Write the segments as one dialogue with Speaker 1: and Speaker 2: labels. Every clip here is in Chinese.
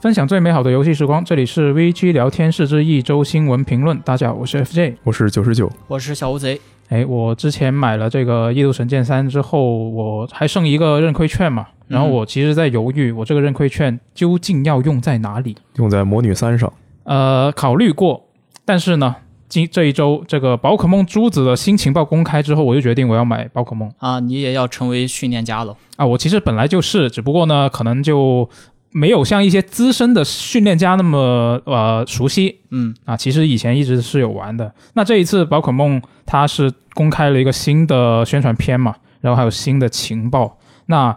Speaker 1: 分享最美好的游戏时光，这里是 VG 聊天室之一周新闻评论。大家好，我是 FJ。
Speaker 2: 我是九十九，
Speaker 3: 我是小乌贼，
Speaker 1: 哎，我之前买了这个《异度神剑三》之后，我还剩一个认亏券嘛，然后我其实在犹豫，我这个认亏券究竟要用在哪里？
Speaker 2: 用在魔女三上。
Speaker 1: 呃，考虑过，但是呢，今这一周这个宝可梦珠子的新情报公开之后，我就决定我要买宝可梦
Speaker 3: 啊，你也要成为训练家了。
Speaker 1: 啊。我其实本来就是，只不过呢，可能就没有像一些资深的训练家那么呃熟悉
Speaker 3: 嗯
Speaker 1: 啊。其实以前一直是有玩的。那这一次宝可梦它是公开了一个新的宣传片嘛，然后还有新的情报。那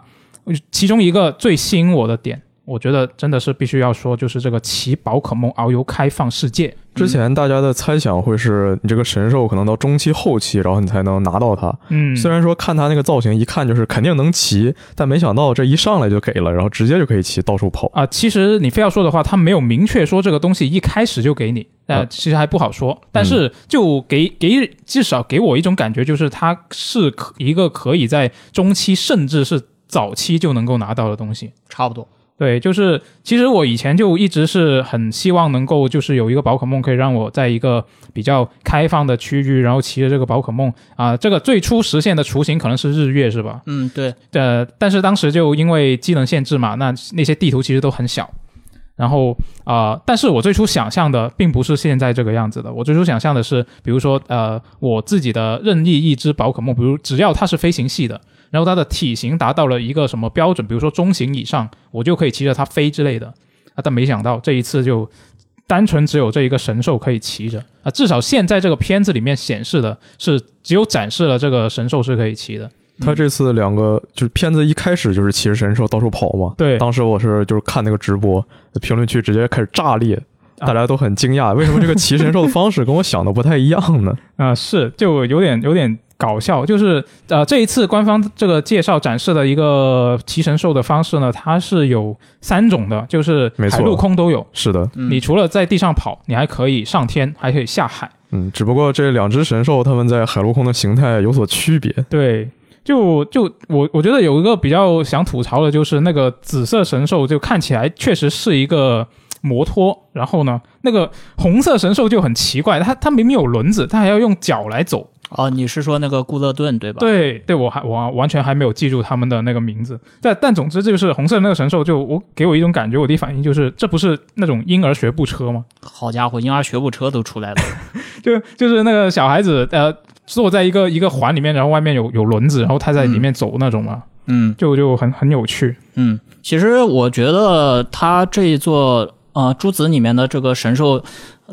Speaker 1: 其中一个最吸引我的点，我觉得真的是必须要说，就是这个骑宝可梦遨游开放世界。
Speaker 2: 之前大家的猜想会是你这个神兽可能到中期后期，然后你才能拿到它。
Speaker 1: 嗯，
Speaker 2: 虽然说看它那个造型，一看就是肯定能骑，但没想到这一上来就给了，然后直接就可以骑到处跑。
Speaker 1: 啊、其实你非要说的话，它没有明确说这个东西一开始就给你，呃，
Speaker 2: 啊
Speaker 1: 其实还不好说。但是就给给至少给我一种感觉，就是它是可一个可以在中期甚至是早期就能够拿到的东西。
Speaker 3: 差不多。
Speaker 1: 对，就是其实我以前就一直是很希望能够就是有一个宝可梦可以让我在一个比较开放的区域，然后骑着这个宝可梦啊、这个最初实现的雏形可能是日月是吧？
Speaker 3: 嗯，对，
Speaker 1: 呃，但是当时就因为机能限制嘛，那那些地图其实都很小。然后啊、呃但是我最初想象的并不是现在这个样子的。我最初想象的是，比如说呃，我自己的任意一只宝可梦，比如只要它是飞行系的，然后它的体型达到了一个什么标准，比如说中型以上，我就可以骑着它飞之类的。啊，但没想到这一次就单纯只有这一个神兽可以骑着啊，至少现在这个片子里面显示的是只有展示了这个神兽是可以骑的。
Speaker 2: 他这次两个就是片子一开始就是骑着神兽到处跑嘛。
Speaker 1: 对
Speaker 2: 当时我是就是看那个直播，评论区直接开始炸裂，
Speaker 1: 啊
Speaker 2: 大家都很惊讶，为什么这个骑神兽的方式跟我想的不太一样呢？
Speaker 1: 啊、是就有点有点搞笑，就是呃这一次官方这个介绍展示的一个骑神兽的方式呢，它是有三种的，就是海陆空都有。
Speaker 2: 是的，
Speaker 3: 嗯
Speaker 1: 你除了在地上跑，你还可以上天，还可以下海。
Speaker 2: 嗯，只不过这两只神兽它们在海陆空的形态有所区别。
Speaker 1: 对，就就我我觉得有一个比较想吐槽的就是那个紫色神兽，就看起来确实是一个摩托，然后呢，那个红色神兽就很奇怪，它它明明有轮子，它还要用脚来走。
Speaker 3: 哦，你是说那个固勒顿对吧？，
Speaker 1: 对对，我还我完全还没有记住他们的那个名字。但但总之就是红色的那个神兽就，我给我一种感觉，我第一反应就是这不是那种婴儿学步车吗？
Speaker 3: 好家伙，婴儿学步车都出来了。
Speaker 1: 就就是那个小孩子呃坐在一个一个环里面，然后外面有有轮子，然后他在里面走那种嘛，
Speaker 3: 嗯
Speaker 1: 就就很很有趣。
Speaker 3: 嗯，其实我觉得他这一座呃诸子里面的这个神兽。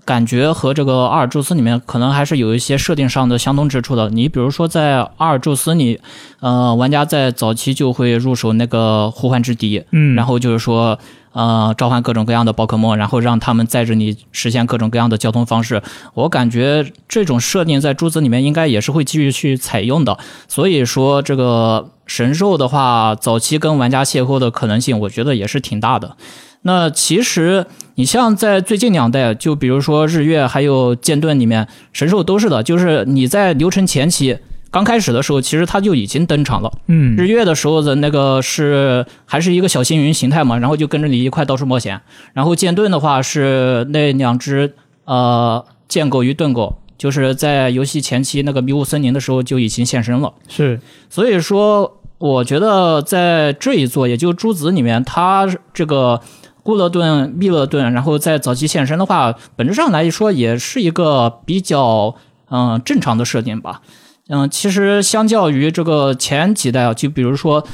Speaker 3: 感觉和这个阿尔宙斯里面可能还是有一些设定上的相通之处的。你比如说在阿尔宙斯里，呃，玩家在早期就会入手那个呼唤之笛，
Speaker 1: 嗯，
Speaker 3: 然后就是说，呃，召唤各种各样的宝可梦，然后让他们载着你实现各种各样的交通方式。我感觉这种设定在珠子里面应该也是会继续去采用的。所以说，这个神兽的话，早期跟玩家邂逅的可能性，我觉得也是挺大的。那其实你像在最近两代，就比如说日月还有剑盾里面，神兽都是的，就是你在流程前期。刚开始的时候，其实它就已经登场了。
Speaker 1: 嗯
Speaker 3: 日月的时候的那个是还是一个小星云形态嘛，然后就跟着你一块到处冒险。然后剑盾的话是那两只呃剑狗与盾狗，就是在游戏前期那个迷雾森林的时候就已经现身了。
Speaker 1: 是
Speaker 3: 所以说，我觉得在这一座，也就诸子里面，它这个固勒顿、密勒顿，然后在早期现身的话，本质上来说也是一个比较嗯、正常的设定吧。嗯，其实相较于这个前几代啊，就比如说。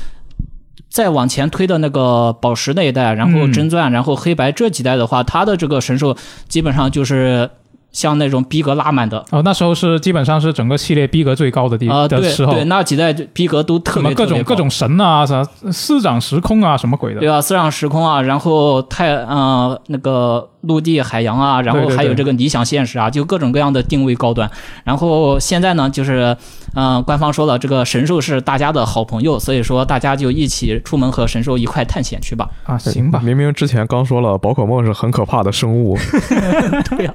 Speaker 3: 再往前推的那个宝石那一代，然后
Speaker 1: 嗯
Speaker 3: 真钻，然后黑白这几代的话，它的这个神兽基本上就是像那种逼格拉满的，
Speaker 1: 哦，那时候是基本上是整个系列逼格最高的地、
Speaker 3: 啊、对
Speaker 1: 的时候，
Speaker 3: 对，那几代逼格都特别特别高
Speaker 1: 各种各种神啊，啥师长时空啊，什么鬼的
Speaker 3: 对。啊？四掌时空啊，然后太呃那个陆地海洋啊，然后
Speaker 1: 对对对
Speaker 3: 还有这个理想现实啊，就各种各样的定位高端。然后现在呢，就是嗯、呃官方说了，这个神兽是大家的好朋友，所以说大家就一起出门和神兽一块探险去吧。
Speaker 1: 啊，行吧。
Speaker 2: 明明之前刚说了，宝可梦是很可怕的生物，
Speaker 1: 啊，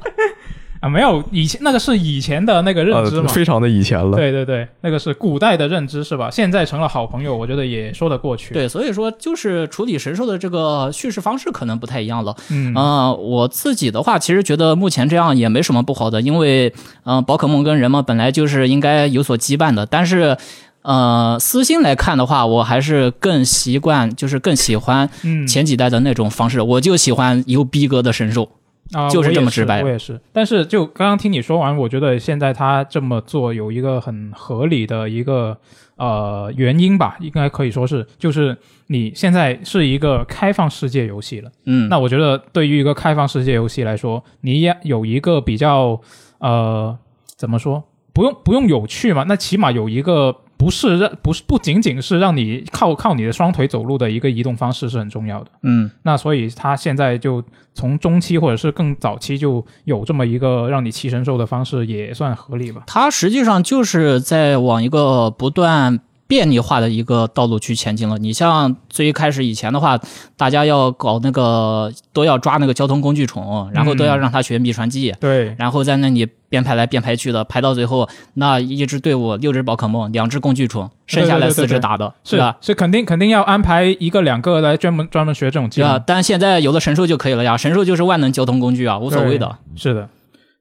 Speaker 1: 没有以前那个是以前的那个认知
Speaker 2: 呃，
Speaker 1: 嘛。
Speaker 2: 非常的以前了。
Speaker 1: 对对对，那个是古代的认知是吧？现在成了好朋友，我觉得也说得过去。，
Speaker 3: 对，所以说就是处理神兽的这个叙事方式可能不太一样了。
Speaker 1: 嗯
Speaker 3: 呃，我自己的话，其实觉得目前这样也没什么不好的，因为嗯、呃宝可梦跟人嘛本来就是应该有所羁绊的，但是。呃，私心来看的话，我还是更习惯，就是更喜欢
Speaker 1: 嗯，
Speaker 3: 前几代的那种方式。我就喜欢有逼格的神兽。
Speaker 1: 啊，
Speaker 3: 就是这么直白
Speaker 1: 我也是，但是就刚刚听你说完，我觉得现在他这么做有一个很合理的一个呃原因吧，应该可以说是，就是你现在是一个开放世界游戏了。
Speaker 3: 嗯，
Speaker 1: 那我觉得对于一个开放世界游戏来说，你也有一个比较呃怎么说，不用不用有趣嘛，那起码有一个不是让不是不仅仅是让你靠靠你的双腿走路的一个移动方式是很重要的。
Speaker 3: 嗯
Speaker 1: 那所以他现在就从中期或者是更早期就有这么一个让你骑神兽的方式，也算合理吧。
Speaker 3: 它实际上就是在往一个不断便利化的一个道路去前进了。你像最一开始以前的话，大家要搞那个都要抓那个交通工具宠，然后都要让他学秘传技，
Speaker 1: 对，
Speaker 3: 然后在那里编排来编排去的，排到最后那一支队伍六只宝可梦，两只工具宠，剩下来四只打的，
Speaker 1: 是
Speaker 3: 吧？
Speaker 1: 是肯定肯定要安排一个两个来专门专门学这种技
Speaker 3: 对吧？
Speaker 1: 能，
Speaker 3: 但现在有了神兽就可以了呀，神兽就是万能交通工具啊，无所谓的。
Speaker 1: 是的。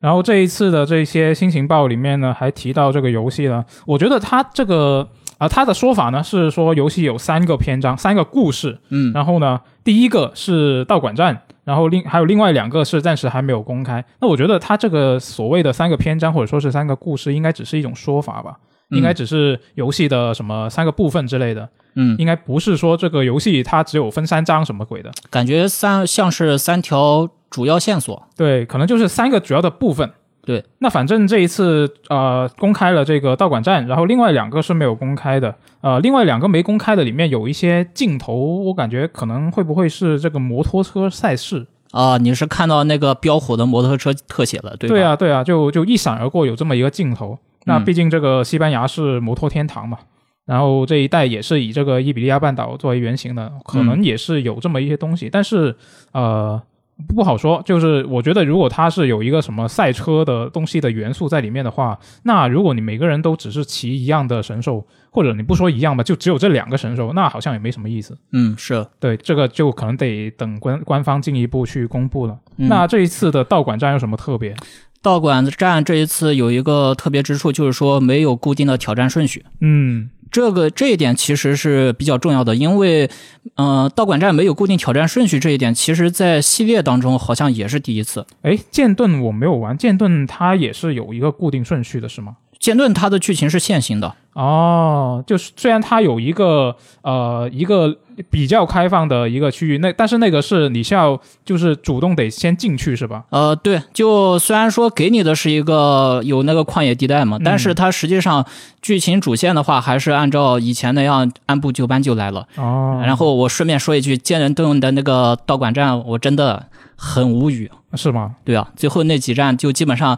Speaker 1: 然后这一次的这些新情报里面呢，还提到这个游戏呢，我觉得它这个啊、他的说法呢是说游戏有三个篇章，三个故事，
Speaker 3: 嗯
Speaker 1: 然后呢，第一个是道馆战，然后另还有另外两个是暂时还没有公开。那我觉得他这个所谓的三个篇章或者说是三个故事，应该只是一种说法吧，
Speaker 3: 嗯
Speaker 1: 应该只是游戏的什么三个部分之类的，
Speaker 3: 嗯，
Speaker 1: 应该不是说这个游戏它只有分三章什么鬼的。
Speaker 3: 感觉三像是三条主要线索。
Speaker 1: 对，可能就是三个主要的部分。
Speaker 3: 对，
Speaker 1: 那反正这一次呃公开了这个道馆战，然后另外两个是没有公开的。呃，另外两个没公开的里面有一些镜头，我感觉可能会不会是这个摩托车赛事？
Speaker 3: 啊，你是看到那个标火的摩托车特写了，对吧？
Speaker 1: 对啊，对啊，就就一闪而过有这么一个镜头。那
Speaker 3: 嗯
Speaker 1: 毕竟这个西班牙是摩托天堂嘛，然后这一代也是以这个伊比利亚半岛作为原型的，可能也是有这么一些东西，但是呃不好说。就是我觉得如果它是有一个什么赛车的东西的元素在里面的话，那如果你每个人都只是骑一样的神兽，或者你不说一样吧，就只有这两个神兽，那好像也没什么意思。
Speaker 3: 嗯，是。
Speaker 1: 对，这个就可能得等官官方进一步去公布了。
Speaker 3: 嗯
Speaker 1: 那这一次的道馆战有什么特别？
Speaker 3: 道馆战这一次有一个特别之处，就是说没有固定的挑战顺序。
Speaker 1: 嗯
Speaker 3: 这个这一点其实是比较重要的，因为，呃，道馆战没有固定挑战顺序这一点，其实在系列当中好像也是第一次。
Speaker 1: 哎，剑盾我没有玩，剑盾它也是有一个固定顺序的，是吗？
Speaker 3: 剑盾它的剧情是线性的，
Speaker 1: 哦，就是虽然它有一个呃一个比较开放的一个区域，那但是那个是你需要就是主动得先进去是吧？
Speaker 3: 呃，对，就虽然说给你的是一个有那个旷野地带嘛，但是它实际上剧情主线的话，还是按照以前那样按部就班就来了。
Speaker 1: 哦，
Speaker 3: 然后我顺便说一句，剑人盾的那个道馆战，我真的很无语。
Speaker 1: 是吗？
Speaker 3: 对啊，最后那几站就基本上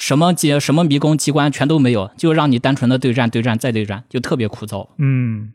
Speaker 3: 什么机什么迷宫机关全都没有，就让你单纯的对战、对战再对战，就特别枯燥。
Speaker 1: 嗯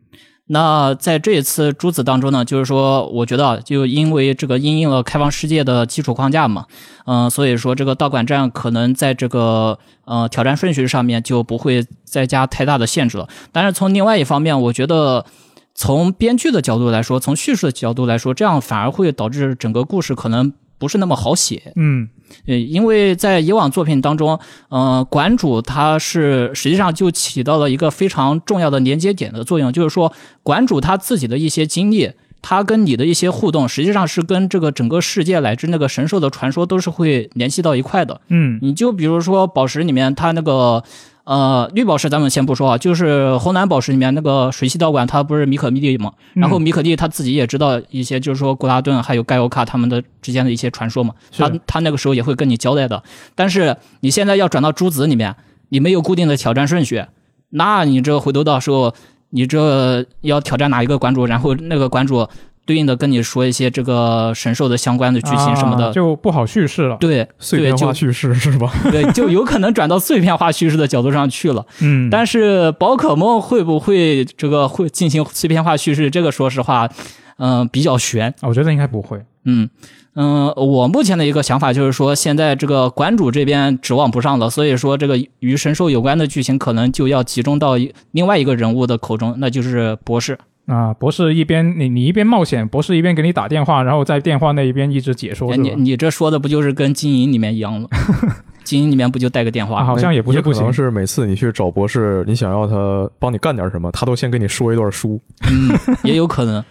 Speaker 3: 那在这一次珠子当中呢，就是说，我觉得啊就因为这个应用了开放世界的基础框架嘛，嗯、所以说这个道馆战可能在这个呃挑战顺序上面就不会再加太大的限制了。但是从另外一方面，我觉得从编剧的角度来说，从叙事的角度来说，这样反而会导致整个故事可能不是那么好写。
Speaker 1: 嗯
Speaker 3: 呃，因为在以往作品当中，呃，馆主他是实际上就起到了一个非常重要的连接点的作用，就是说，馆主他自己的一些经历，他跟你的一些互动，实际上是跟这个整个世界乃至那个神兽的传说都是会联系到一块的。
Speaker 1: 嗯
Speaker 3: 你就比如说宝石里面，它那个呃绿宝石咱们先不说啊，就是红蓝宝石里面那个水系道馆，它不是米可米蒂嘛？然后米可蒂他自己也知道一些，就是说古拉顿还有盖欧卡他们的之间的一些传说嘛，他他那个时候也会跟你交代的。但是你现在要转到珠子里面，你没有固定的挑战顺序，那你这回头到时候你这要挑战哪一个馆主，然后那个馆主对应的跟你说一些这个神兽的相关的剧情什么的，
Speaker 1: 啊就不好叙事了。
Speaker 3: 对
Speaker 2: 碎片化叙事是吧？
Speaker 3: 对，就有可能转到碎片化叙事的角度上去了。
Speaker 1: 嗯，
Speaker 3: 但是宝可梦会不会这个会进行碎片化叙事？这个说实话，嗯、比较悬。
Speaker 1: 啊我觉得应该不会。
Speaker 3: 嗯嗯，我目前的一个想法就是说，现在这个馆主这边指望不上了，所以说这个与神兽有关的剧情可能就要集中到另外一个人物的口中，那就是博士。
Speaker 1: 啊，博士一边你你一边冒险，博士一边给你打电话，然后在电话那一边一直解说，
Speaker 3: 你你这说的不就是跟经营里面一样吗？经营里面不就带个电话
Speaker 1: 啊，好像也不是不行
Speaker 2: 可能。是每次你去找博士，你想要他帮你干点什么，他都先给你说一段书。
Speaker 3: 嗯，也有可能。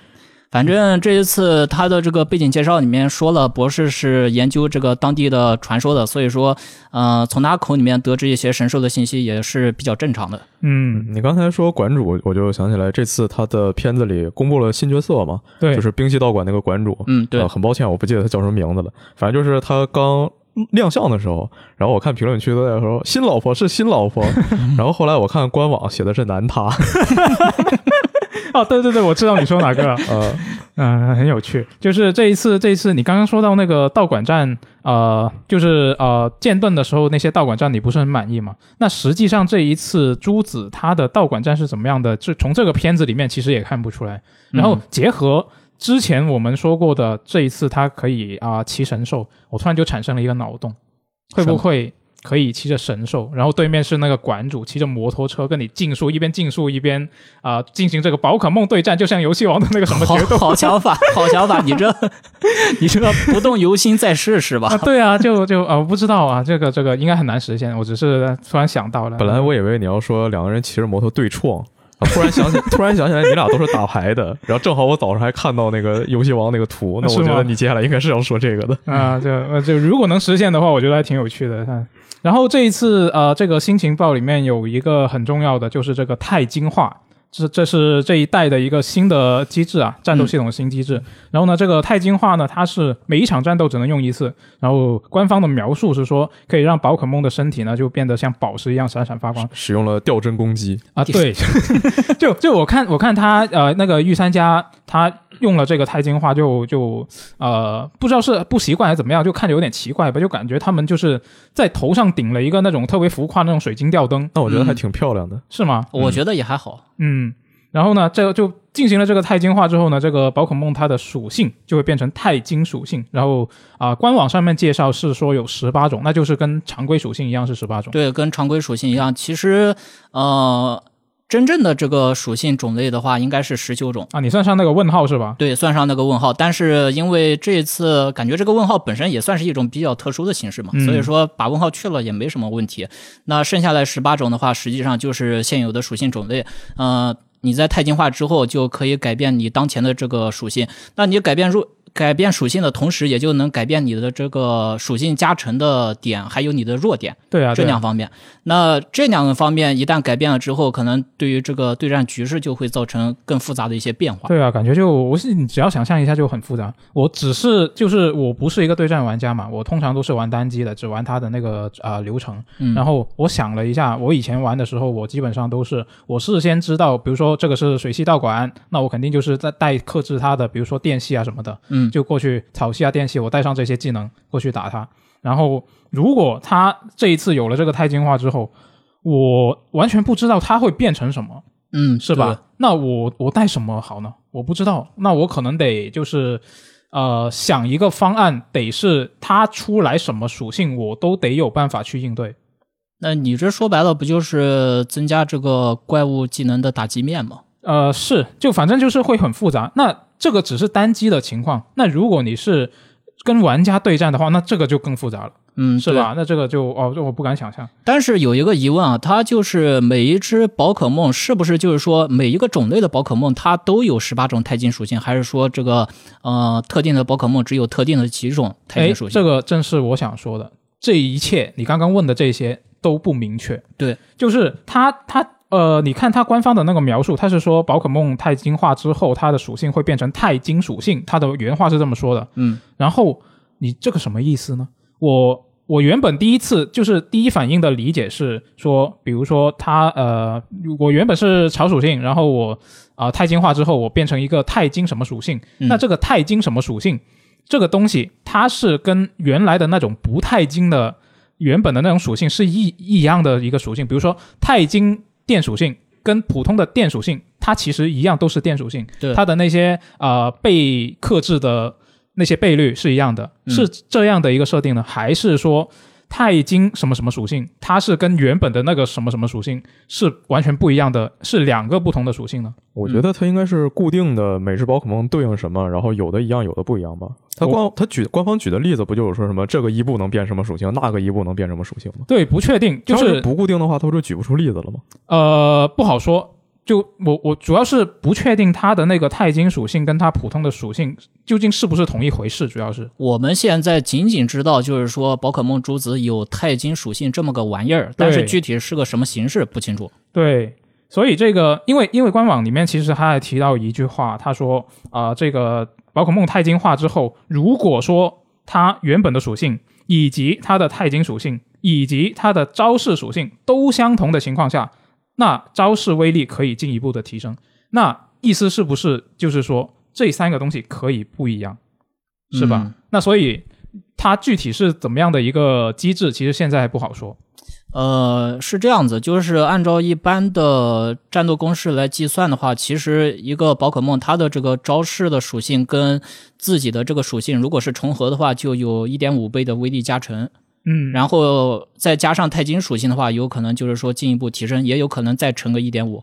Speaker 3: 反正这一次他的这个背景介绍里面说了，博士是研究这个当地的传说的，所以说，呃，从他口里面得知一些神兽的信息也是比较正常的。
Speaker 1: 嗯，
Speaker 2: 你刚才说馆主，我就想起来这次他的片子里公布了新角色嘛，
Speaker 1: 对，
Speaker 2: 就是冰系道馆那个馆主。
Speaker 3: 嗯，对
Speaker 2: 呃，，很抱歉，我不记得他叫什么名字了。反正就是他刚亮相的时候，然后我看评论区都在说新老婆是新老婆，然后后来我看官网写的是男他，
Speaker 1: 哦，对对对，我知道你说哪个了。
Speaker 2: 呃，
Speaker 1: 嗯，很有趣。就是这一次，这一次你刚刚说到那个道馆站，呃，就是呃剑盾的时候那些道馆站你不是很满意嘛？那实际上这一次朱子他的道馆站是怎么样的？这从这个片子里面其实也看不出来。然后结合之前我们说过的，这一次他可以啊、骑神兽，我突然就产生了一个脑洞，会不会？可以骑着神兽，然后对面是那个馆主骑着摩托车跟你竞速，一边竞速一边啊、进行这个宝可梦对战，就像游戏王的那个什么
Speaker 3: 好
Speaker 1: 决斗
Speaker 3: 好想法，好想法，你这 你这个不动游心再试试吧
Speaker 1: 啊，。对啊，就就啊，我不知道啊，这个这个应该很难实现，我只是突然想到了。
Speaker 2: 本来我以为你要说两个人骑着摩托对撞。啊突然想起，突然想起来，你俩都是打牌的，然后正好我早上还看到那个游戏王那个图，那我觉得你接下来应该是要说这个的。
Speaker 1: 啊，就呃就如果能实现的话，我觉得还挺有趣的。看，然后这一次呃，这个新情报里面有一个很重要的，就是这个钛金化。这这是这一代的一个新的机制啊，战斗系统的新机制。然后呢，这个钛金化呢，它是每一场战斗只能用一次。然后官方的描述是说，可以让宝可梦的身体呢就变得像宝石一样闪闪发光。
Speaker 2: 使用了吊针攻击，
Speaker 1: 啊，对，就就我看我看他呃那个御三家他用了这个钛金化就就呃不知道是不习惯还是怎么样，就看着有点奇怪吧，就感觉他们就是在头上顶了一个那种特别浮夸那种水晶吊灯，
Speaker 2: 那我觉得还挺漂亮的。
Speaker 1: 是吗？
Speaker 3: 我觉得也还好。
Speaker 1: 嗯，然后呢，这个就进行了这个钛金化之后呢，这个宝可梦它的属性就会变成钛金属性，然后啊、官网上面介绍是说有十八种，那就是跟常规属性一样是十八种。
Speaker 3: 对，跟常规属性一样，其实呃，真正的这个属性种类的话，应该是十九种。
Speaker 1: 啊，你算上那个问号是吧？
Speaker 3: 对，算上那个问号，但是因为这一次感觉这个问号本身也算是一种比较特殊的形式嘛，
Speaker 1: 嗯
Speaker 3: 所以说把问号去了也没什么问题。那剩下来十八种的话，实际上就是现有的属性种类。呃，你在钛进化之后就可以改变你当前的这个属性。那你改变入改变属性的同时，也就能改变你的这个属性加成的点，还有你的弱点。
Speaker 1: 对啊，
Speaker 3: 这两方面。那这两个方面一旦改变了之后，可能对于这个对战局势就会造成更复杂的一些变化。
Speaker 1: 对啊，感觉就我是你只要想象一下就很复杂。我只是就是我不是一个对战玩家嘛，我通常都是玩单机的，只玩它的那个啊、呃流程。
Speaker 3: 嗯，
Speaker 1: 然后我想了一下，我以前玩的时候，我基本上都是我事先知道，比如说这个是水系道馆，那我肯定就是在带克制它的，比如说电系啊什么的，
Speaker 3: 嗯
Speaker 1: 就过去草系啊电系，我带上这些技能过去打它。然后如果它这一次有了这个钛金化之后，我完全不知道它会变成什么。
Speaker 3: 嗯，
Speaker 1: 是吧？那我我带什么好呢？我不知道，那我可能得就是呃想一个方案，得是它出来什么属性，我都得有办法去应对。
Speaker 3: 对？那你这说白了不就是增加这个怪物技能的打击面吗？
Speaker 1: 呃，是，就反正就是会很复杂。那这个只是单机的情况，那如果你是跟玩家对战的话，那这个就更复杂了，
Speaker 3: 嗯，
Speaker 1: 是吧？那这个就哦，这我不敢想象。
Speaker 3: 但是有一个疑问啊，它就是每一只宝可梦是不是就是说每一个种类的宝可梦它都有十八种钛金属性，还是说这个呃特定的宝可梦只有特定的几种钛
Speaker 1: 哎
Speaker 3: 金属，性？
Speaker 1: 这个正是我想说的。这一切你刚刚问的这些都不明确。
Speaker 3: 对，
Speaker 1: 就是它它呃，你看它官方的那个描述，它是说宝可梦钛金化之后，它的属性会变成钛金属性，它的原话是这么说的。
Speaker 3: 嗯
Speaker 1: 然后你这个什么意思呢？我我原本第一次就是第一反应的理解是说，比如说它呃，我原本是草属性，然后我啊、钛金化之后，我变成一个钛金什么属性，
Speaker 3: 嗯
Speaker 1: 那这个钛金什么属性这个东西，它是跟原来的那种不钛金的原本的那种属性是一一样的一个属性，比如说钛金电属性。跟普通的电属性，它其实一样都是电属性，
Speaker 3: 对
Speaker 1: 它的那些呃被克制的那些倍率是一样的，
Speaker 3: 嗯
Speaker 1: 是这样的一个设定呢，还是说钛金什么什么属性，它是跟原本的那个什么什么属性是完全不一样的，是两个不同的属性呢？
Speaker 2: 我觉得它应该是固定的每只宝可梦对应什么，然后有的一样，有的不一样吧。它官它举官方举的例子不就是说什么这个伊布能变什么属性，那个伊布能变什么属性吗？
Speaker 1: 对，不确定，就
Speaker 2: 要
Speaker 1: 是
Speaker 2: 不固定的话，它不就举不出例子了吗？
Speaker 1: 呃不好说。就我我主要是不确定它的那个钛金属性跟它普通的属性究竟是不是同一回事，主要是
Speaker 3: 我们现在仅仅知道，就是说宝可梦珠子有钛金属性这么个玩意儿，但是具体是个什么形式不清楚。
Speaker 1: 对，所以这个，因为因为官网里面其实他还提到一句话，他说啊、这个宝可梦钛金化之后，如果说它原本的属性以及它的钛金属性以及它的招式属性都相同的情况下，那招式威力可以进一步的提升。那意思是不是就是说这三个东西可以不一样，是吧？
Speaker 3: 嗯
Speaker 1: 那所以它具体是怎么样的一个机制，其实现在还不好说。
Speaker 3: 呃，是这样子，就是按照一般的战斗公式来计算的话，其实一个宝可梦它的这个招式的属性跟自己的这个属性如果是重合的话，就有一点五倍的威力加成，
Speaker 1: 嗯，
Speaker 3: 然后再加上钛金属性的话，有可能就是说进一步提升，也有可能再乘个一点五，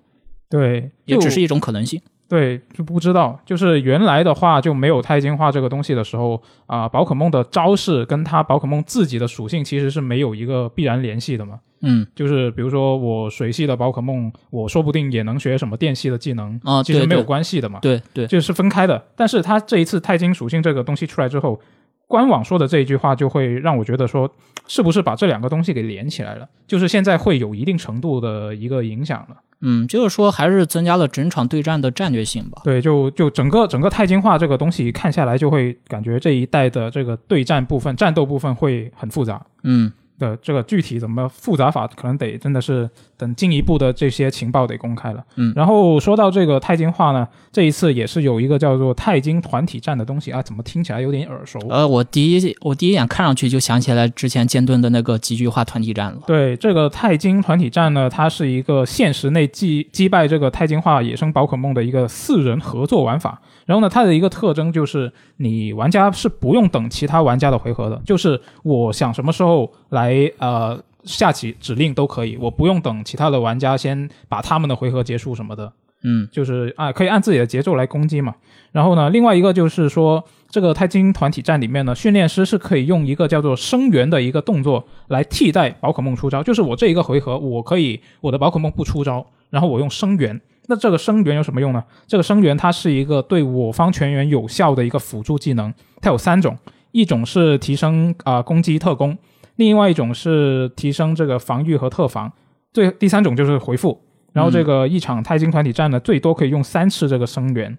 Speaker 1: 对，
Speaker 3: 也只是一种可能性。
Speaker 1: 对，就不知道，就是原来的话就没有钛金化这个东西的时候啊、宝可梦的招式跟它宝可梦自己的属性其实是没有一个必然联系的嘛。
Speaker 3: 嗯，
Speaker 1: 就是比如说我水系的宝可梦，我说不定也能学什么电系的技能，
Speaker 3: 啊
Speaker 1: 其实没有关系的嘛，
Speaker 3: 对对，
Speaker 1: 就是分开的。但是它这一次钛金属性这个东西出来之后，官网说的这一句话就会让我觉得说，是不是把这两个东西给连起来了？就是现在会有一定程度的一个影响了。
Speaker 3: 嗯，就是说还是增加了整场对战的战略性吧。
Speaker 1: 对，就就整个整个钛金化这个东西看下来，就会感觉这一代的这个对战部分、战斗部分会很复杂
Speaker 3: 嗯，
Speaker 1: 的。这个具体怎么复杂法，可能得真的是等进一步的这些情报得公开了。
Speaker 3: 嗯
Speaker 1: 然后说到这个钛金化呢，这一次也是有一个叫做钛金团体战的东西啊，怎么听起来有点耳熟？
Speaker 3: 呃，我第一我第一眼看上去就想起来之前剑盾的那个集具化团体战了。
Speaker 1: 对这个钛金团体战呢，它是一个现实内击击败这个钛金化野生宝可梦的一个四人合作玩法。然后呢，它的一个特征就是你玩家是不用等其他玩家的回合的，就是我想什么时候来呃下起指令都可以，我不用等其他的玩家先把他们的回合结束什么的。
Speaker 3: 嗯
Speaker 1: 就是啊，可以按自己的节奏来攻击嘛。然后呢，另外一个就是说，这个钛金团体战里面呢，训练师是可以用一个叫做声源的一个动作来替代宝可梦出招，就是我这一个回合我可以我的宝可梦不出招，然后我用声源。那这个声源有什么用呢？这个声源它是一个对我方全员有效的一个辅助技能，它有三种，一种是提升啊、攻击特攻，另外一种是提升这个防御和特防，最第三种就是回复。然后这个一场钛金团体战呢，最多可以用三次这个声源，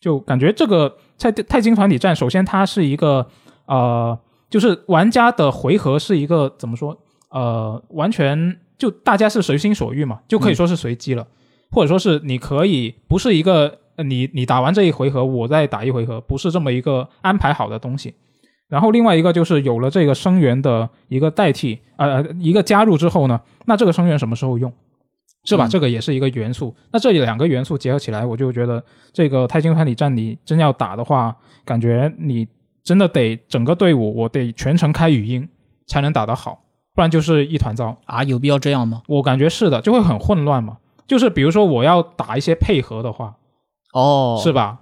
Speaker 1: 就感觉这个钛钛金团体战，首先它是一个呃，就是玩家的回合是一个怎么说呃，完全就大家是随心所欲嘛，就可以说是随机了，或者说是你可以不是一个呃你你打完这一回合，我再打一回合，不是这么一个安排好的东西。然后另外一个就是有了这个声源的一个代替，呃，一个加入之后呢，那这个声源什么时候用？是吧？
Speaker 3: 嗯
Speaker 1: 这个也是一个元素。那这两个元素结合起来，我就觉得这个钛金团体战你真要打的话，感觉你真的得整个队伍我得全程开语音才能打得好，不然就是一团糟。
Speaker 3: 啊，有必要这样吗？
Speaker 1: 我感觉是的，就会很混乱嘛。就是比如说我要打一些配合的话，
Speaker 3: 哦，
Speaker 1: 是吧？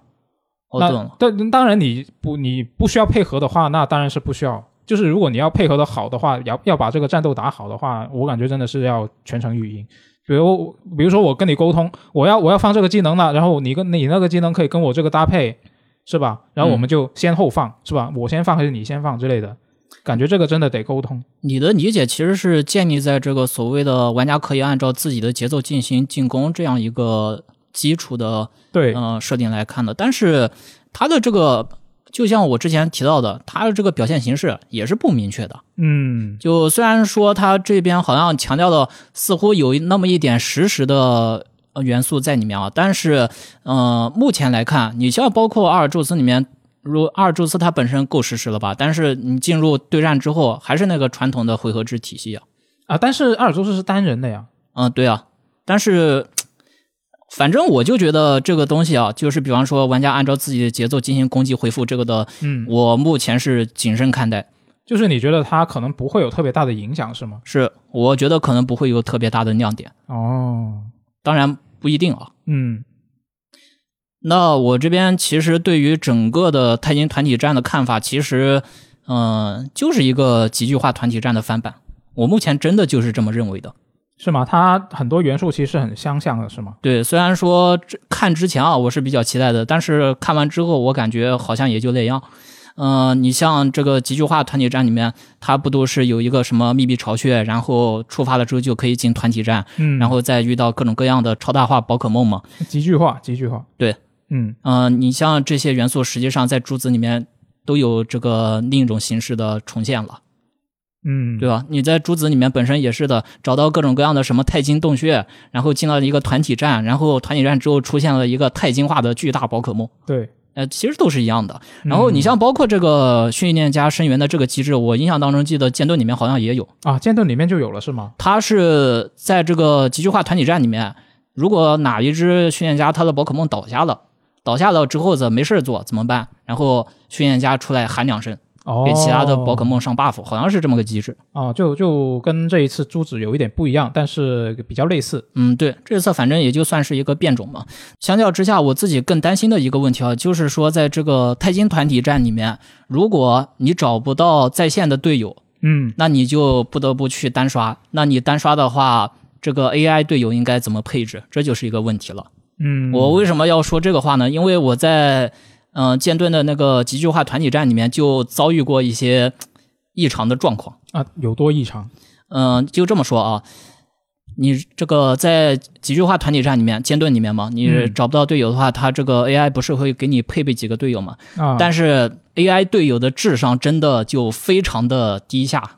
Speaker 3: 我懂了。
Speaker 1: 但当然你不你不需要配合的话，那当然是不需要。就是如果你要配合的好的话，要要把这个战斗打好的话，我感觉真的是要全程语音。比如比如说我跟你沟通，我要我要放这个技能了，然后你跟你那个技能可以跟我这个搭配，是吧？然后我们就先后放，是吧？我先放还是你先放之类的，感觉这个真的得沟通。
Speaker 3: 你的理解其实是建立在这个所谓的玩家可以按照自己的节奏进行进攻这样一个基础的
Speaker 1: 对，
Speaker 3: 呃设定来看的，但是它的这个就像我之前提到的，它的这个表现形式也是不明确的。
Speaker 1: 嗯，
Speaker 3: 就虽然说它这边好像强调的似乎有那么一点实时的呃元素在里面啊，但是呃，目前来看，你像包括阿尔宙斯里面。如阿尔宙斯它本身够实时了吧？但是你进入对战之后，还是那个传统的回合制体系啊。
Speaker 1: 啊，但是阿尔宙斯是单人的呀。
Speaker 3: 嗯，对啊，但是反正我就觉得这个东西啊，就是比方说玩家按照自己的节奏进行攻击回复这个的，
Speaker 1: 嗯，
Speaker 3: 我目前是谨慎看待。
Speaker 1: 就是你觉得它可能不会有特别大的影响，是吗？
Speaker 3: 是，我觉得可能不会有特别大的亮点，
Speaker 1: 哦，
Speaker 3: 当然不一定啊。
Speaker 1: 嗯
Speaker 3: 那我这边其实对于整个的钛金团体战的看法，其实，嗯、就是一个极具化团体战的翻版。我目前真的就是这么认为的。
Speaker 1: 是吗？它很多元素其实是很相像的，是吗？
Speaker 3: 对，虽然说这看之前啊，我是比较期待的，但是看完之后，我感觉好像也就那样。嗯、你像这个极具化团体战里面，它不都是有一个什么密闭巢穴，然后触发了之后就可以进团体战，
Speaker 1: 嗯，
Speaker 3: 然后再遇到各种各样的超大化宝可梦嘛？
Speaker 1: 极具化，极具化，
Speaker 3: 对，
Speaker 1: 嗯
Speaker 3: 嗯、你像这些元素，实际上在珠子里面都有这个另一种形式的重现了，
Speaker 1: 嗯，
Speaker 3: 对吧？你在珠子里面本身也是的，找到各种各样的什么钛金洞穴，然后进了一个团体战，然后团体战之后出现了一个钛金化的巨大宝可梦，
Speaker 1: 对，
Speaker 3: 呃，其实都是一样的。然后你像包括这个训练家生源的这个机制，我印象当中记得剑盾里面好像也有，
Speaker 1: 啊，剑盾里面就有了，是吗？
Speaker 3: 它是在这个极具化团体战里面，如果哪一只训练家他的宝可梦倒下了，倒下了之后怎没事儿做怎么办？然后训练家出来喊两声，
Speaker 1: 哦，
Speaker 3: 给其他的宝可梦上 buff，好像是这么个机制。
Speaker 1: 哦，就就跟这一次珠子有一点不一样，但是比较类似。
Speaker 3: 嗯，对，这次反正也就算是一个变种嘛。相较之下，我自己更担心的一个问题啊，就是说在这个钛金团体战里面，如果你找不到在线的队友，
Speaker 1: 嗯
Speaker 3: 那你就不得不去单刷。那你单刷的话，这个 AI 队友应该怎么配置？这就是一个问题了。
Speaker 1: 嗯，
Speaker 3: 我为什么要说这个话呢？因为我在嗯、呃剑盾的那个极具化团体战里面就遭遇过一些异常的状况。
Speaker 1: 啊有多异常？
Speaker 3: 嗯、就这么说啊，你这个在极具化团体战里面，剑盾里面嘛，你
Speaker 1: 嗯
Speaker 3: 找不到队友的话，它这个 AI 不是会给你配备几个队友嘛？
Speaker 1: 啊，
Speaker 3: 但是 AI 队友的智商真的就非常的低下。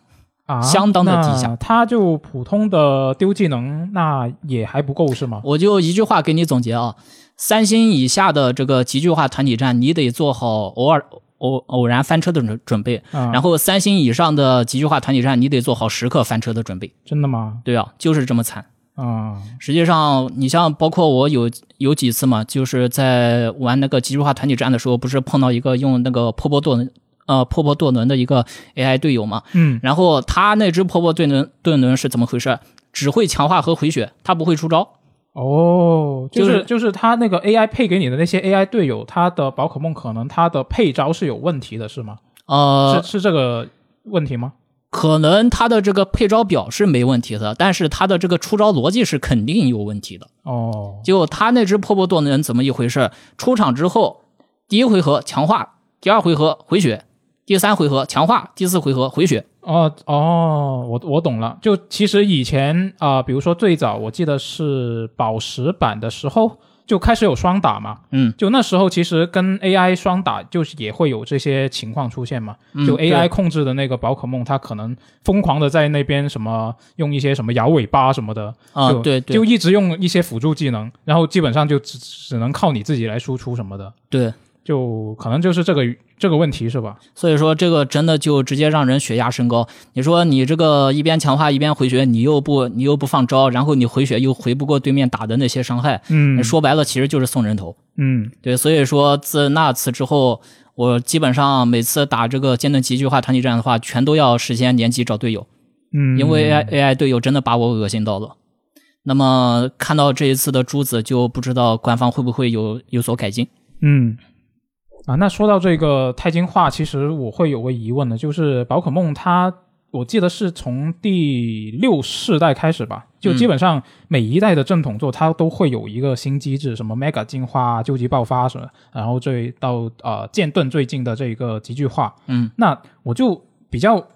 Speaker 1: 啊
Speaker 3: 相当的低下
Speaker 1: 他就普通的丢技能，那也还不够是吗？
Speaker 3: 我就一句话给你总结啊，三星以下的这个极具化团体战，你得做好偶尔偶偶然翻车的准准备。
Speaker 1: 啊，
Speaker 3: 然后三星以上的极具化团体战，你得做好时刻翻车的准备。
Speaker 1: 真的吗？
Speaker 3: 对啊，就是这么惨。
Speaker 1: 啊，
Speaker 3: 实际上，你像包括我有有几次嘛，就是在玩那个极致化团体战的时候，不是碰到一个用那个破波盾呃破破盾轮的一个 AI 队友嘛，
Speaker 1: 嗯
Speaker 3: 然后他那只破破盾轮盾轮是怎么回事？只会强化和回血，他不会出招。
Speaker 1: 哦，就
Speaker 3: 就是
Speaker 1: 是就是他那个 AI 配给你的那些 AI 队友，他的宝可梦可能他的配招是有问题的，是吗？
Speaker 3: 呃，
Speaker 1: 是是这个问题吗？
Speaker 3: 可能他的这个配招表是没问题的，但是他的这个出招逻辑是肯定有问题的。
Speaker 1: 哦，
Speaker 3: 就他那只破破盾轮怎么一回事？出场之后，第一回合强化，第二回合回血，第三回合强化，第四回合回血。
Speaker 1: 哦哦，我我懂了。就其实以前啊、比如说最早我记得是宝石版的时候，就开始有双打嘛。
Speaker 3: 嗯，
Speaker 1: 就那时候其实跟 AI 双打，就是也会有这些情况出现嘛。
Speaker 3: 嗯
Speaker 1: 就 AI 控制的那个宝可梦，它可能疯狂的在那边什么用一些什么摇尾巴什么的，
Speaker 3: 啊，
Speaker 1: 就
Speaker 3: 对对
Speaker 1: 就一直用一些辅助技能，然后基本上就只只能靠你自己来输出什么的，
Speaker 3: 对，
Speaker 1: 就可能就是这个这个问题是吧？
Speaker 3: 所以说这个真的就直接让人血压升高。你说你这个一边强化一边回血，你又不你又不放招，然后你回血又回不过对面打的那些伤害，
Speaker 1: 嗯，
Speaker 3: 说白了其实就是送人头。
Speaker 1: 嗯
Speaker 3: 对，所以说自那次之后，我基本上每次打这个剑盾极具化团体战的话，全都要事先联机找队友，
Speaker 1: 嗯，
Speaker 3: 因为 AI AI 队友真的把我恶心到了。那么看到这一次的珠子，就不知道官方会不会有有所改进。
Speaker 1: 嗯，啊，那说到这个钛金化，其实我会有个疑问的，就是宝可梦它，我记得是从第六世代开始吧，就
Speaker 3: 嗯。
Speaker 1: 基本上每一代的正统作它都会有一个新机制，什么 Mega 进化、究极爆发什么，然后最到呃剑盾最近的这个集聚化，
Speaker 3: 嗯，
Speaker 1: 那我就比较。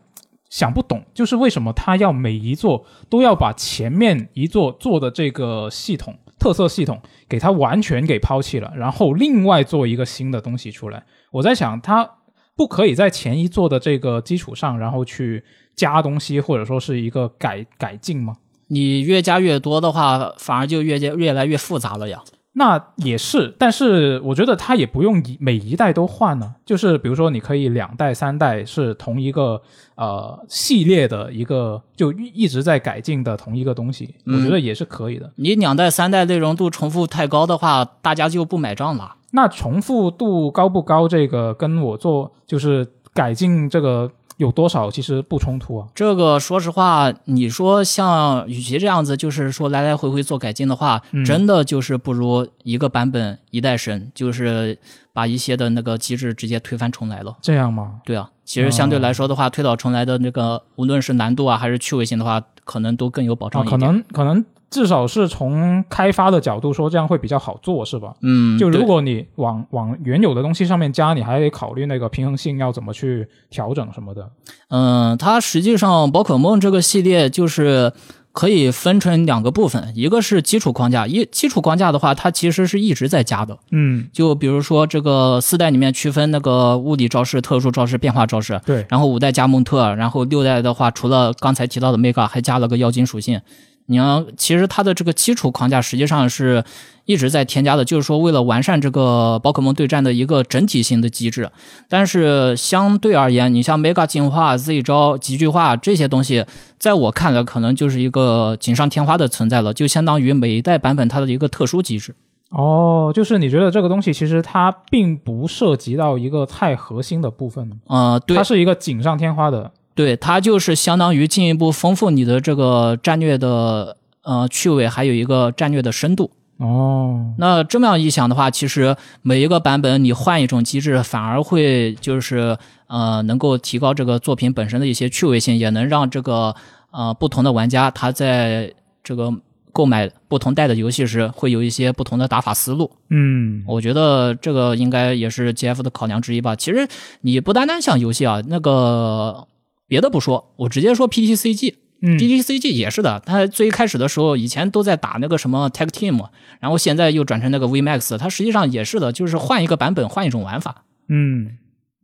Speaker 1: 想不懂，就是为什么它要每一座都要把前面一座做的这个系统特色系统给它完全给抛弃了，然后另外做一个新的东西出来。我在想，它不可以在前一座的这个基础上，然后去加东西，或者说是一个改改进吗？
Speaker 3: 你越加越多的话，反而就越加越来越复杂了呀。
Speaker 1: 那也是，但是我觉得它也不用一每一代都换呢。就是比如说，你可以两代、三代是同一个呃系列的一个，就一一直在改进的同一个东西，我觉得也是可以的。
Speaker 3: 你两代、三代内容度重复太高的话，大家就不买账了。
Speaker 1: 那重复度高不高？这个跟我做就是改进这个有多少，其实不冲突啊。
Speaker 3: 这个说实话，你说像与其这样子，就是说来来回回做改进的话，
Speaker 1: 嗯
Speaker 3: 真的就是不如一个版本一代神，就是把一些的那个机制直接推翻重来了。
Speaker 1: 这样吗？
Speaker 3: 对啊，其实相对来说的话，推倒重来的那个，无论是难度啊还是趣味性的话，可能都更有保
Speaker 1: 啊，
Speaker 3: 障一点。
Speaker 1: 可能可能至少是从开发的角度说，这样会比较好做，是吧？
Speaker 3: 嗯，
Speaker 1: 就如果你往往原有的东西上面加，你还得考虑那个平衡性要怎么去调整什么的。
Speaker 3: 嗯，它实际上宝可梦这个系列就是可以分成两个部分，一个是基础框架，一基础框架的话，它其实是一直在加的。
Speaker 1: 嗯，
Speaker 3: 就比如说这个四代里面区分那个物理招式、特殊招式、变化招式，
Speaker 1: 对，
Speaker 3: 然后五代加蒙特，然后六代的话，除了刚才提到的 mega，还加了个妖精属性。你要其实它的这个基础框架实际上是一直在添加的，就是说为了完善这个宝可梦对战的一个整体性的机制。但是相对而言，你像 mega 进化、Z 招、集聚化这些东西，在我看来可能就是一个锦上添花的存在了，就相当于每一代版本它的一个特殊机制。
Speaker 1: 哦，就是你觉得这个东西其实它并不涉及到一个太核心的部分，
Speaker 3: 呃，对
Speaker 1: 它，是一个锦上添花的。
Speaker 3: 对，它就是相当于进一步丰富你的这个战略的呃趣味，还有一个战略的深度。
Speaker 1: 哦，
Speaker 3: 那这么样一想的话，其实每一个版本你换一种机制，反而会就是呃能够提高这个作品本身的一些趣味性，也能让这个呃不同的玩家他在这个购买不同代的游戏时，会有一些不同的打法思路。
Speaker 1: 嗯，
Speaker 3: 我觉得这个应该也是 GF 的考量之一吧。其实你不单单像游戏啊，那个别的不说，我直接说 PTCG。
Speaker 1: 嗯
Speaker 3: PTCG 也是的，它最一开始的时候，以前都在打那个什么 Tag Team，然后现在又转成那个 VMAX，它实际上也是的，就是换一个版本，换一种玩法。
Speaker 1: 嗯，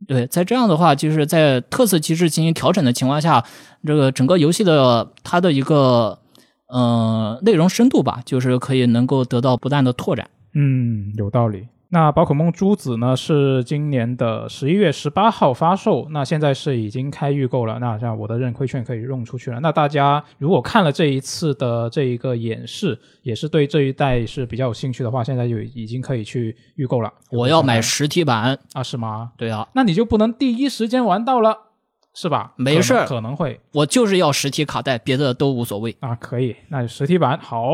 Speaker 3: 对，在这样的话，就是在特色机制进行调整的情况下，这个整个游戏的它的一个呃内容深度吧，就是可以能够得到不断的拓展。
Speaker 1: 嗯，有道理。那宝可梦珠子呢是今年的十一月十八号发售，那现在是已经开预购了。那像我的认亏券可以用出去了。那大家如果看了这一次的这一个演示，也是对这一代是比较有兴趣的话，现在就已经可以去预购了。
Speaker 3: 我要买实体版，
Speaker 1: 啊？是吗？
Speaker 3: 对啊，
Speaker 1: 那你就不能第一时间玩到了，是吧？
Speaker 3: 没事
Speaker 1: 可可能会
Speaker 3: 我就是要实体卡带，别的都无所谓。
Speaker 1: 啊，可以。那实体版好。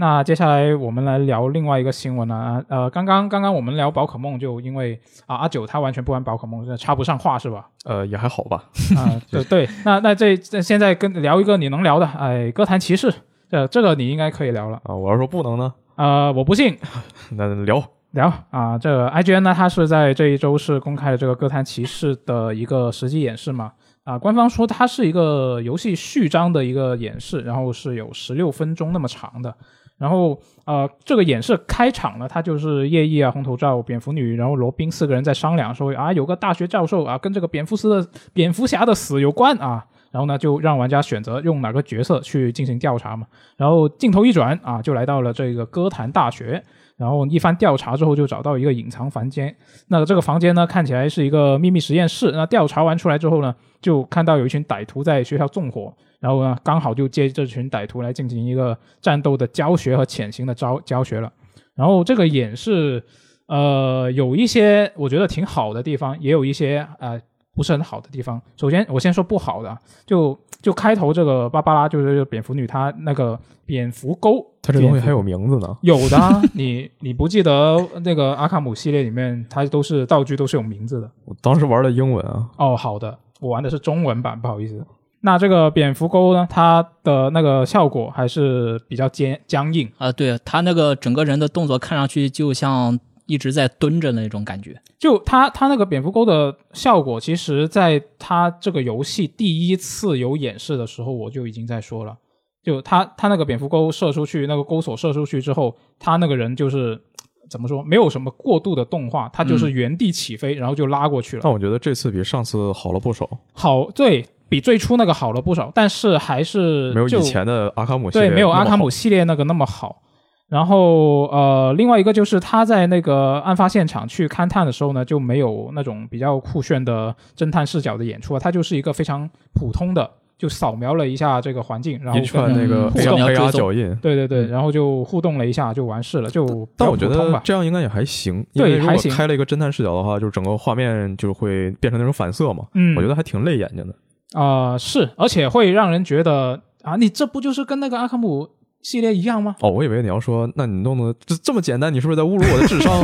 Speaker 1: 那接下来我们来聊另外一个新闻呢、啊，呃，刚刚刚刚我们聊宝可梦，就因为啊阿九他完全不玩宝可梦，插不上话是吧？
Speaker 2: 呃，也还好吧。
Speaker 1: 啊，对 对，那那这这现在跟聊一个你能聊的，哎，歌坛骑士，这这个你应该可以聊了。
Speaker 2: 啊，我要说不能呢，
Speaker 1: 呃，我不信，
Speaker 2: 那聊
Speaker 1: 聊啊，这个 IGN 呢，它是在这一周是公开了这个歌坛骑士的一个实际演示嘛。啊，官方说它是一个游戏序章的一个演示，然后是有十六分钟那么长的。然后呃，这个演示开场呢，他就是夜翼啊、红头罩、蝙蝠女，然后罗宾四个人在商量说啊，有个大学教授啊，跟这个蝙蝠斯的 蝙蝠侠的死有关啊。然后呢，就让玩家选择用哪个角色去进行调查嘛。然后镜头一转啊，就来到了这个哥谭大学。然后一番调查之后，就找到一个隐藏房间。那这个房间呢，看起来是一个秘密实验室。那调查完出来之后呢，就看到有一群歹徒在学校纵火，然后呢，刚好就接这群歹徒来进行一个战斗的教学和潜行的教教学了。然后这个演示，呃，有一些我觉得挺好的地方，也有一些呃不是很好的地方。首先，我先说不好的，就就开头这个芭芭拉就是这个蝙蝠女，她那个蝙蝠钩，
Speaker 2: 它这东西还有名字呢。
Speaker 1: 有的啊，你你不记得那个阿卡姆系列里面，它都是道具都是有名字的。
Speaker 2: 我当时玩的英文啊，
Speaker 1: 哦，好的，我玩的是中文版，不好意思。那这个蝙蝠钩呢，它的那个效果还是比较坚僵硬，
Speaker 3: 啊，对它那个整个人的动作看上去就像一直在蹲着那种感觉。
Speaker 1: 就他他那个蝙蝠钩的效果，其实在他这个游戏第一次有演示的时候，我就已经在说了。就他他那个蝙蝠钩射出去，那个钩索射出去之后，他那个人就是怎么说，没有什么过度的动画，他就是原地起飞，然后就拉过去了。
Speaker 2: 但我觉得这次比上次好了不少，
Speaker 1: 好，对比最初那个好了不少，但是还是
Speaker 2: 没有
Speaker 1: 就
Speaker 2: 以前的阿卡姆系列
Speaker 1: 对没有阿卡姆系列那个那么好。然后呃，另外一个就是他在那个案发现场去勘探的时候呢，就没有那种比较酷炫的侦探视角的演出啊，他就是一个非常普通的，就扫描了一下这个环境，然后
Speaker 2: 一串
Speaker 1: 跟
Speaker 2: 那个脚印。
Speaker 1: 对对对，
Speaker 2: 嗯
Speaker 1: 然后就互动了一下就完事了，就比
Speaker 2: 但我觉得。这样应该也还行，因为如果
Speaker 1: 对还行
Speaker 2: 开了一个侦探视角的话，就是整个画面就会变成那种反色嘛，
Speaker 1: 嗯，
Speaker 2: 我觉得还挺累眼睛的。
Speaker 1: 啊、是，而且会让人觉得啊，你这不就是跟那个阿卡姆系列一样吗？
Speaker 2: 哦，我以为你要说，那你弄的这这么简单，你是不是在侮辱我的智商？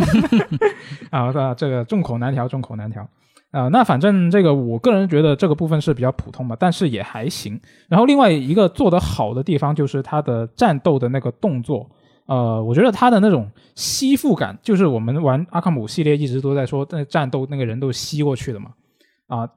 Speaker 1: 啊，那这个众口难调，众口难调。啊、那反正这个我个人觉得这个部分是比较普通吧，但是也还行。然后另外一个做得好的地方就是它的战斗的那个动作，呃，我觉得它的那种吸附感，就是我们玩阿卡姆系列一直都在说，那战斗那个人都吸过去的嘛。啊，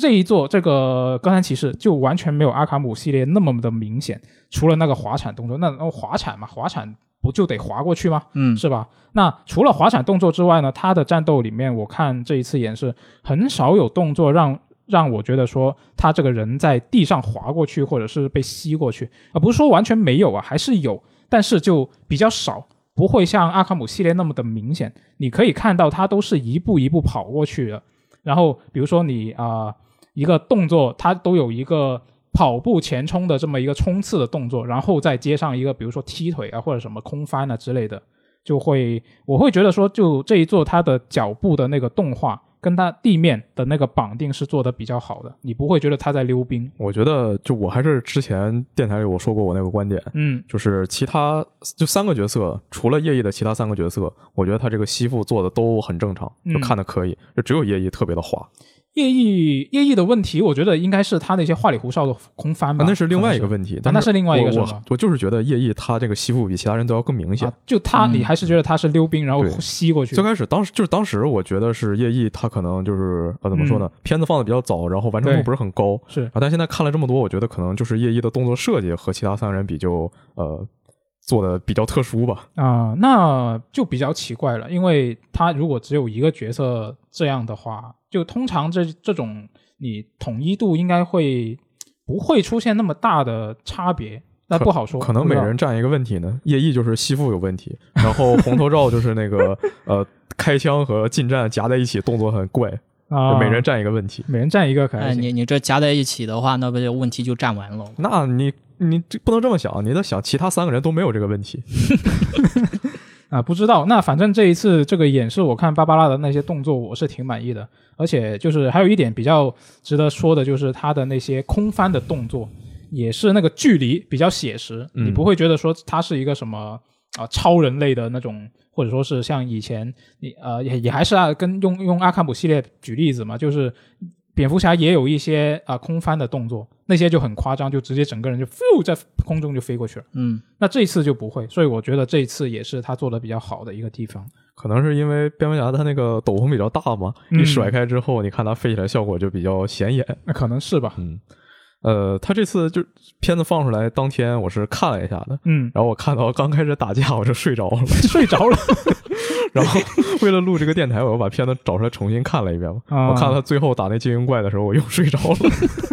Speaker 1: 这一座这个高山骑士就完全没有阿卡姆系列那么的明显，除了那个滑铲动作，那那滑铲嘛，滑铲不就得滑过去吗？
Speaker 3: 嗯，
Speaker 1: 是吧？那除了滑铲动作之外呢，他的战斗里面，我看这一次演示很少有动作让让我觉得说他这个人在地上滑过去，或者是被吸过去啊，不是说完全没有啊，还是有，但是就比较少，不会像阿卡姆系列那么的明显。你可以看到他都是一步一步跑过去的，然后比如说你啊、一个动作，它都有一个。跑步前冲的这么一个冲刺的动作，然后再接上一个，比如说踢腿啊，或者什么空翻啊之类的，就会我会觉得说，就这一座它的脚步的那个动画跟它地面的那个绑定是做的比较好的，你不会觉得他在溜冰。
Speaker 2: 我觉得，就我还是之前电台里我说过我那个观点，
Speaker 1: 嗯
Speaker 2: 就是其他就三个角色，除了叶翼的其他三个角色，我觉得他这个吸附做的都很正常，就
Speaker 1: 嗯
Speaker 2: 看的可以，就只有叶翼特别的滑，
Speaker 1: 叶毅叶毅的问题，我觉得应该是他那些花里胡哨的空翻吧，
Speaker 2: 啊那是另外一个。问题。
Speaker 1: 那是另外一个是吗
Speaker 2: 我就是觉得叶毅他这个吸附比其他人都要更明显
Speaker 1: 啊。，就他，
Speaker 3: 嗯
Speaker 1: 你还是觉得他是溜冰，然后吸过去
Speaker 2: 最。开始当时就是当时我觉得是叶毅，他可能就是呃怎么说呢，片子放的比较早，然后完成度不是很高。
Speaker 1: 是
Speaker 2: 啊，但现在看了这么多，我觉得可能就是叶毅的动作设计和其他三个人比就呃做的比较特殊吧。
Speaker 1: 啊、那就比较奇怪了，因为他如果只有一个角色这样的话，就通常这这种你统一度应该会不会出现那么大的差别，那不好说。
Speaker 2: 可能每人占一个问题呢。叶翼就是吸附有问题，然后红头罩就是那个呃开枪和近战夹在一起，动作很怪，
Speaker 1: 啊，
Speaker 2: 就每人占一个问题。
Speaker 1: 每人占一个可能
Speaker 3: 哎，你你这夹在一起的话，那不就问题就占完了？
Speaker 2: 那你你这不能这么想，你得想其他三个人都没有这个问题。
Speaker 1: 啊，不知道。那反正这一次这个演示，我看芭芭拉的那些动作，我是挺满意的。而且就是还有一点比较值得说的，就是他的那些空翻的动作，也是那个距离比较写实，
Speaker 2: 嗯
Speaker 1: 你不会觉得说他是一个什么啊、超人类的那种，或者说是像以前你呃也也还是啊，跟用用阿卡姆系列举例子嘛，就是。蝙蝠侠也有一些啊、空翻的动作，那些就很夸张，就直接整个人就飞在空中就飞过去了。
Speaker 3: 嗯，
Speaker 1: 那这一次就不会，所以我觉得这一次也是他做的比较好的一个地方。
Speaker 2: 可能是因为蝙蝠侠他那个斗篷比较大嘛，
Speaker 1: 嗯
Speaker 2: 一甩开之后，你看他飞起来效果就比较显眼。
Speaker 1: 那可能是吧。
Speaker 2: 嗯，呃，他这次就片子放出来当天，我是看了一下的，
Speaker 1: 嗯，
Speaker 2: 然后我看到刚开始打架我就睡着了，
Speaker 1: 睡着了。
Speaker 2: 然后 为了录这个电台，我又把片子找出来重新看了一遍嘛。
Speaker 1: 啊
Speaker 2: 我看到他最后打那精英怪的时候，我又睡着了，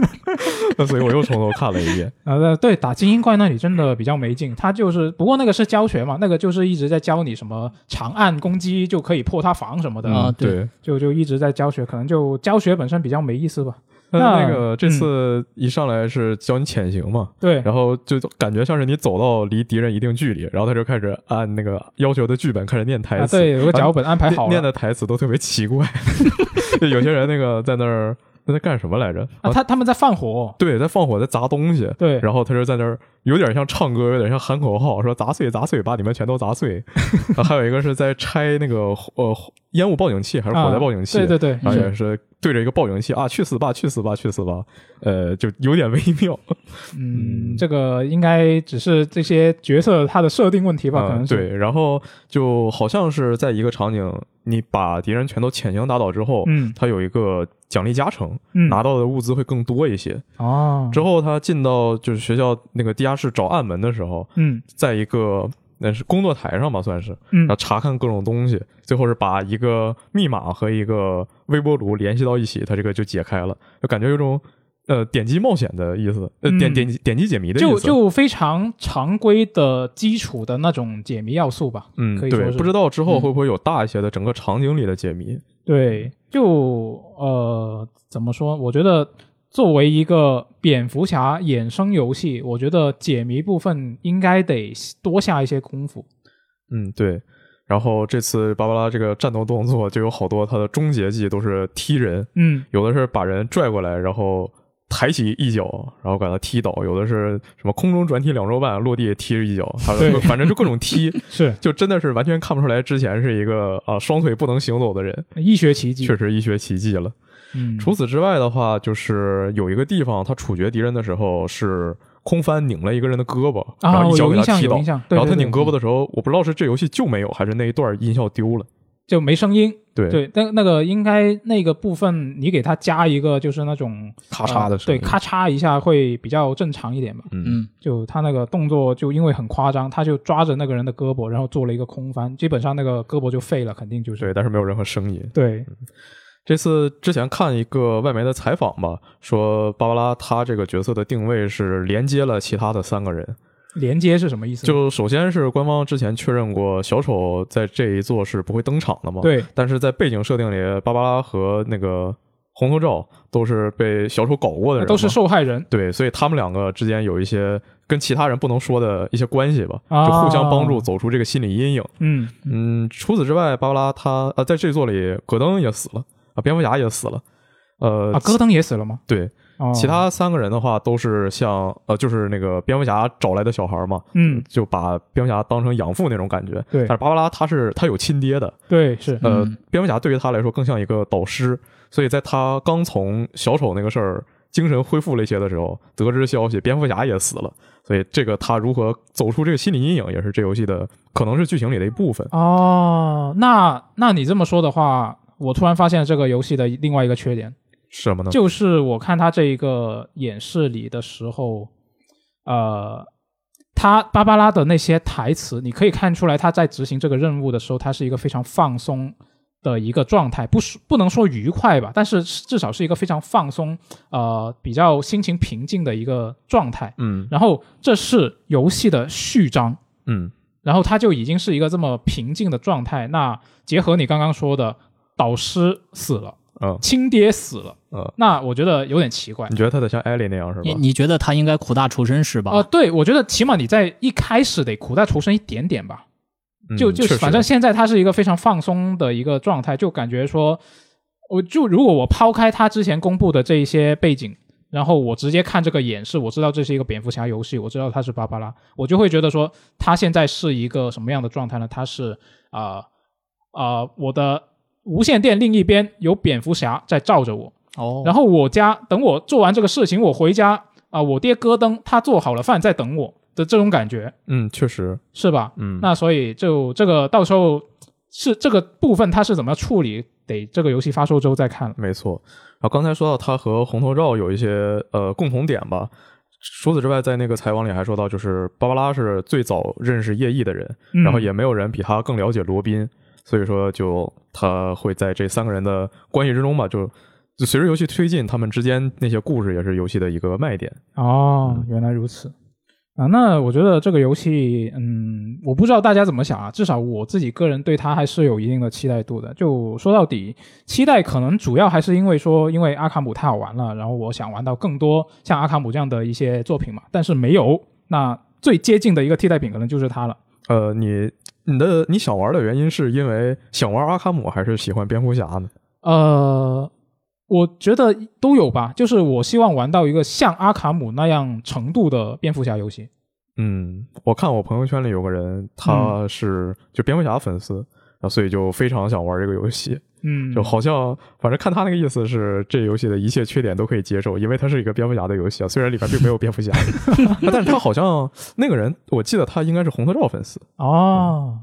Speaker 2: 那所以我又从头看了一遍。
Speaker 1: 啊，对对，打精英怪那里真的比较没劲。他就是，不过那个是教学嘛，那个就是一直在教你什么长按攻击就可以破他防什么的，
Speaker 3: 啊对
Speaker 2: 对，
Speaker 1: 就就一直在教学，可能就教学本身比较没意思吧。
Speaker 2: 那
Speaker 1: 那
Speaker 2: 那个这次一上来是教你潜行嘛，
Speaker 1: 对，
Speaker 2: 然后就感觉像是你走到离敌人一定距离，然后他就开始按那个要求的剧本开始念台
Speaker 1: 啊，
Speaker 2: 词，
Speaker 1: 对，有个脚本安排好了。
Speaker 2: 念 念的台词都特别奇怪，就有些人那个在那儿那在干什么来着？
Speaker 1: 啊，他他们在放火，
Speaker 2: 对，在放火，在砸东西。
Speaker 1: 对，
Speaker 2: 然后他就在那儿有点像唱歌，有点像喊口号，说砸碎砸碎，把你们全都砸碎。还有一个是在拆那个呃烟雾报警器还是火灾报警器，
Speaker 1: 啊对对对，
Speaker 2: 然后也是对着一个报警器啊，去死吧，去死吧，去死吧，呃，就有点微妙。
Speaker 1: 嗯，这个应该只是这些角色他的设定问题吧，可能是。
Speaker 2: 嗯对，然后就好像是在一个场景，你把敌人全都潜行打倒之后，
Speaker 1: 嗯
Speaker 2: 它有一个奖励加成，
Speaker 1: 嗯，
Speaker 2: 拿到的物资会更多一些。
Speaker 1: 哦，
Speaker 2: 之后他进到就是学校那个地下室找暗门的时候，
Speaker 1: 嗯
Speaker 2: 在一个那是工作台上吧，算是，
Speaker 1: 嗯
Speaker 2: 然后查看各种东西，最后是把一个密码和一个微波炉联系到一起，它这个就解开了，就感觉有种呃点击冒险的意思，呃点
Speaker 1: 嗯
Speaker 2: 点击点击解谜的意思。
Speaker 1: 就就非常常规的基础的那种解谜要素吧。
Speaker 2: 嗯，对，
Speaker 1: 可以说是
Speaker 2: 不知道之后
Speaker 3: 嗯
Speaker 2: 会不会有大一些的整个场景里的解谜。
Speaker 1: 对，就呃怎么说？我觉得作为一个蝙蝠侠衍生游戏，我觉得解谜部分应该得多下一些功夫。
Speaker 2: 嗯，对。然后这次芭芭拉这个战斗动作就有好多，它的终结技都是踢人，
Speaker 1: 嗯，
Speaker 2: 有的是把人拽过来，然后抬起一脚，然后把他踢倒；有的是什么空中转体两周半，落地踢一脚，反正就各种踢，
Speaker 1: 是
Speaker 2: 就真的是完全看不出来之前是一个啊双腿不能行走的人，
Speaker 1: 医学奇迹。
Speaker 2: 确实医学奇迹了。
Speaker 1: 嗯，
Speaker 2: 除此之外的话，就是有一个地方他处决敌人的时候是空翻拧了一个人的胳膊，然
Speaker 1: 啊，
Speaker 2: 后一脚给他踢倒然后他
Speaker 1: 对对
Speaker 2: 拧胳膊的时候，我不知道是这游戏就没有，还是那一段音效丢了。
Speaker 1: 就没声音。
Speaker 2: 对，
Speaker 1: 对，但那个应该那个部分你给他加一个就是那种
Speaker 2: 咔嚓的
Speaker 1: 呃对，
Speaker 2: 声音。
Speaker 1: 咔嚓一下会比较正常一点吧。
Speaker 2: 嗯，
Speaker 3: 嗯，
Speaker 1: 就他那个动作就因为很夸张，他就抓着那个人的胳膊，然后做了一个空翻，基本上那个胳膊就废了，肯定就是
Speaker 2: 对，但是没有任何声音。
Speaker 1: 对
Speaker 2: 这次之前看一个外媒的采访吧，说芭芭拉她这个角色的定位是连接了其他的三个人。
Speaker 1: 连接是什么意思？
Speaker 2: 就首先是官方之前确认过，小丑在这一座是不会登场的嘛？。
Speaker 1: 对
Speaker 2: 但是在背景设定里，芭芭拉和那个红头罩都是被小丑搞过的人，
Speaker 1: 都是受害人。
Speaker 2: 对，所以他们两个之间有一些跟其他人不能说的一些关系吧，
Speaker 1: 啊
Speaker 2: 就互相帮助走出这个心理阴影。
Speaker 1: 嗯，
Speaker 2: 嗯，除此之外，芭芭拉她呃在这座里，戈登也死了啊，蝙蝠侠也死了，呃
Speaker 1: 啊，戈登也死了吗？
Speaker 2: 对，
Speaker 1: 哦，
Speaker 2: 其他三个人的话都是像呃，就是那个蝙蝠侠找来的小孩嘛，
Speaker 1: 嗯，
Speaker 2: 就把蝙蝠侠当成养父那种感觉。
Speaker 1: 对
Speaker 2: 但是芭芭拉她是她有亲爹的，
Speaker 1: 对是
Speaker 2: 呃，
Speaker 3: 嗯
Speaker 2: 蝙蝠侠对于他来说更像一个导师，所以在他刚从小丑那个事儿精神恢复了一些的时候，得知消息蝙蝠侠也死了，所以这个他如何走出这个心理阴影，也是这游戏的可能是剧情里的一部分。
Speaker 1: 哦，那那你这么说的话，我突然发现这个游戏的另外一个缺点，
Speaker 2: 什么呢？
Speaker 1: 就是我看他这一个演示里的时候，呃，他芭芭拉的那些台词，你可以看出来他在执行这个任务的时候，他是一个非常放松的一个状态，不是不能说愉快吧，但是至少是一个非常放松，呃，比较心情平静的一个状态。
Speaker 2: 嗯
Speaker 1: 然后这是游戏的序章，
Speaker 2: 嗯
Speaker 1: 然后他就已经是一个这么平静的状态。那结合你刚刚说的，导师死了，
Speaker 2: 嗯
Speaker 1: 亲爹死了，
Speaker 2: 嗯，
Speaker 1: 那我觉得有点奇怪。
Speaker 2: 你觉得他得像艾莉那样是吧？
Speaker 3: 你你觉得他应该苦大仇深是吧？
Speaker 1: 呃，对，我觉得起码你在一开始得苦大仇深一点点吧。
Speaker 2: 嗯
Speaker 1: 就就反正现在他是一个非常放松的一个状态，就感觉说，我就如果我抛开他之前公布的这一些背景，然后我直接看这个演示，我知道这是一个蝙蝠侠游戏，我知道他是芭芭拉，我就会觉得说他现在是一个什么样的状态呢？他是啊啊、呃我的无线电另一边有蝙蝠侠在罩着我，
Speaker 3: 哦，
Speaker 1: 然后我家等我做完这个事情，我回家啊、我爹戈登他做好了饭在等我的这种感觉，
Speaker 2: 嗯，确实，
Speaker 1: 是吧？
Speaker 2: 嗯，
Speaker 1: 那所以就这个到时候是这个部分它是怎么处理，得这个游戏发售之后再看了。
Speaker 2: 没错。然后刚才说到他和红头罩有一些呃共同点吧。除此之外，在那个采访里还说到，就是芭芭拉是最早认识叶翼的人，
Speaker 1: 嗯
Speaker 2: 然后也没有人比他更了解罗宾，所以说就他会在这三个人的关系之中吧，就就随着游戏推进，他们之间那些故事也是游戏的一个卖点。
Speaker 1: 哦，原来如此啊！那我觉得这个游戏，嗯，我不知道大家怎么想啊，至少我自己个人对它还是有一定的期待度的。就说到底，期待可能主要还是因为说，因为阿卡姆太好玩了，然后我想玩到更多像阿卡姆这样的一些作品嘛。但是没有，那最接近的一个替代品可能就是它了。
Speaker 2: 呃，你你的你想玩的原因是因为想玩阿卡姆，还是喜欢蝙蝠侠呢？
Speaker 1: 呃，我觉得都有吧。就是我希望玩到一个像阿卡姆那样程度的蝙蝠侠游戏。
Speaker 2: 嗯，我看我朋友圈里有个人，他是就蝙蝠侠粉丝，然后所以就非常想玩这个游戏，
Speaker 1: 嗯，
Speaker 2: 就好像反正看他那个意思是，这游戏的一切缺点都可以接受，因为它是一个蝙蝠侠的游戏啊，虽然里边并没有蝙蝠侠，但是他好像那个人，我记得他应该是红头罩粉丝，
Speaker 1: 哦，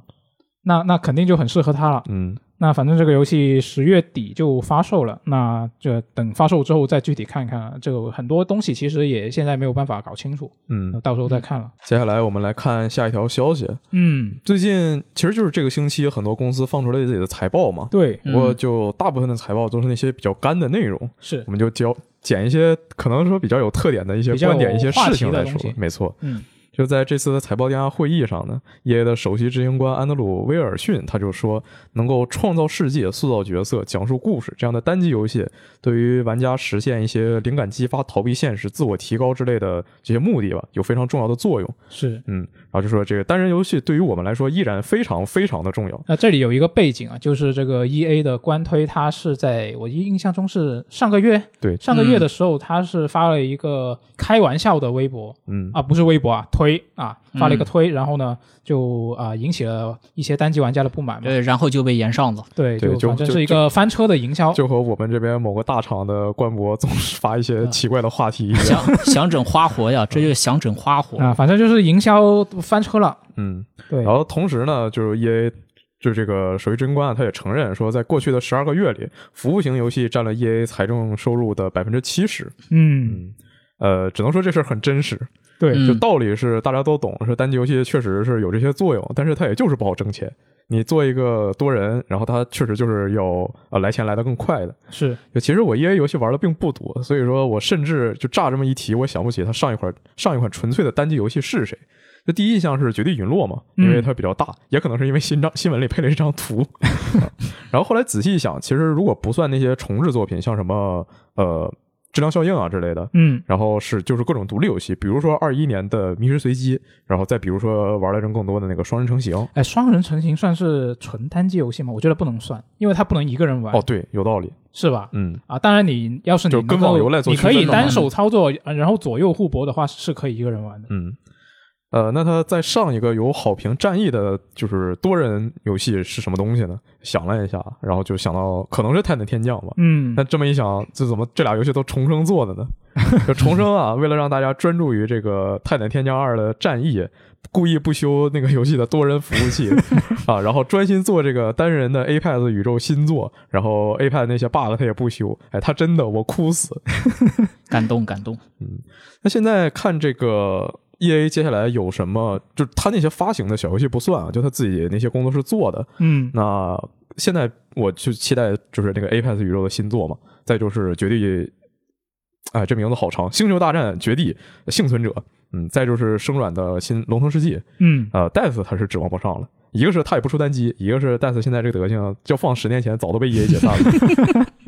Speaker 1: 那那肯定就很适合他了。
Speaker 2: 嗯，
Speaker 1: 那反正这个游戏十月底就发售了，那就等发售之后再具体看看。这个很多东西其实也现在没有办法搞清楚，
Speaker 2: 嗯
Speaker 1: 那，到时候再看了。
Speaker 2: 接下来我们来看下一条消息。
Speaker 1: 嗯，
Speaker 2: 最近其实就是这个星期，很多公司放出来自己的财报嘛，
Speaker 1: 对，
Speaker 3: 嗯
Speaker 2: 不过就大部分的财报都是那些比较干的内容，
Speaker 1: 是
Speaker 2: 我们就挑捡一些可能说比较有特点的一些观点、一些事情来。说没错，
Speaker 1: 嗯
Speaker 2: 就在这次的财报电话会议上呢，EA 的首席执行官安德鲁·威尔逊他就说，能够创造世界、塑造角色、讲述故事这样的单机游戏，对于玩家实现一些灵感激发、逃避现实、自我提高之类的这些目的吧，有非常重要的作用。
Speaker 1: 是。
Speaker 2: 嗯，然后就说这个单人游戏对于我们来说依然非常非常的重要。
Speaker 1: 那这里有一个背景啊，就是这个 E A 的官推，它是在我印象中是上个月，
Speaker 2: 对
Speaker 1: 上个月的时候，它是发了一个开玩笑的微博
Speaker 2: 嗯
Speaker 1: 啊，不是微博啊，推啊，发了一个推，然后呢，就啊引起了一些单机玩家的不满嘛。
Speaker 3: 对，然后就被延上了。
Speaker 1: 对，
Speaker 2: 对就
Speaker 1: 反正
Speaker 2: 是
Speaker 1: 一个翻车的营销。
Speaker 2: 就和我们这边某个大厂的官博总是发一些
Speaker 1: 嗯
Speaker 2: 奇怪的话题一样。
Speaker 3: 想想整花活呀，这就是想整花活。
Speaker 1: 啊，反正就是营销翻车了。
Speaker 2: 嗯，
Speaker 1: 对，
Speaker 2: 然后同时呢，就是 E A。就是这个首席执行官啊，他也承认说，在过去的十二个月里，服务型游戏占了 E A 财政收入的百分之七十。
Speaker 1: 嗯，
Speaker 2: 嗯，呃，只能说这事儿很真实。
Speaker 1: 对，
Speaker 3: 嗯
Speaker 2: 就道理是大家都懂，是单机游戏确实是有这些作用，但是它也就是不好挣钱。你做一个多人，然后它确实就是要呃来钱来的更快的。
Speaker 1: 是，
Speaker 2: 其实我 E A 游戏玩的并不多，所以说我甚至就乍这么一提，我想不起它上一款上一款纯粹的单机游戏是谁。就第一印象是《绝地陨落》嘛，因为它比较大，也可能是因为新张新闻里配了一张图。然后后来仔细一想，其实如果不算那些重置作品，像什么呃质量效应啊之类的，
Speaker 1: 嗯，
Speaker 2: 然后是就是各种独立游戏，比如说二一年的《迷失随机》，然后再比如说玩的人更多的那个《双人成行》。
Speaker 1: 哎，双人成行算是纯单机游戏吗？我觉得不能算，因为它不能一个人玩，
Speaker 2: 哦，对，有道理。
Speaker 1: 是吧？
Speaker 2: 嗯，
Speaker 1: 啊，当然你要是你
Speaker 2: 就跟网游来做
Speaker 1: 你可以单手操作，呃然后左右互搏的话，是可以一个人玩的。
Speaker 2: 嗯，呃，那他在上一个有好评战役的，就是多人游戏是什么东西呢？想了一下，然后就想到可能是《泰坦天降》吧。
Speaker 1: 嗯，
Speaker 2: 那这么一想，这怎么这俩游戏都重生做的呢？就重生啊，为了让大家专注于这个《泰坦天降二》的战役，故意不修那个游戏的多人服务器 啊，然后专心做这个单人的 Apex 宇宙新作，然后 Apex 那些 bug 他也不修，哎，他真的我哭死。
Speaker 3: 感动感动。
Speaker 2: 嗯那现在看这个 E A 接下来有什么？就是他那些发行的小游戏不算啊，就他自己那些工作室做的。
Speaker 1: 嗯，
Speaker 2: 那现在我就期待就是那个 Apex 宇宙的新作嘛，再就是绝地，哎，这名字好长，《星球大战：绝地幸存者》。嗯，再就是生软的新《龙腾世纪》。
Speaker 1: 嗯，
Speaker 2: 呃，Death 他是指望不上了，一个是他也不出单机，一个是 Death 现在这个德行，就放十年前早都被 E A 解散了。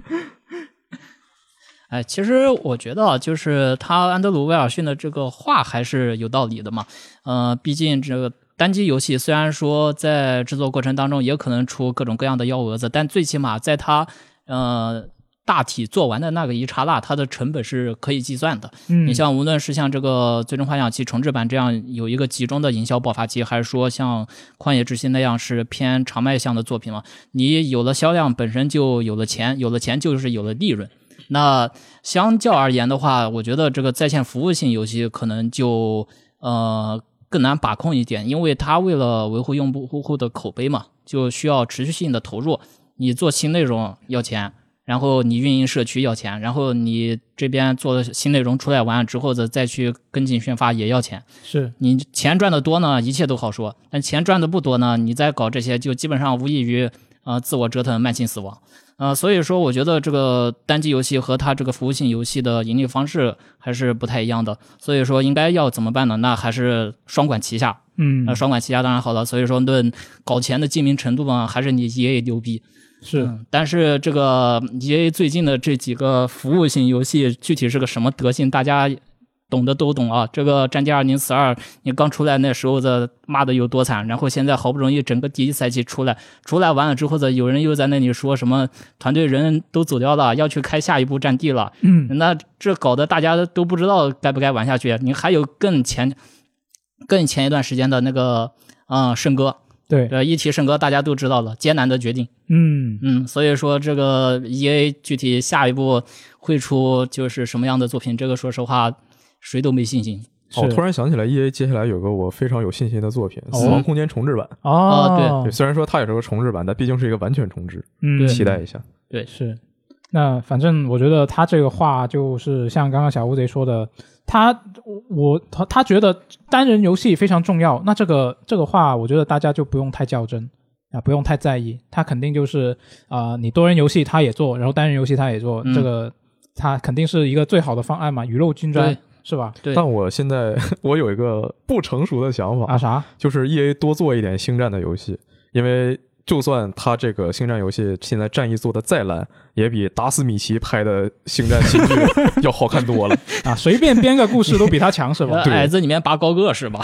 Speaker 3: 哎，其实我觉得啊，就是他安德鲁·威尔逊的这个话还是有道理的嘛。呃，毕竟这个单机游戏虽然说在制作过程当中也可能出各种各样的幺蛾子，但最起码在它呃大体做完的那个一刹那，它的成本是可以计算的。
Speaker 1: 嗯，
Speaker 3: 你像无论是像这个《最终幻想七》重置版这样有一个集中的营销爆发期，还是说像《旷野之心》那样是偏长卖向的作品嘛，你有了销量，本身就有了钱，有了钱就是有了利润。那相较而言的话，我觉得这个在线服务性游戏可能就呃更难把控一点，因为它为了维护用户户的口碑嘛，就需要持续性的投入。你做新内容要钱，然后你运营社区要钱，然后你这边做的新内容出来完了之后的再去跟进宣发也要钱。
Speaker 1: 是，
Speaker 3: 你钱赚的多呢，一切都好说；但钱赚的不多呢，你再搞这些就基本上无异于呃自我折腾、慢性死亡。呃，所以说我觉得这个单机游戏和它这个服务性游戏的盈利方式还是不太一样的。所以说应该要怎么办呢？那还是双管齐下。
Speaker 1: 嗯
Speaker 3: 那，双管齐下当然好了。所以说论搞钱的精明程度嘛，还是你 EA 牛逼。
Speaker 1: 是，
Speaker 3: 嗯，但是这个 EA 最近的这几个服务性游戏具体是个什么德性，大家懂的都懂啊。这个《战地二零四二》，你刚出来那时候的骂的有多惨，然后现在好不容易整个第一赛季出来，出来完了之后的有人又在那里说什么团队人都走掉了，要去开下一步《战地》了。
Speaker 1: 嗯，
Speaker 3: 那这搞得大家都不知道该不该玩下去。你还有更前更前一段时间的那个啊、圣歌，
Speaker 1: 对，
Speaker 3: 呃，一提圣歌大家都知道了，艰难的决定。
Speaker 1: 嗯，
Speaker 3: 嗯，所以说这个 E A 具体下一步会出就是什么样的作品，这个说实话谁都没信心。
Speaker 2: 哦，突然想起来，E A 接下来有个我非常有信心的作品《死亡空间》重置版。
Speaker 1: 啊，
Speaker 2: 对，虽然说它也是个重置版，但毕竟是一个完全重置，
Speaker 1: 嗯，
Speaker 2: 期待一下。
Speaker 3: 对，
Speaker 1: 是，那反正我觉得他这个话就是像刚刚小乌贼说的，他我他他觉得单人游戏非常重要，那这个这个话，我觉得大家就不用太较真啊，不用太在意，他肯定就是啊、你多人游戏他也做，然后单人游戏他也做，
Speaker 3: 嗯
Speaker 1: 这个他肯定是一个最好的方案嘛，雨露均沾
Speaker 3: 对，
Speaker 1: 是吧？
Speaker 3: 对，
Speaker 2: 但我现在 我有一个不成熟的想法，
Speaker 1: 啊啥？
Speaker 2: 就是 E A 多做一点星战的游戏，因为就算他这个星战游戏现在战役做的再烂，也比达斯米奇拍的星战新剧要好看多了。
Speaker 1: 啊，随便编个故事都比他强是吧？
Speaker 2: 对
Speaker 3: 矮子里面拔高个是吧？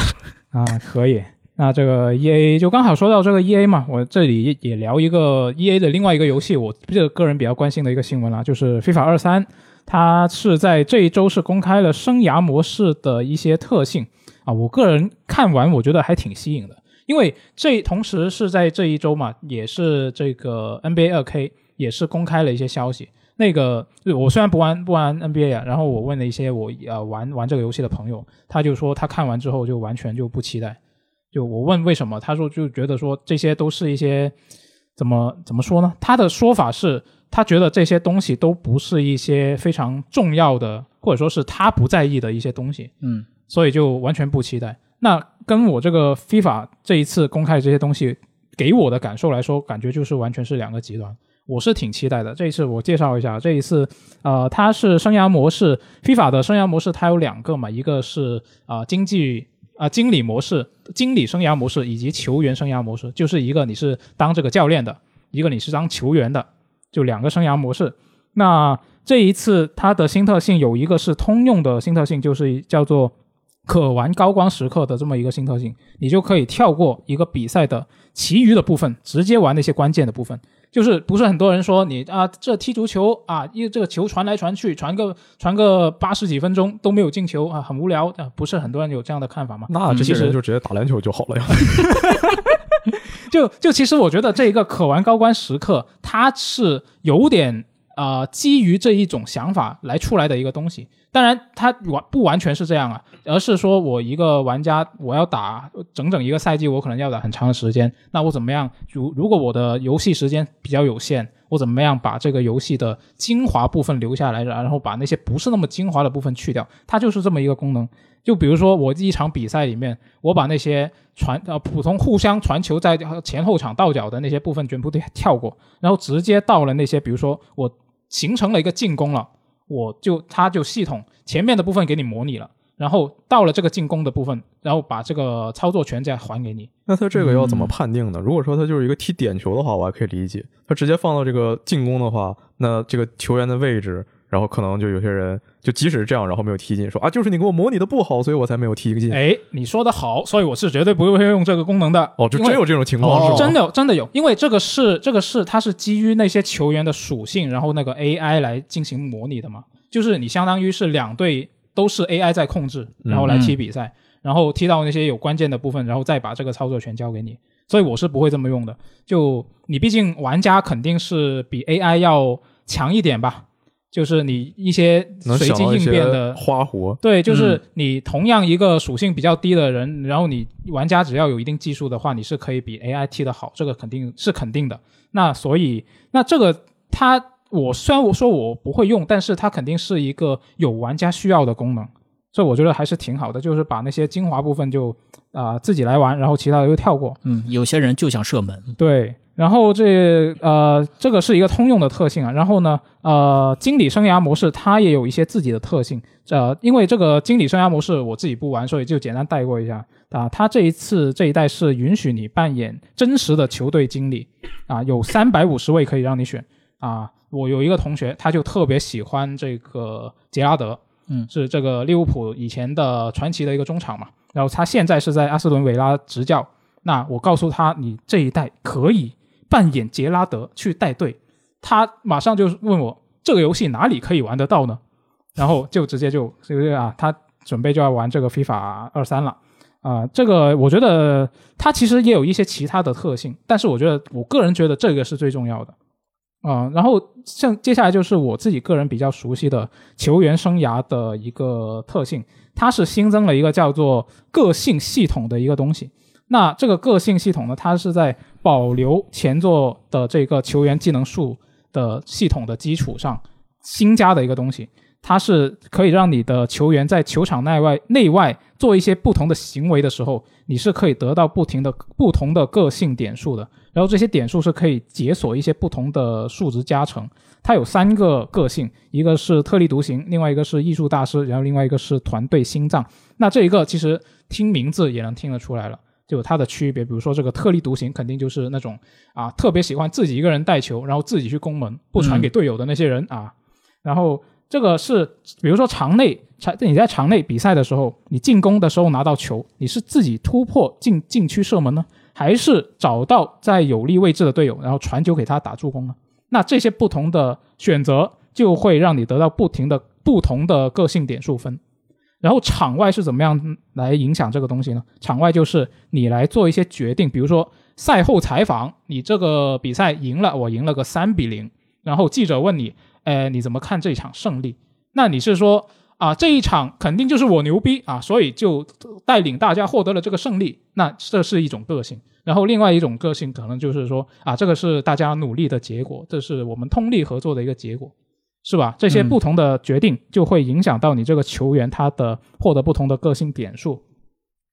Speaker 1: 啊，可以。那这个 E A 就刚好说到这个 E A 嘛，我这里也聊一个 E A 的另外一个游戏，我这个个人比较关心的一个新闻啦，就是 FIFA 二三，它是在这一周是公开了生涯模式的一些特性啊，我个人看完我觉得还挺吸引的，因为这同时是在这一周嘛，也是这个 NBA 二 K 也是公开了一些消息。那个我虽然不玩不玩 NBA 啊，然后我问了一些我呃玩玩这个游戏的朋友，他就说他看完之后就完全就不期待。就我问为什么，他说就觉得说这些都是一些怎么怎么说呢？他的说法是，他觉得这些东西都不是一些非常重要的，或者说是他不在意的一些东西，
Speaker 3: 嗯，
Speaker 1: 所以就完全不期待。那跟我这个 FIFA 这一次公开这些东西给我的感受来说，感觉就是完全是两个极端。我是挺期待的。这一次我介绍一下，这一次呃，它是生涯模式，FIFA 的生涯模式它有两个嘛，一个是啊、呃经济啊、经理模式、经理生涯模式以及球员生涯模式，就是一个你是当这个教练的，一个你是当球员的，就两个生涯模式。那这一次它的新特性有一个是通用的新特性，就是叫做可玩高光时刻的这么一个新特性，你就可以跳过一个比赛的其余的部分，直接玩那些关键的部分。就是不是很多人说你啊，这踢足球啊，因为这个球传来传去，传个传个八十几分钟都没有进球啊，很无聊啊，不是很多人有这样的看法吗？
Speaker 2: 那这些人就直接打篮球就好了呀。
Speaker 1: 就就其实我觉得这一个可玩高光时刻，它是有点呃基于这一种想法来出来的一个东西。当然，它完不完全是这样啊，而是说我一个玩家我要打整整一个赛季，我可能要打很长的时间。那我怎么样？如如果我的游戏时间比较有限，我怎么样把这个游戏的精华部分留下来，然后把那些不是那么精华的部分去掉？它就是这么一个功能。就比如说我一场比赛里面，我把那些传呃普通互相传球在前后场倒脚的那些部分全部都跳过，然后直接到了那些比如说我形成了一个进攻了，我就他就系统前面的部分给你模拟了，然后到了这个进攻的部分，然后把这个操作权再还给你。
Speaker 2: 那他这个要怎么判定呢？如果说他就是一个踢点球的话，我还可以理解；他直接放到这个进攻的话，那这个球员的位置，然后可能就有些人就即使是这样，然后没有踢进，说啊，就是你给我模拟的不好，所以我才没有踢进。
Speaker 1: 哎，你说的好，所以我是绝对不会用这个功能的。
Speaker 2: 哦，就真有这种情况
Speaker 3: 哦
Speaker 2: 是吗？
Speaker 1: 真的真的有，因为这个是这个是它是基于那些球员的属性，然后那个 AI 来进行模拟的嘛，就是你相当于是两队都是 AI 在控制，然后来踢比赛，然后踢到那些有关键的部分，然后再把这个操作权交给你。所以我是不会这么用的。就你毕竟玩家肯定是比 AI 要强一点吧，就是你一些随机应变的
Speaker 2: 花活。
Speaker 1: 对，就是你同样一个属性比较低的人，然后你玩家只要有一定技术的话，你是可以比 AI 踢得好，这个肯定是肯定的。那所以，那这个它，我虽然我说我不会用，但是它肯定是一个有玩家需要的功能，所以我觉得还是挺好的，就是把那些精华部分就啊、自己来玩，然后其他的又跳过。
Speaker 3: 嗯，有些人就想射门，
Speaker 1: 对，然后这呃，这个是一个通用的特性啊。然后呢，呃，经理生涯模式它也有一些自己的特性。呃，因为这个经理生涯模式我自己不玩，所以就简单带过一下啊。它这一次这一代是允许你扮演真实的球队经理啊，有三百五十位可以让你选啊。我有一个同学，他就特别喜欢这个杰拉德，
Speaker 3: 嗯
Speaker 1: 是这个利物浦以前的传奇的一个中场嘛。然后他现在是在阿斯顿维拉执教。那我告诉他，你这一代可以扮演杰拉德去带队，他马上就问我这个游戏哪里可以玩得到呢？然后就直接就就是啊，他准备就要玩这个 FIFA 二三了。啊、这个我觉得它其实也有一些其他的特性，但是我觉得我个人觉得这个是最重要的。啊、然后像接下来就是我自己个人比较熟悉的球员生涯的一个特性，它是新增了一个叫做个性系统的一个东西。那这个个性系统呢，它是在保留前作的这个球员技能树的系统的基础上新加的一个东西。它是可以让你的球员在球场内外内外做一些不同的行为的时候，你是可以得到不停的不同的个性点数的。然后这些点数是可以解锁一些不同的数值加成。它有三个个性，一个是特立独行，另外一个是艺术大师，然后另外一个是团队心脏。那这一个其实听名字也能听得出来了，就有它的区别。比如说这个特立独行，肯定就是那种啊特别喜欢自己一个人带球，然后自己去攻门，不传给队友的那些人啊。然后这个是比如说场内场你在场内比赛的时候，你进攻的时候拿到球，你是自己突破进禁区射门呢，还是找到在有利位置的队友，然后传球给他打助攻呢？那这些不同的选择就会让你得到不停的不同的个性点数分。然后场外是怎么样来影响这个东西呢？场外就是你来做一些决定，比如说赛后采访，你这个比赛赢了，我赢了个三比零，然后记者问你，呃，你怎么看这场胜利？那你是说啊，这一场肯定就是我牛逼啊，所以就带领大家获得了这个胜利？那这是一种个性。然后另外一种个性可能就是说啊，这个是大家努力的结果，这是我们通力合作的一个结果，是吧？这些不同的决定就会影响到你这个球员他的获得不同的个性点数。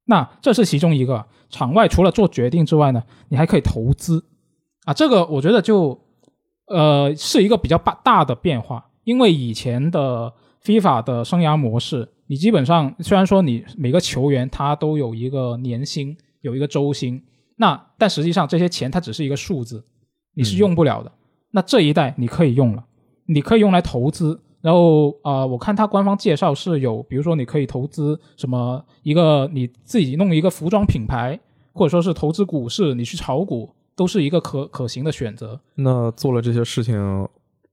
Speaker 1: 那这是其中一个。场外除了做决定之外呢，你还可以投资啊，这个我觉得就呃是一个比较大大的变化，因为以前的 FIFA 的生涯模式，你基本上虽然说你每个球员他都有一个年薪，有一个周薪。那但实际上这些钱它只是一个数字，你是用不了的。那这一代你可以用了，你可以用来投资。然后啊，我看他官方介绍是有，比如说你可以投资什么一个你自己弄一个服装品牌，或者说是投资股市，你去炒股都是一个可可行的选择。
Speaker 2: 那做了这些事情，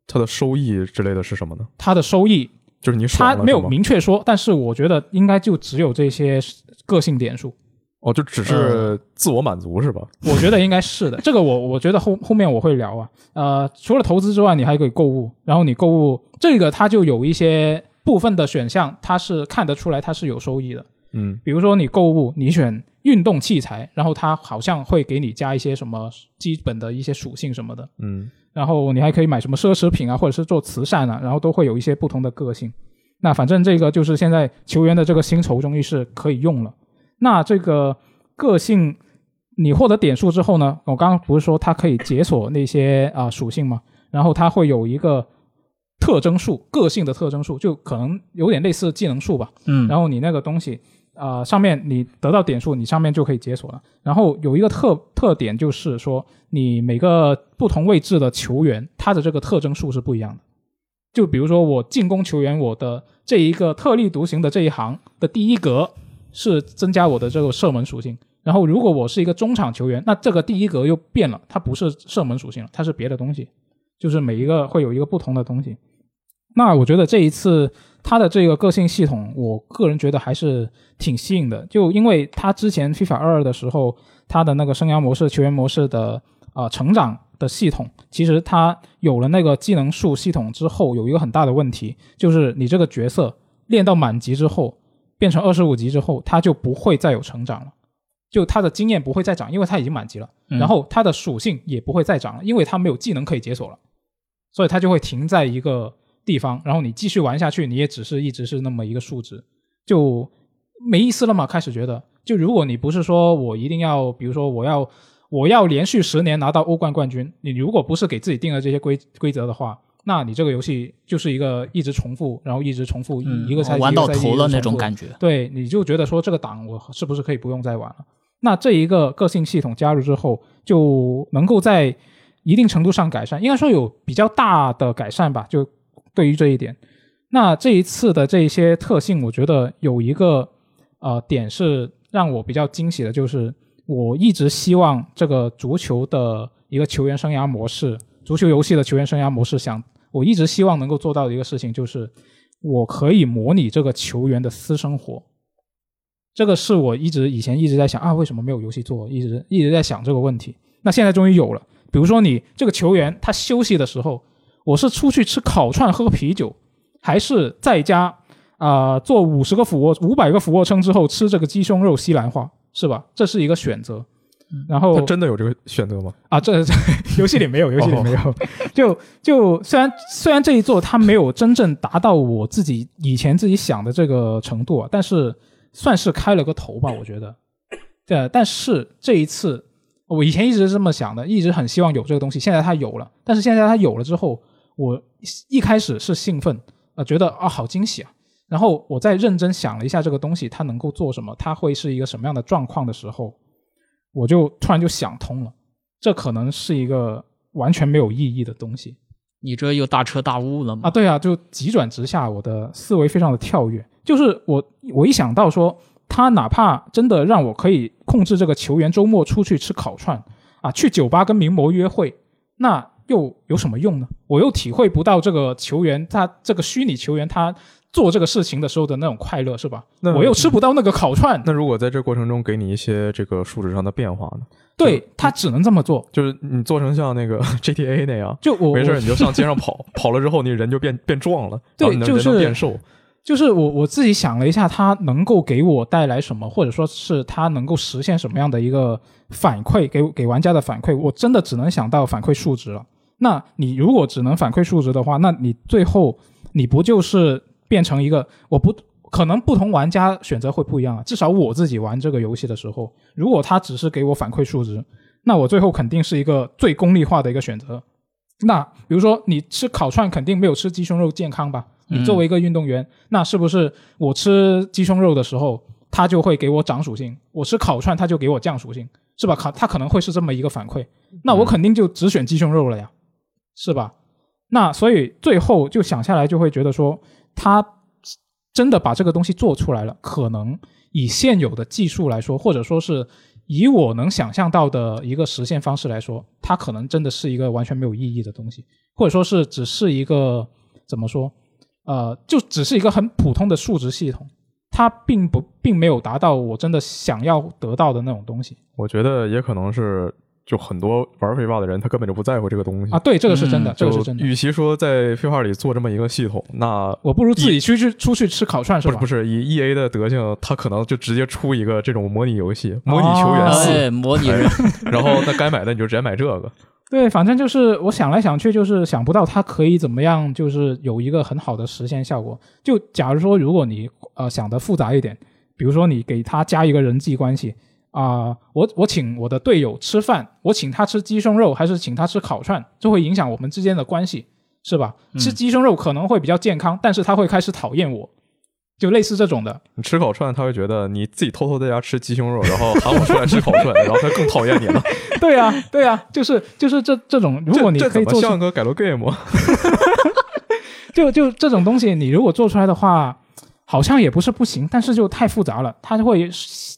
Speaker 2: 它的收益之类的是什么呢？
Speaker 1: 它的收益
Speaker 2: 就是你
Speaker 1: 他没有明确说，但是我觉得应该就只有这些个性点数。
Speaker 2: 哦，就只是自我满足是吧？
Speaker 1: 我觉得应该是的。这个我我觉得后后面我会聊啊。呃，除了投资之外，你还可以购物。然后你购物这个它就有一些部分的选项，它是看得出来它是有收益的。
Speaker 2: 嗯，
Speaker 1: 比如说你购物，你选运动器材，然后它好像会给你加一些什么基本的一些属性什么的。
Speaker 2: 嗯，
Speaker 1: 然后你还可以买什么奢侈品啊，或者是做慈善啊，然后都会有一些不同的个性。那反正这个就是现在球员的这个薪酬终于是可以用了。那这个个性，你获得点数之后呢？我刚刚不是说它可以解锁那些啊属性吗？然后它会有一个特征数，个性的特征数，就可能有点类似技能数吧。
Speaker 3: 嗯，
Speaker 1: 然后你那个东西啊，上面你得到点数，你上面就可以解锁了。然后有一个特特点就是说，你每个不同位置的球员，他的这个特征数是不一样的。就比如说我进攻球员，我的这一个特立独行的这一行的第一格。是增加我的这个射门属性，然后如果我是一个中场球员，那这个第一格又变了，它不是射门属性了，它是别的东西，就是每一个会有一个不同的东西。那我觉得这一次它的这个个性系统，我个人觉得还是挺吸引的，就因为它之前 FIFA 二的时候，它的那个生涯模式、球员模式的啊成长的系统，其实它有了那个技能树系统之后，有一个很大的问题，就是你这个角色练到满级之后。变成二十五级之后，他就不会再有成长了，就他的经验不会再涨，因为他已经满级了。然后他的属性也不会再涨了，因为他没有技能可以解锁了，所以他就会停在一个地方。然后你继续玩下去，你也只是一直是那么一个数值，就没意思了嘛。开始觉得，就如果你不是说我一定要，比如说我要我要连续十年拿到欧冠冠军，你如果不是给自己定了这些规规则的话。那你这个游戏就是一个一直重复，然后一直重复一个赛季
Speaker 3: 玩到头了那种感觉。
Speaker 1: 对，你就觉得说这个档我是不是可以不用再玩了？那这一个个性系统加入之后，就能够在一定程度上改善，应该说有比较大的改善吧。就对于这一点，那这一次的这些特性，我觉得有一个呃点是让我比较惊喜的，就是我一直希望这个足球的一个球员生涯模式。足球游戏的球员生涯模式，想我一直希望能够做到的一个事情，就是我可以模拟这个球员的私生活。这个是我一直以前一直在想啊，为什么没有游戏做？一直一直在想这个问题。那现在终于有了。比如说，你这个球员他休息的时候，我是出去吃烤串喝啤酒，还是在家啊做五十个俯卧、五百个俯卧撑之后吃这个鸡胸肉西兰花，是吧？这是一个选择。然后
Speaker 2: 他真的有这个选择吗？
Speaker 1: 啊，这这游戏里没有，游戏里没有。就就虽然虽然这一座它没有真正达到我自己以前自己想的这个程度啊，但是算是开了个头吧，我觉得。对，但是这一次我以前一直是这么想的，一直很希望有这个东西，现在它有了。但是现在它有了之后，我一开始是兴奋，啊，觉得啊好惊喜啊。然后我再认真想了一下这个东西它能够做什么，它会是一个什么样的状况的时候。我就突然就想通了，这可能是一个完全没有意义的东西
Speaker 3: 你这又大彻大悟了吗？
Speaker 1: 啊！对啊，就急转直下，我的思维非常的跳跃。就是我我一想到说，他哪怕真的让我可以控制这个球员周末出去吃烤串啊，去酒吧跟名模约会，那又有什么用呢？我又体会不到这个球员他这个虚拟球员他做这个事情的时候的那种快乐，是吧？
Speaker 2: 那
Speaker 1: 我又吃不到那个烤串，
Speaker 2: 那如果在这过程中给你一些这个数值上的变化呢？
Speaker 1: 对他只能这么做。
Speaker 2: 就是你做成像那个 GTA 那样，
Speaker 1: 就我我
Speaker 2: 没事儿你就上街上跑，跑了之后你人就变变壮了，
Speaker 1: 对就是
Speaker 2: 变瘦。
Speaker 1: 就是我我自己想了一下，它能够给我带来什么，或者说是它能够实现什么样的一个反馈，给给玩家的反馈，我真的只能想到反馈数值了。那你如果只能反馈数值的话，那你最后你不就是变成一个我不可能不同玩家选择会不一样啊？至少我自己玩这个游戏的时候，如果它只是给我反馈数值，那我最后肯定是一个最功利化的一个选择。那比如说你吃烤串，肯定没有吃鸡胸肉健康吧？你作为一个运动员，那是不是我吃鸡胸肉的时候，它就会给我涨属性；我吃烤串，它就给我降属性，是吧？烤它可能会是这么一个反馈，那我肯定就只选鸡胸肉了呀，是吧？那所以最后就想下来，就会觉得说，他真的把这个东西做出来了，可能以现有的技术来说，或者说是以我能想象到的一个实现方式来说，它可能真的是一个完全没有意义的东西，或者说是只是一个怎么说？呃，就只是一个很普通的数值系统，它并不并没有达到我真的想要得到的那种东西
Speaker 2: 我觉得也可能是，就很多玩飞霸的人，他根本就不在乎这个东西
Speaker 1: 啊。对，这个是真的，
Speaker 3: 嗯
Speaker 1: 这个是真的。
Speaker 2: 与其说在飞霸里做这么一个系统，那
Speaker 1: 我不如自己去去出去吃烤串是吧？
Speaker 2: 不是不是以 E A 的德性，他可能就直接出一个这种模拟游戏，模拟球员
Speaker 1: 哦，
Speaker 3: 哎，模拟人，
Speaker 2: 然后那该买的你就直接买这个。
Speaker 1: 对，反正就是我想来想去，就是想不到它可以怎么样，就是有一个很好的实现效果。就假如说，如果你呃想的复杂一点，比如说你给他加一个人际关系啊、我我请我的队友吃饭，我请他吃鸡胸肉还是请他吃烤串，这会影响我们之间的关系，是吧？吃鸡胸肉可能会比较健康，但是他会开始讨厌我，就类似这种的。
Speaker 2: 你吃烤串，他会觉得你自己偷偷在家吃鸡胸肉，然后喊我出来吃烤串，然后他更讨厌你了。
Speaker 1: 对呀、对呀、就是就是这这种，如果你可以做出
Speaker 2: 像个改罗 game？
Speaker 1: 就就这种东西，你如果做出来的话，好像也不是不行，但是就太复杂了，它就会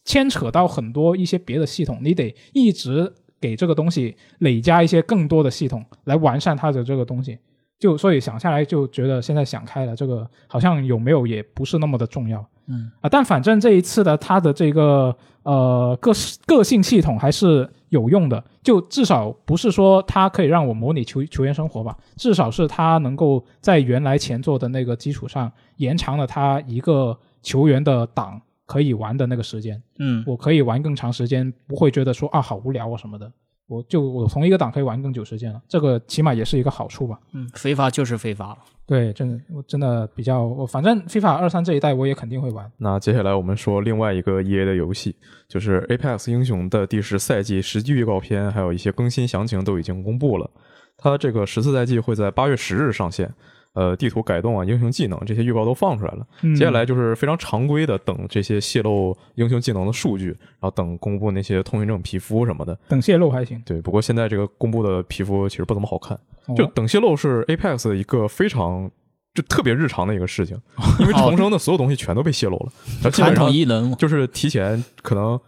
Speaker 1: 牵扯到很多一些别的系统，你得一直给这个东西累加一些更多的系统来完善它的这个东西。就所以想下来就觉得现在想开了，这个好像有没有也不是那么的重要。
Speaker 3: 嗯
Speaker 1: 啊，但反正这一次的它的这个呃个个性系统还是有用的，就至少不是说它可以让我模拟球球员生活吧，至少是它能够在原来前作的那个基础上延长了他一个球员的档可以玩的那个时间，
Speaker 3: 嗯，
Speaker 1: 我可以玩更长时间，不会觉得说啊好无聊啊什么的。我就我同一个档可以玩更久时间了，这个起码也是一个好处吧。
Speaker 3: 嗯，非法就是非法了。
Speaker 1: 对，真的我真的比较我反正 FIFA 二三这一代我也肯定会玩。
Speaker 2: 那接下来我们说另外一个 E A 的游戏，就是 Apex 英雄的第十赛季实际预告片，还有一些更新详情都已经公布了。它这个十四赛季会在八月十日上线，呃，地图改动啊、英雄技能这些预告都放出来了。
Speaker 1: 嗯
Speaker 2: 接下来就是非常常规的等这些泄露英雄技能的数据，然后等公布那些通行证皮肤什么的。
Speaker 1: 等泄露还行，
Speaker 2: 对，不过现在这个公布的皮肤其实不怎么好看。
Speaker 1: 哦
Speaker 2: 就等泄露是 Apex 的一个非常就特别日常的一个事情，因为重生的所有东西全都被泄露了，然后基
Speaker 3: 传
Speaker 2: 本上
Speaker 3: 统异能，
Speaker 2: 就是提前可能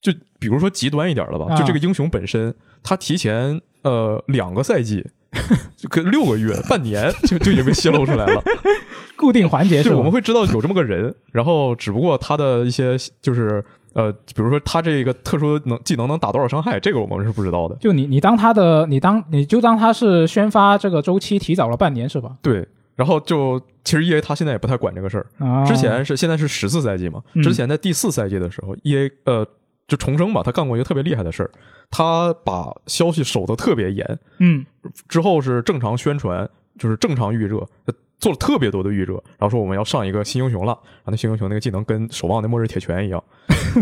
Speaker 2: 就比如说极端一点了吧，
Speaker 1: 啊
Speaker 2: 就这个英雄本身，他提前呃两个赛季。就跟六个月、半年 就就已经被泄露出来了，
Speaker 1: 固定环节是？
Speaker 2: 就我们会知道有这么个人，然后只不过他的一些就是呃，比如说他这个特殊能技能能打多少伤害，这个我们是不知道的。
Speaker 1: 就你你当他的你当你就当他是宣发这个周期提早了半年是吧？
Speaker 2: 对，然后就其实 E A 他现在也不太管这个事儿，
Speaker 1: 啊，
Speaker 2: 之前是现在是十四赛季嘛，
Speaker 1: 嗯
Speaker 2: 之前在第四赛季的时候，E A 呃就重生吧，他干过一个特别厉害的事儿，他把消息守得特别严，
Speaker 1: 嗯
Speaker 2: 之后是正常宣传，就是正常预热，呃做了特别多的预热，然后说我们要上一个新英雄了，然后那新英雄那个技能跟守望的末日铁拳一样，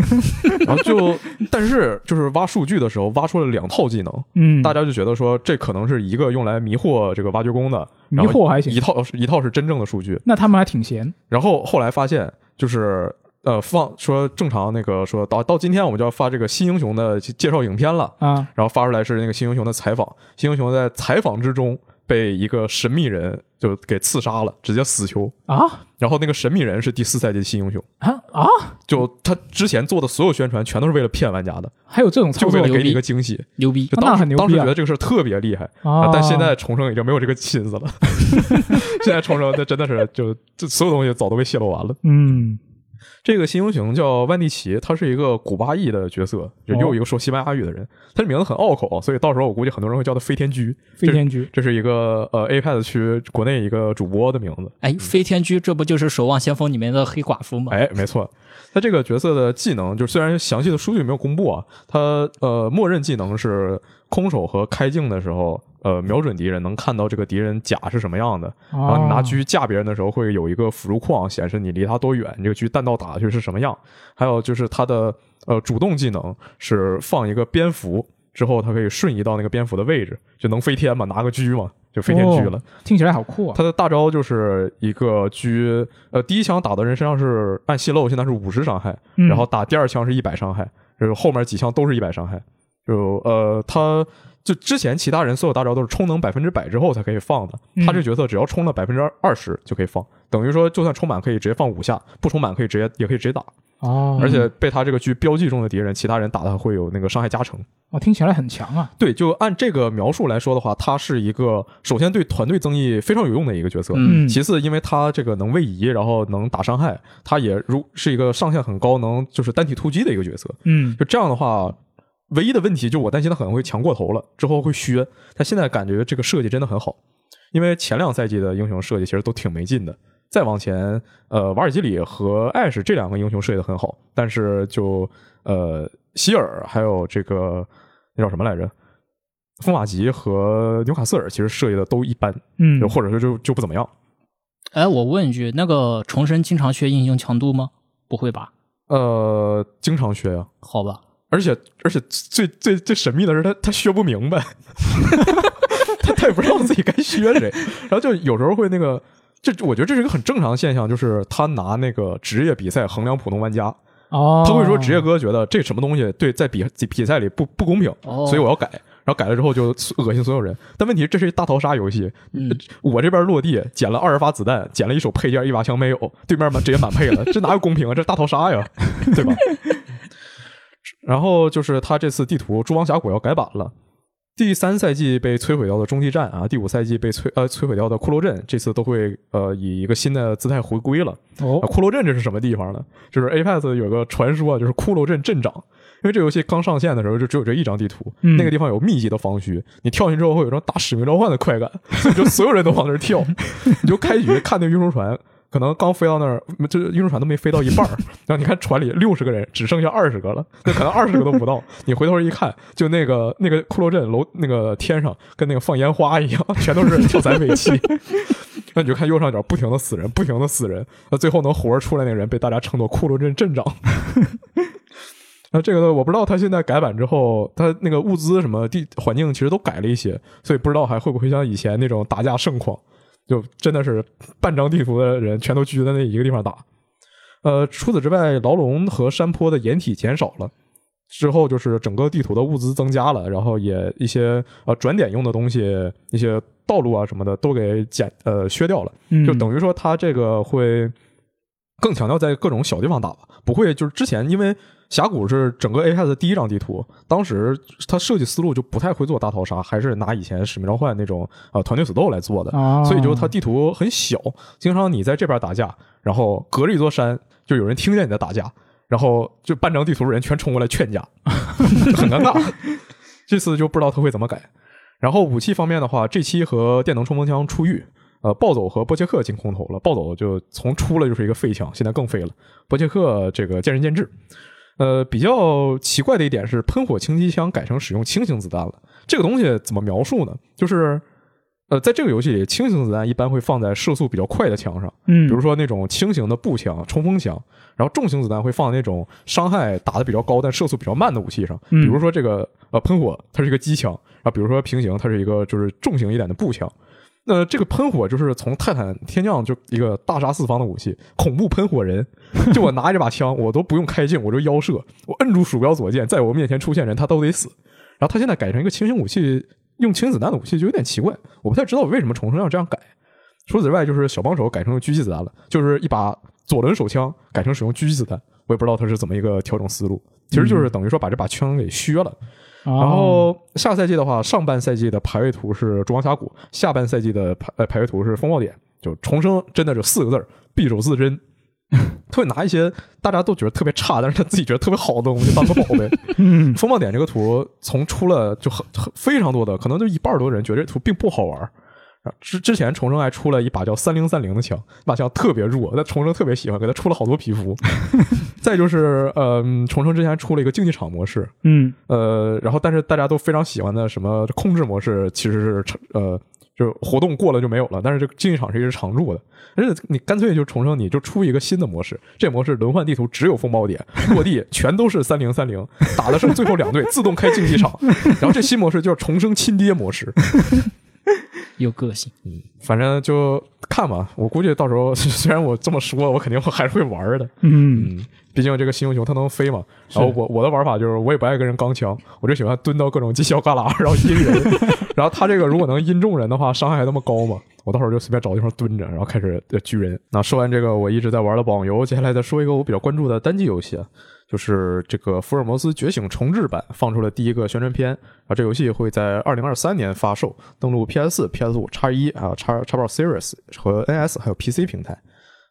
Speaker 2: 然后就但是就是挖数据的时候挖出了两套技能，
Speaker 1: 嗯，
Speaker 2: 大家就觉得说这可能是一个用来迷惑这个挖掘工的，
Speaker 1: 迷惑还行
Speaker 2: 一，套一套是真正的数据，
Speaker 1: 那他们还挺闲。
Speaker 2: 然后后来发现就是。呃，放说正常那个说到到今天我们就要发这个新英雄的介绍影片了，
Speaker 1: 啊，
Speaker 2: 然后发出来是那个新英雄的采访，新英雄在采访之中被一个神秘人就给刺杀了，直接死囚。
Speaker 1: 啊
Speaker 2: 然后那个神秘人是第四赛季的新英雄，
Speaker 1: 啊啊！
Speaker 2: 就他之前做的所有宣传全都是为了骗玩家的，
Speaker 1: 还有这种操作
Speaker 2: 就为了给你一个惊喜。
Speaker 3: 牛逼
Speaker 2: 就！当时当时觉得这个事儿特别厉害，
Speaker 1: 啊！
Speaker 2: 但现在重生已经没有这个心思了。现在重生那真的是就这所有东西早都被泄露完了。
Speaker 1: 嗯
Speaker 2: 这个新英雄叫万蒂奇，他是一个古巴裔的角色，就又一个说西班牙语的人。他的名字很拗口，所以到时候我估计很多人会叫他飞天居。
Speaker 1: 飞天居
Speaker 2: 这是一个呃 APEX 区国内一个主播的名字。
Speaker 3: 哎，飞天居这不就是《守望先锋》里面的黑寡妇吗？
Speaker 2: 哎，没错，他这个角色的技能，就虽然详细的数据没有公布啊，他呃默认技能是空手和开镜的时候，呃瞄准敌人能看到这个敌人甲是什么样的，然后你拿狙架别人的时候会有一个辅助框显示你离他多远，你这个狙弹道打下去是什么样。还有就是他的呃主动技能是放一个蝙蝠。之后，他可以瞬移到那个蝙蝠的位置，就能飞天嘛，拿个狙嘛，就飞天狙了。
Speaker 1: 听起来好酷啊！
Speaker 2: 他的大招就是一个狙，呃，第一枪打到人身上是按泄露，现在是五十伤害，
Speaker 1: 嗯
Speaker 2: 然后打第二枪是一百伤害，就是后面几枪都是一百伤害。就呃，他就之前其他人所有大招都是充能百分之百之后才可以放的，
Speaker 1: 嗯
Speaker 2: 他这个角色只要充了百分之二十就可以放，等于说就算充满可以直接放五下，不充满可以直接也可以直接打，
Speaker 1: 哦，
Speaker 2: 而且被他这个狙标记中的敌人，其他人打他会有那个伤害加成。
Speaker 1: 哦，听起来很强啊！
Speaker 2: 对，就按这个描述来说的话，他是一个首先对团队增益非常有用的一个角色。
Speaker 3: 嗯
Speaker 2: 其次，因为他这个能位移，然后能打伤害，他也如是一个上限很高，能就是单体突击的一个角色。
Speaker 1: 嗯
Speaker 2: 就这样的话，唯一的问题就是我担心他可能会强过头了，之后会削。他现在感觉这个设计真的很好，因为前两赛季的英雄设计其实都挺没劲的。再往前，呃，瓦尔基里和艾什这两个英雄设计的很好，但是就呃希尔还有这个那叫什么来着？风马吉和纽卡斯尔其实设计的都一般，
Speaker 1: 嗯
Speaker 2: 就，或者说就就不怎么样。
Speaker 3: 哎，我问一句，那个重生经常削英雄强度吗？不会吧？
Speaker 2: 呃，经常削呀、
Speaker 3: 好吧，
Speaker 2: 而且而且最最最神秘的是他他削不明白，他他也不知道自己该削谁，然后就有时候会那个，这我觉得这是一个很正常的现象，就是他拿那个职业比赛衡量普通玩家，
Speaker 1: 哦，
Speaker 2: 他会说职业哥觉得这什么东西对在比比赛里不不公平，
Speaker 3: 哦
Speaker 2: 所以我要改。然后改了之后就恶心所有人，但问题是这是一大逃杀游戏，
Speaker 3: 嗯，
Speaker 2: 我这边落地捡了二十发子弹，捡了一手配件，一把枪没有，对面满直接满配了，这哪有公平啊？这大逃杀呀，对吧？然后就是他这次地图蛛王峡谷要改版了，第三赛季被摧毁掉的中继站啊，第五赛季被摧呃摧毁掉的骷髅镇，这次都会呃以一个新的姿态回归了。
Speaker 1: 哦
Speaker 2: 啊，骷髅镇这是什么地方呢？就是 Apex 有个传说啊，就是骷髅镇镇长。因为这游戏刚上线的时候就只有这一张地图，
Speaker 1: 嗯
Speaker 2: 那个地方有密集的防区，你跳进去之后会有一种打使命召唤的快感，所以就所有人都往那儿跳，你就开局看那个运输船，可能刚飞到那儿，这运输船都没飞到一半儿，然后你看船里六十个人，只剩下二十个了，那可能二十个都不到。你回头一看，就那个那个骷髅镇楼那个天上跟那个放烟花一样，全都是跳伞尾气。那你就看右上角不停的死人，不停的死人，那最后能活着出来那个人被大家称作骷髅镇镇长。那这个，我不知道他现在改版之后，他那个物资什么地环境其实都改了一些，所以不知道还会不会像以前那种打架盛况，就真的是半张地图的人全都聚在那一个地方打。呃，除此之外，牢笼和山坡的掩体减少了。之后就是整个地图的物资增加了，然后也一些呃转点用的东西，一些道路啊什么的都给减呃削掉了。
Speaker 1: 嗯
Speaker 2: 就等于说它这个会更强调在各种小地方打吧，不会就是之前因为峡谷是整个 A 派的第一张地图，当时它设计思路就不太会做大逃杀，还是拿以前使命召唤那种呃团队死斗来做的，
Speaker 1: 啊，
Speaker 2: 所以就它地图很小，经常你在这边打架，然后隔着一座山就有人听见你在打架，然后就半张地图人全冲过来劝架，很尴尬。这次就不知道他会怎么改。然后武器方面的话，G 七和电能冲锋枪出狱，呃，暴走和波切克进空投了。暴走就从出了就是一个废枪，现在更废了。波切克这个见仁见智。呃，比较奇怪的一点是，喷火轻机枪改成使用轻型子弹了。这个东西怎么描述呢？就是，呃，在这个游戏里，轻型子弹一般会放在射速比较快的枪上，
Speaker 1: 嗯，
Speaker 2: 比如说那种轻型的步枪、冲锋枪，然后重型子弹会放在那种伤害打的比较高但射速比较慢的武器上，
Speaker 1: 嗯
Speaker 2: 比如说这个呃喷火，它是一个机枪，然后比如说平行，它是一个就是重型一点的步枪。那这个喷火就是从泰坦天降就一个大杀四方的武器，恐怖喷火人。就我拿着这把枪，我都不用开镜，我就腰射，我摁住鼠标左键，在我面前出现人，他都得死。然后他现在改成一个轻型武器，用轻子弹的武器就有点奇怪，我不太知道为什么重生要这样改。除此之外，就是小帮手改成了狙击子弹了，就是一把左轮手枪改成使用狙击子弹，我也不知道他是怎么一个调整思路。其实就是等于说把这把枪给削了。
Speaker 1: 然
Speaker 2: 然后下赛季的话，上半赛季的排位图是中央峡谷，下半赛季的排呃排位图是风暴点。就重生真的就四个字儿：匕首自珍。他会拿一些大家都觉得特别差，但是他自己觉得特别好的东西当个宝贝。
Speaker 1: 嗯
Speaker 2: 风暴点这个图从出了就很很非常多的，可能就一半多人觉得这图并不好玩之之前重生还出了一把叫三零三零的枪，那把枪特别弱，但重生特别喜欢，给他出了好多皮肤。再就是，呃，重生之前出了一个竞技场模式，
Speaker 1: 嗯
Speaker 2: 呃，然后但是大家都非常喜欢的什么控制模式，其实是呃，就活动过了就没有了。但是这个竞技场是一直常驻的，而且你干脆就重生，你就出一个新的模式，这模式轮换地图只有风暴点，落地全都是三零三零，打的剩最后两队，自动开竞技场。然后这新模式叫重生亲爹模式，
Speaker 3: 有个性。
Speaker 2: 嗯反正就看吧。我估计到时候 虽然我这么说，我肯定还是会玩的。
Speaker 1: 嗯
Speaker 2: 嗯，毕竟这个新英雄它能飞嘛。然后我我的玩法就是，我也不爱跟人刚枪，我就喜欢蹲到各种犄角旮旯，然后阴人。然后他这个如果能阴中人的话，伤害还那么高嘛，我到时候就随便找地方蹲着，然后开始呃狙人。那说完这个我一直在玩的网游，接下来再说一个我比较关注的单机游戏啊。就是这个《福尔摩斯觉醒》重置版放出了第一个宣传片，啊，这游戏会在二零二三年发售，登录 PS 四、PS 五、叉一还有叉叉 box Series 和 NS 还有 PC 平台。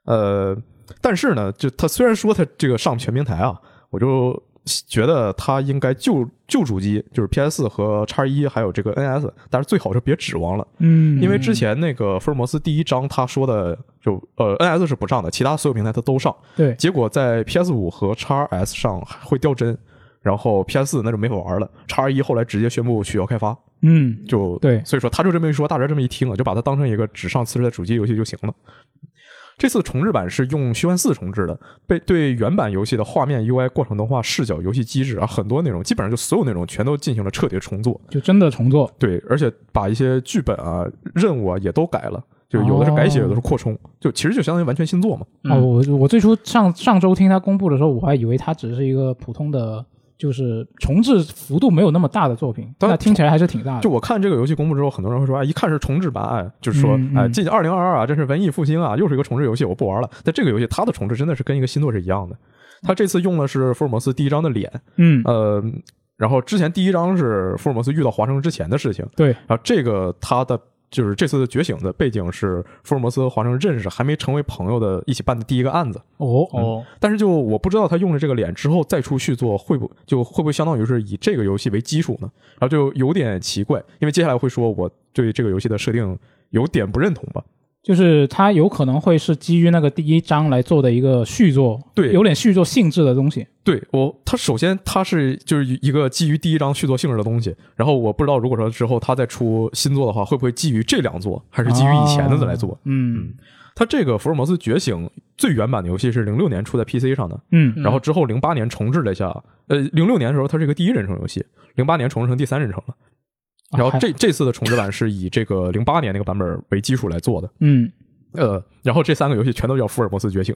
Speaker 2: 呃，但是呢，就它虽然说它这个上全平台啊，我就觉得它应该旧旧主机就是 PS 和叉一还有这个 NS，但是最好是别指望了，
Speaker 1: 嗯，
Speaker 2: 因为之前那个福尔摩斯第一章他说的就呃 NS 是不上的，其他所有平台它都上，
Speaker 1: 对。
Speaker 2: 结果在 PS 五和 x S 上会掉帧。然后 PS 四那就没法玩了，x 一后来直接宣布取消开发，
Speaker 1: 嗯
Speaker 2: 就
Speaker 1: 对。
Speaker 2: 所以说他就这么一说，大家这么一听啊，就把它当成一个只上次世代主机游戏就行了。这次重置版是用虚幻四重置的，被对原版游戏的画面、UI、过程动画、视角、游戏机制啊，很多内容基本上就所有内容全都进行了彻底的重做。
Speaker 1: 就真的重做，
Speaker 2: 对，而且把一些剧本啊、任务啊也都改了，就有的是改写，
Speaker 1: 哦
Speaker 2: 有的是扩充，就其实就相当于完全新作嘛。
Speaker 1: 哦，我我最初上上周听他公布的时候，我还以为它只是一个普通的，就是重置幅度没有那么大的作品，
Speaker 2: 当
Speaker 1: 那听起来还是挺大的。
Speaker 2: 就我看这个游戏公布之后，很多人会说，哎，一看是重置版，哎，就是说，哎，
Speaker 1: 嗯嗯
Speaker 2: 进二零二二啊，这是文艺复兴啊，又是一个重置游戏，我不玩了。但这个游戏它的重置真的是跟一个新作是一样的，它这次用的是福尔摩斯第一章的脸，
Speaker 1: 嗯，
Speaker 2: 呃，然后之前第一章是福尔摩斯遇到华生之前的事情，
Speaker 1: 对，
Speaker 2: 然后这个他的就是这次的觉醒的背景是福尔摩斯和华生认识还没成为朋友的一起办的第一个案子，
Speaker 1: 哦，
Speaker 3: 哦，
Speaker 2: 但是就我不知道他用了这个脸之后再出续作会不就会不会相当于是以这个游戏为基础呢？然后就有点奇怪，因为接下来会说我对这个游戏的设定有点不认同吧。
Speaker 1: 就是它有可能会是基于那个第一章来做的一个续作，
Speaker 2: 对
Speaker 1: 有点续作性质的东西。
Speaker 2: 对我，它首先它是就是一个基于第一章续作性质的东西，然后我不知道如果说之后它再出新作的话，会不会基于这两作，还是基于以前的来做？
Speaker 1: 嗯
Speaker 2: 它这个《福尔摩斯觉醒》最原版的游戏是零六年出在 PC 上的，
Speaker 1: 嗯
Speaker 2: 然后之后零八年重置了一下，呃，零六年的时候它是一个第一人称游戏，零八年重置成第三人称了。然后这这次的重置版是以这个零八年那个版本为基础来做的，
Speaker 1: 嗯
Speaker 2: 呃，然后这三个游戏全都叫《福尔摩斯觉醒》，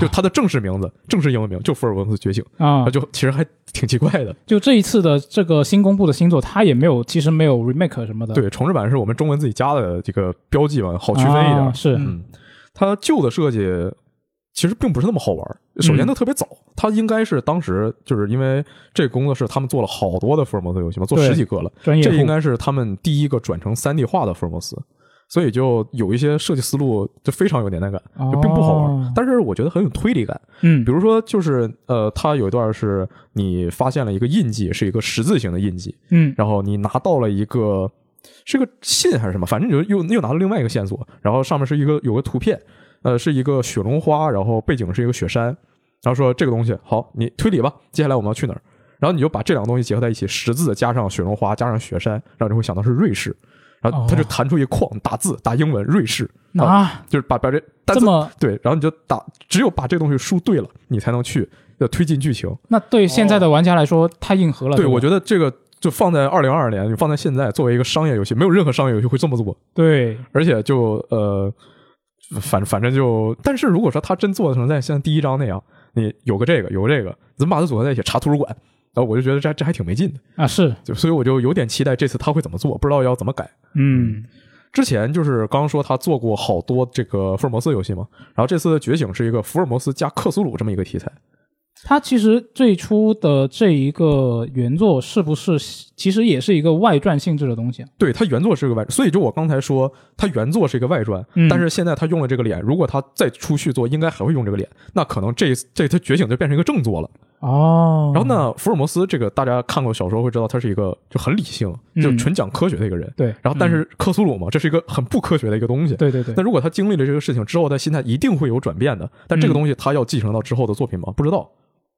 Speaker 2: 就它的正式名字，正式英文名就《福尔摩斯觉醒》，
Speaker 1: 啊，
Speaker 2: 就其实还挺奇怪的。
Speaker 1: 就这一次的这个新公布的新作，它也没有，其实没有 remake 什么的，
Speaker 2: 对，重置版是我们中文自己加的这个标记嘛，好区分一点。
Speaker 1: 啊是，
Speaker 2: 嗯，它旧的设计其实并不是那么好玩儿。首先，它特别早，它应该是当时就是因为这个工作室他们做了好多的福尔摩斯游戏嘛，做十几个了，这应该是他们第一个转成三 D 化的福尔摩斯。所以就有一些设计思路就非常有年代感，就并不好玩但是我觉得很有推理感。
Speaker 1: 嗯，
Speaker 2: 比如说，就是呃，它有一段是你发现了一个印记，是一个十字形的印记，
Speaker 1: 嗯
Speaker 2: 然后你拿到了一个是个信还是什么，反正你就又又拿了另外一个线索，然后上面是一个有个图片，呃，是一个雪绒花，然后背景是一个雪山，然后说这个东西好，你推理吧，接下来我们要去哪儿？然后你就把这两个东西结合在一起，十字加上雪绒花加上雪山，然后你会想到是瑞士，然后他就
Speaker 1: 哦
Speaker 2: 弹出一框打字打英文瑞士，
Speaker 1: 啊，
Speaker 2: 就是把把这单词
Speaker 1: 这么
Speaker 2: 对，然后你就打，只有把这个东西输对了，你才能去呃推进剧情。
Speaker 1: 那对现在的玩家来说太硬核了。
Speaker 2: 对，我觉得这个就放在二零二二年，你放在现在作为一个商业游戏，没有任何商业游戏会这么做，
Speaker 1: 对，
Speaker 2: 而且就呃，反反正就，但是如果说他真做成在像第一章那样，你有个这个有个这个，怎么把它组合在一起查图书馆？然后我就觉得这这还挺没劲的，
Speaker 1: 啊是，
Speaker 2: 就所以我就有点期待这次他会怎么做，不知道要怎么改。
Speaker 1: 嗯
Speaker 2: 之前就是刚刚说他做过好多这个福尔摩斯游戏嘛，然后这次的觉醒是一个福尔摩斯加克苏鲁这么一个题材。
Speaker 1: 它其实最初的这一个原作是不是其实也是一个外传性质的东西啊？
Speaker 2: 对，它原作是个外，所以就我刚才说，它原作是一个外传，
Speaker 1: 嗯
Speaker 2: 但是现在他用了这个脸，如果他再出续作，应该还会用这个脸，那可能这这他觉醒就变成一个正作了。
Speaker 1: 哦，
Speaker 2: 然后？呢，福尔摩斯这个大家看过小说会知道，他是一个就很理性，
Speaker 1: 嗯
Speaker 2: 就纯讲科学的一个人。
Speaker 1: 对
Speaker 2: 然后但是克苏鲁嘛，这是一个很不科学的一个东西。
Speaker 1: 对对对
Speaker 2: 那，如果他经历了这个事情之后，他心态一定会有转变的。但这个
Speaker 1: 嗯
Speaker 2: 东西他要继承到之后的作品吗？不知道。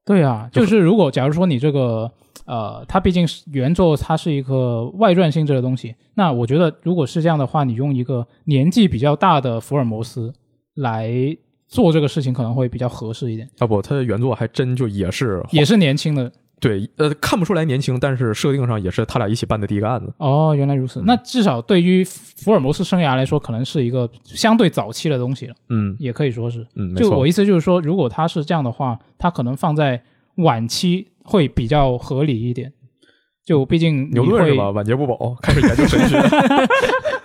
Speaker 1: 对啊，就是如果假如说你这个呃，它毕竟是原作，它是一个外传性质的东西，那我觉得如果是这样的话，你用一个年纪比较大的福尔摩斯来做这个事情，可能会比较合适一点，
Speaker 2: 啊不，他的原作还真就也是
Speaker 1: 也是年轻的。
Speaker 2: 对，呃，看不出来年轻，但是设定上也是他俩一起办的第一个案子。
Speaker 1: 哦，原来如此。那至少对于福尔摩斯生涯来说，可能是一个相对早期的东西了，
Speaker 2: 嗯
Speaker 1: 也可以说是。
Speaker 2: 嗯，
Speaker 1: 就我。意思就是说，如果他是这样的话，他可能放在晚期会比较合理一点。就毕竟
Speaker 2: 牛顿是吧？晚节不保，开始研究神学。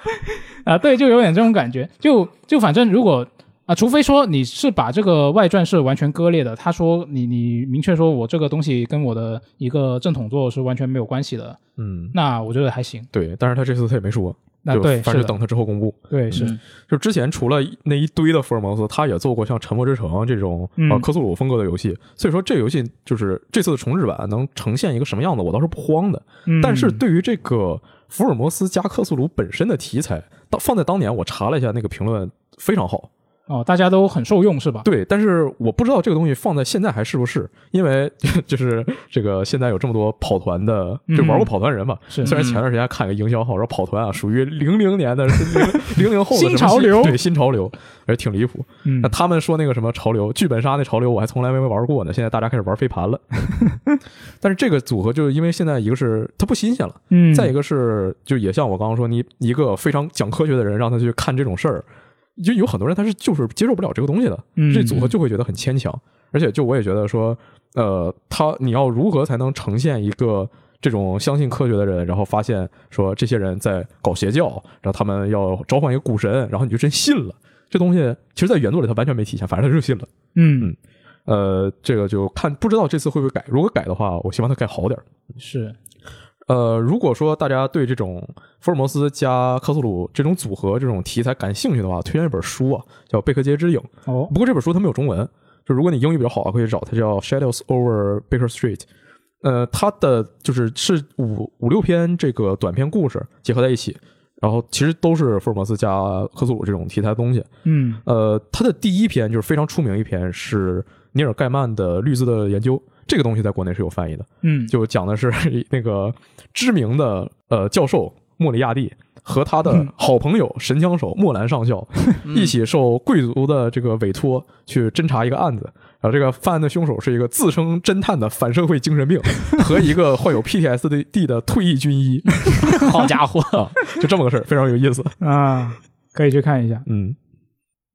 Speaker 1: 啊，对，就有点这种感觉。就就反正如果啊，除非说你是把这个外传是完全割裂的，他说你你明确说我这个东西跟我的一个正统作是完全没有关系的，
Speaker 2: 嗯，
Speaker 1: 那我觉得还行。
Speaker 2: 对，但是他这次他也没说，就
Speaker 1: 那对，
Speaker 2: 反正就等他之后公布。
Speaker 1: 对是，
Speaker 3: 嗯
Speaker 2: 就之前除了那一堆的福尔摩斯，他也做过像《沉默之城》这种
Speaker 1: 嗯。
Speaker 2: 呃科苏鲁风格的游戏，所以说这个游戏就是这次的重置版能呈现一个什么样子，我倒是不慌的。
Speaker 1: 嗯。
Speaker 2: 但是对于这个福尔摩斯加克苏鲁本身的题材，当放在当年我查了一下那个评论非常好，
Speaker 1: 哦，大家都很受用是吧？
Speaker 2: 对，但是我不知道这个东西放在现在还是不是，因为 就是这个现在有这么多跑团的，就玩过跑团人嘛。
Speaker 1: 是
Speaker 2: 虽然前段时间看一个营销号说跑团啊属于零零年的零 零零后的
Speaker 1: 新潮流
Speaker 2: 对新潮流，而且挺离谱。
Speaker 1: 嗯
Speaker 2: 那他们说那个什么潮流剧本杀那潮流，我还从来没玩过呢。现在大家开始玩飞盘了，但是这个组合就是因为现在一个是它不新鲜了，
Speaker 1: 嗯，
Speaker 2: 再一个是就也像我刚刚说，你一个非常讲科学的人让他去看这种事儿，就有很多人他是就是接受不了这个东西的，
Speaker 1: 嗯
Speaker 2: 这组合就会觉得很牵强。而且就我也觉得说，呃，他你要如何才能呈现一个这种相信科学的人，然后发现说这些人在搞邪教，然后他们要召唤一个股神，然后你就真信了。这东西其实，在原作里他完全没体现，反正他就信了。
Speaker 1: 嗯
Speaker 2: 呃，这个就看不知道这次会不会改。如果改的话，我希望他改好点儿。
Speaker 1: 是
Speaker 2: 呃，如果说大家对这种福尔摩斯加克苏鲁这种组合这种题材感兴趣的话，推荐一本书啊，叫《贝克街之影》。
Speaker 1: 哦
Speaker 2: 不过这本书它没有中文，就如果你英语比较好，可以找它叫《Shadows Over Baker Street》。呃，它的就是是五五六篇这个短篇故事结合在一起，然后其实都是福尔摩斯加克苏鲁这种题材的东西。
Speaker 1: 嗯
Speaker 2: 呃，它的第一篇就是非常出名一篇是尼尔盖曼的《绿字的研究》，这个东西在国内是有翻译的。
Speaker 1: 嗯
Speaker 2: 就讲的是 那个知名的呃教授莫里亚蒂和他的好朋友神枪手莫兰上校 一起受贵族的这个委托去侦查一个案子。然后这个犯案的凶手是一个自称侦探的反社会精神病 和一个患有 PTSD 的退役军医
Speaker 3: 好家伙，
Speaker 2: 啊，就这么个事儿，非常有意思。
Speaker 1: 啊，可以去看一下。
Speaker 2: 嗯，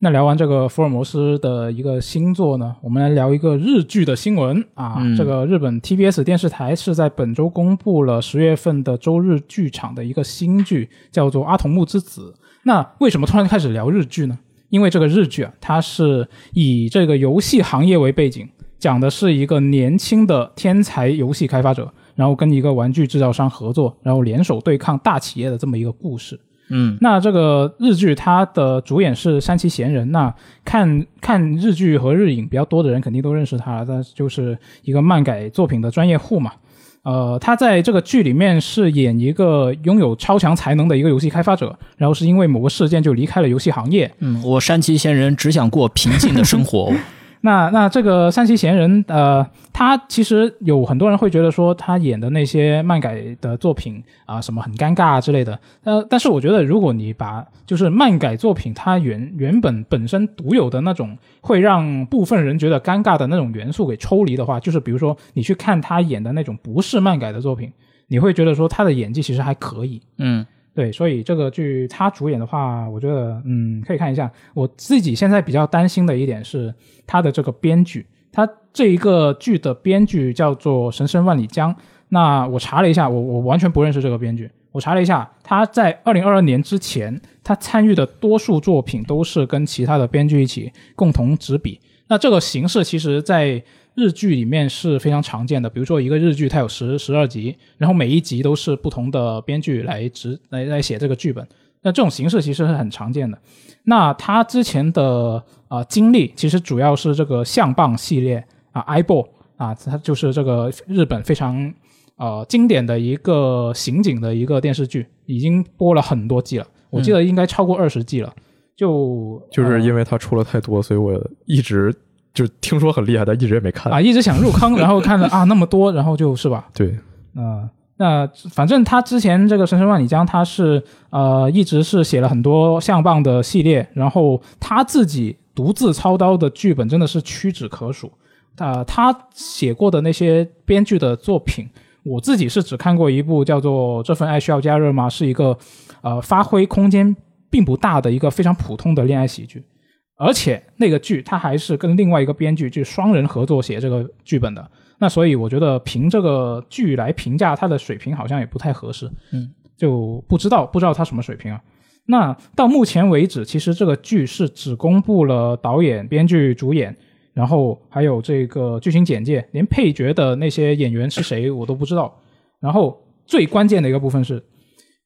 Speaker 1: 那聊完这个福尔摩斯的一个新作呢，我们来聊一个日剧的新闻啊。
Speaker 3: 嗯
Speaker 1: 这个日本 TBS 电视台是在本周公布了十月份的周日剧场的一个新剧，叫做《阿童木之子》。那为什么突然开始聊日剧呢？因为这个日剧啊，它是以这个游戏行业为背景，讲的是一个年轻的天才游戏开发者，然后跟一个玩具制造商合作，然后联手对抗大企业的这么一个故事。
Speaker 3: 嗯
Speaker 1: 那这个日剧它的主演是山崎贤人，那看看日剧和日影比较多的人肯定都认识他，他就是一个漫改作品的专业户嘛。呃，他在这个剧里面是演一个拥有超强才能的一个游戏开发者，然后是因为某个事件就离开了游戏行业。
Speaker 3: 嗯，我山崎贤人只想过平静的生活。
Speaker 1: 那那这个山崎贤人，呃，他其实有很多人会觉得说他演的那些漫改的作品啊、什么很尴尬之类的。呃，但是我觉得如果你把就是漫改作品它原原本本身独有的那种会让部分人觉得尴尬的那种元素给抽离的话，就是比如说你去看他演的那种不是漫改的作品，你会觉得说他的演技其实还可以。
Speaker 3: 嗯
Speaker 1: 对，所以这个剧他主演的话，我觉得嗯可以看一下。我自己现在比较担心的一点是他的这个编剧，他这一个剧的编剧叫做神生万里江。那我查了一下，我我完全不认识这个编剧。我查了一下，他在二零二二年之前，他参与的多数作品都是跟其他的编剧一起共同执笔。那这个形式其实，在日剧里面是非常常见的。比如说，一个日剧它有十十二集，然后每一集都是不同的编剧来执来来写这个剧本。那这种形式其实是很常见的。那他之前的呃经历，其实主要是这个相棒系列啊，iBall 啊，它就是这个日本非常呃经典的一个刑警的一个电视剧，已经播了很多季了，我记得应该超过二十季了。就
Speaker 2: 就是
Speaker 1: 呃
Speaker 2: 因为它出了太多，所以我一直就听说很厉害，但一直也没看。
Speaker 1: 啊一直想入坑，然后看了啊那么多，然后就是吧，
Speaker 2: 对，
Speaker 1: 呃，那反正他之前这个《神神万里江》，他是呃一直是写了很多相棒的系列，然后他自己独自操刀的剧本真的是屈指可数。呃，他写过的那些编剧的作品，我自己是只看过一部叫做《这份爱需要加热吗》，是一个呃发挥空间并不大的一个非常普通的恋爱喜剧。而且那个剧他还是跟另外一个编剧就双人合作写这个剧本的，那所以我觉得凭这个剧来评价他的水平好像也不太合适，
Speaker 3: 嗯，
Speaker 1: 就不知道不知道他什么水平啊。那到目前为止，其实这个剧是只公布了导演、编剧、主演，然后还有这个剧情简介，连配角的那些演员是谁我都不知道。然后最关键的一个部分是，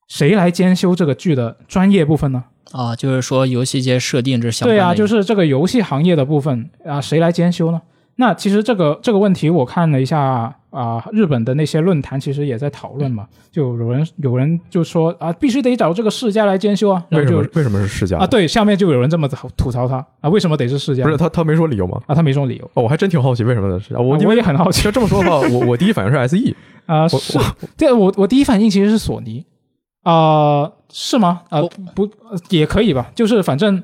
Speaker 1: 谁来监修这个剧的专业部分呢？
Speaker 3: 啊，就是说游戏界设定这相关
Speaker 1: 对啊，就是这个游戏行业的部分啊，谁来监修呢？那其实这个这个问题，我看了一下啊，日本的那些论坛其实也在讨论嘛，就有人有人就说啊，必须得找这个世家来监修啊，然后就
Speaker 2: 为什么为什么是世家
Speaker 1: 啊，？对，下面就有人这么吐槽他啊，为什么得是世家？
Speaker 2: 不是他他没说理由吗？
Speaker 1: 啊，他没说理由，
Speaker 2: 哦，我还真挺好奇为什么是世家。我
Speaker 1: 啊
Speaker 2: 因为
Speaker 1: 我也很好奇
Speaker 2: 要这么说的话，我我第一反应是 SE，
Speaker 1: 啊，
Speaker 2: 我
Speaker 1: 是，对我我第一反应其实是索尼啊、是吗？啊、
Speaker 3: 我
Speaker 1: 不呃也可以吧，就是反正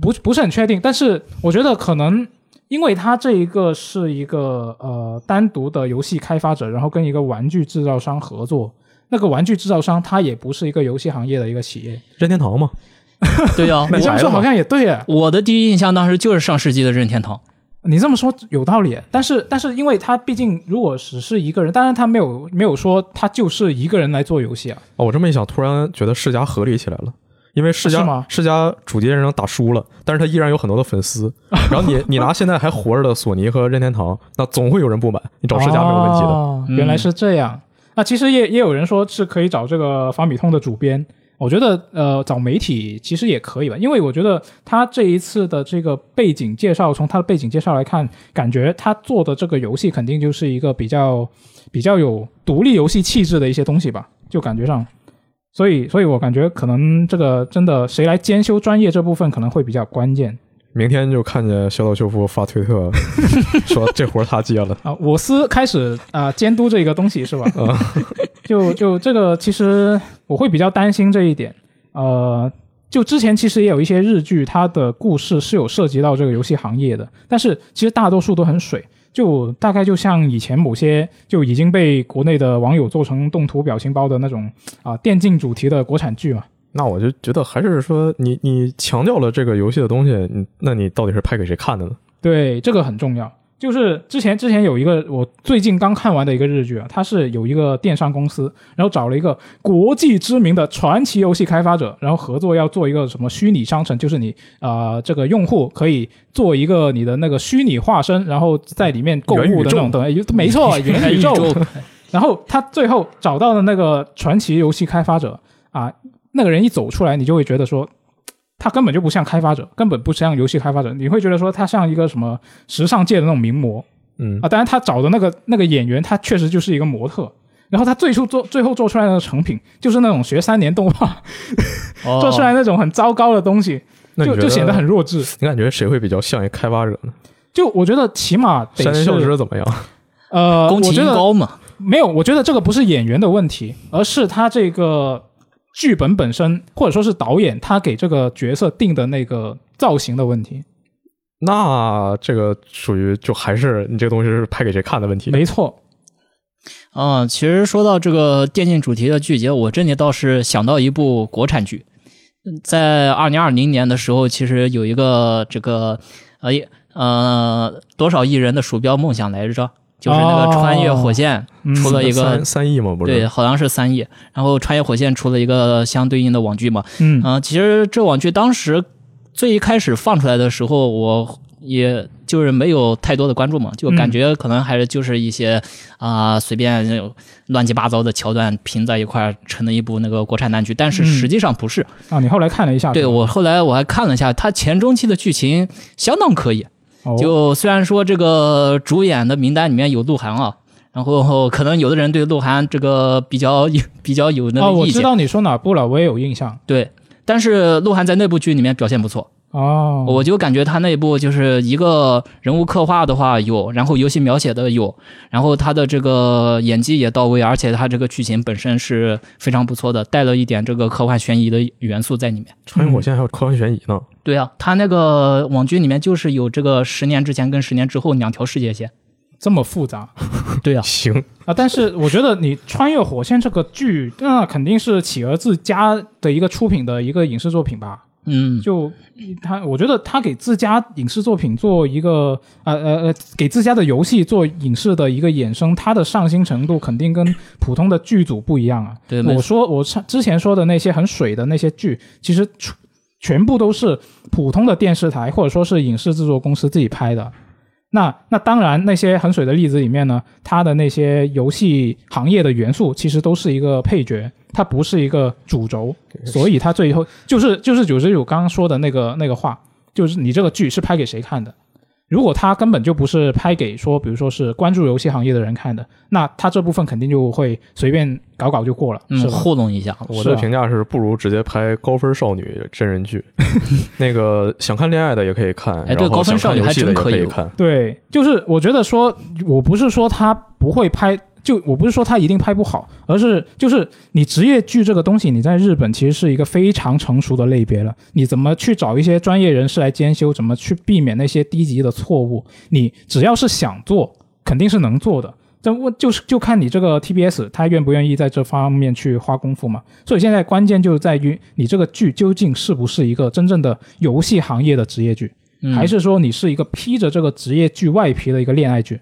Speaker 1: 不不是很确定，但是我觉得可能因为它这一个是一个呃单独的游戏开发者，然后跟一个玩具制造商合作，那个玩具制造商它也不是一个游戏行业的一个企业，
Speaker 2: 任天堂嘛，
Speaker 3: 对呀、
Speaker 1: 你这么说好像也对啊，
Speaker 3: 我的第一印象当时就是上世纪的任天堂。
Speaker 1: 你这么说有道理，但是但是因为他毕竟如果只是一个人，当然他没有没有说他就是一个人来做游戏啊，
Speaker 2: 哦，我这么一想，突然觉得世家合理起来了。因为世家世家主机电商打输了，但是他依然有很多的粉丝。然后你 你拿现在还活着的索尼和任天堂，那总会有人不满，你找世家没有问题的。
Speaker 1: 原来是这样。那其实也也有人说是可以找这个法米通的主编，我觉得呃找媒体其实也可以吧，因为我觉得他这一次的这个背景介绍，从他的背景介绍来看，感觉他做的这个游戏肯定就是一个比较比较有独立游戏气质的一些东西吧，就感觉上。所以，所以我感觉可能这个真的谁来兼修专业这部分可能会比较关键
Speaker 2: 明天就看见小岛秀夫发推特 说这活儿他接了。
Speaker 1: 啊。我司开始啊、监督这个东西是吧？
Speaker 2: 啊
Speaker 1: 就 就这个，其实我会比较担心这一点。呃，就之前其实也有一些日剧，它的故事是有涉及到这个游戏行业的，但是其实大多数都很水。就大概就像以前某些就已经被国内的网友做成动图表情包的那种啊、电竞主题的国产剧嘛。
Speaker 2: 那我就觉得还是说你你强调了这个游戏的东西，你那你到底是拍给谁看的呢？
Speaker 1: 对，这个很重要。就是之前之前有一个我最近刚看完的一个日剧啊，它是有一个电商公司，然后找了一个国际知名的传奇游戏开发者，然后合作要做一个什么虚拟商城，就是你啊、呃这个用户可以做一个你的那个虚拟化身，然后在里面购物的那种东西，没错，元宇宙。然后他最后找到的那个传奇游戏开发者啊，那个人一走出来，你就会觉得说，他根本就不像开发者，根本不像游戏开发者，你会觉得说他像一个什么时尚界的那种名模
Speaker 2: 嗯
Speaker 1: 啊。当然，他找的那个那个演员，他确实就是一个模特。然后他最初做最后做出来的成品，就是那种学三年动画、
Speaker 3: 哦
Speaker 1: 做出来那种很糟糕的东西，就就显得很弱智。
Speaker 2: 你感觉谁会比较像一开发者呢？
Speaker 1: 就我觉得起码得
Speaker 2: 山田孝
Speaker 1: 是
Speaker 2: 之怎么样？
Speaker 1: 呃，
Speaker 3: 宫崎
Speaker 1: 我觉得
Speaker 3: 英高嘛，
Speaker 1: 没有，我觉得这个不是演员的问题，而是他这个剧本本身，或者说是导演他给这个角色定的那个造型的问题。
Speaker 2: 那这个属于就还是你这个东西是拍给谁看的问题。
Speaker 1: 没错，
Speaker 3: 嗯，其实说到这个电竞主题的剧集，我这里倒是想到一部国产剧，在二零二零年的时候，其实有一个这个呃呃多少亿人的鼠标梦想来着，就是那个穿越火线
Speaker 1: 嗯。
Speaker 3: 出了一个
Speaker 2: 三三亿嘛？不是，
Speaker 3: 对，好像是三亿，然后穿越火线出了一个相对应的网剧嘛，
Speaker 1: 嗯。
Speaker 3: 嗯、其实这网剧当时最一开始放出来的时候，我也就是没有太多的关注嘛，就感觉可能还是就是一些啊、随便乱七八糟的桥段拼在一块儿成了一部那个国产单剧，但是
Speaker 1: 嗯。
Speaker 3: 实际上不是。
Speaker 1: 啊，你后来看了一下，
Speaker 3: 对我后来我还看了一下，它前中期的剧情相当可以，
Speaker 1: 哦
Speaker 3: 就虽然说这个主演的名单里面有鹿晗啊。然后可能有的人对鹿晗这个比较有 比较有那
Speaker 1: 哦，我
Speaker 3: 个意见，
Speaker 1: 知道你说哪部了，我也有印象。
Speaker 3: 对，但是鹿晗在那部剧里面表现不错，
Speaker 1: 哦，
Speaker 3: 我就感觉他那部就是一个人物刻画的话有，然后游戏描写的有，然后他的这个演技也到位，而且他这个剧情本身是非常不错的，带了一点这个科幻悬疑的元素在里面。
Speaker 2: 穿越火线还有科幻悬疑呢。
Speaker 3: 对啊，他那个网剧里面就是有这个十年之前跟十年之后两条世界线。
Speaker 1: 这么复杂
Speaker 3: 对啊，
Speaker 2: 行，
Speaker 1: 啊！但是我觉得你《穿越火线》这个剧，那肯定是企鹅自家的一个出品的一个影视作品吧？
Speaker 3: 嗯，
Speaker 1: 就他，我觉得他给自家影视作品做一个呃呃呃，给自家的游戏做影视的一个衍生，它的上心程度肯定跟普通的剧组不一样啊。
Speaker 3: 对
Speaker 1: 我说我上之前说的那些很水的那些剧，其实全全部都是普通的电视台或者说是影视制作公司自己拍的。那那当然，那些很水的例子里面呢，它的那些游戏行业的元素其实都是一个配角，它不是一个主轴，所以它最后就是就是九十九刚刚说的那个那个话，就是你这个剧是拍给谁看的？如果它根本就不是拍给说，比如说是关注游戏行业的人看的，那它这部分肯定就会随便搞搞就过了，
Speaker 3: 嗯，
Speaker 1: 是吧？
Speaker 3: 糊弄一下。
Speaker 2: 我的评价是不如直接拍高分少女真人剧。那个想看恋爱的也可以看，
Speaker 3: 哎对
Speaker 2: 然后
Speaker 3: 高分少女
Speaker 2: 想看游戏的
Speaker 3: 还真可以
Speaker 2: 也可以看。
Speaker 1: 对，就是我觉得说，我不是说他不会拍，就我不是说他一定拍不好，而是就是你职业剧这个东西，你在日本其实是一个非常成熟的类别了。你怎么去找一些专业人士来监修，怎么去避免那些低级的错误？你只要是想做，肯定是能做的。但问就是就看你这个 TBS 他愿不愿意在这方面去花功夫嘛。所以现在关键就在于你这个剧究竟是不是一个真正的游戏行业的职业剧。还是说你是一个披着这个职业剧外皮的一个恋爱剧？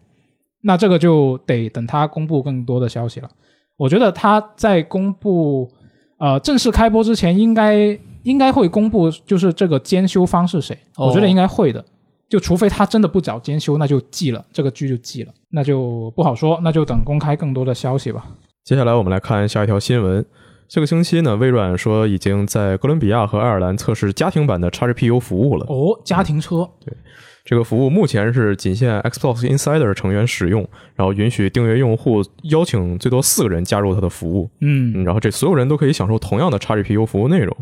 Speaker 1: 那这个就得等他公布更多的消息了。我觉得他在公布呃正式开播之前，应该应该会公布就是这个监修方是谁。
Speaker 3: 哦
Speaker 1: 我觉得应该会的。就除非他真的不找监修，那就记了，这个剧就记了，那就不好说，那就等公开更多的消息吧。
Speaker 2: 接下来我们来看下一条新闻。这个星期呢，微软说已经在哥伦比亚和爱尔兰测试家庭版的 XGPU 服务了。
Speaker 1: 哦，家庭车，
Speaker 2: 这个服务目前是仅限 Xbox Insider 成员使用，然后允许订阅用户邀请最多四个人加入它的服务。
Speaker 1: 嗯
Speaker 2: 嗯，然后这所有人都可以享受同样的 XGPU 服务内容。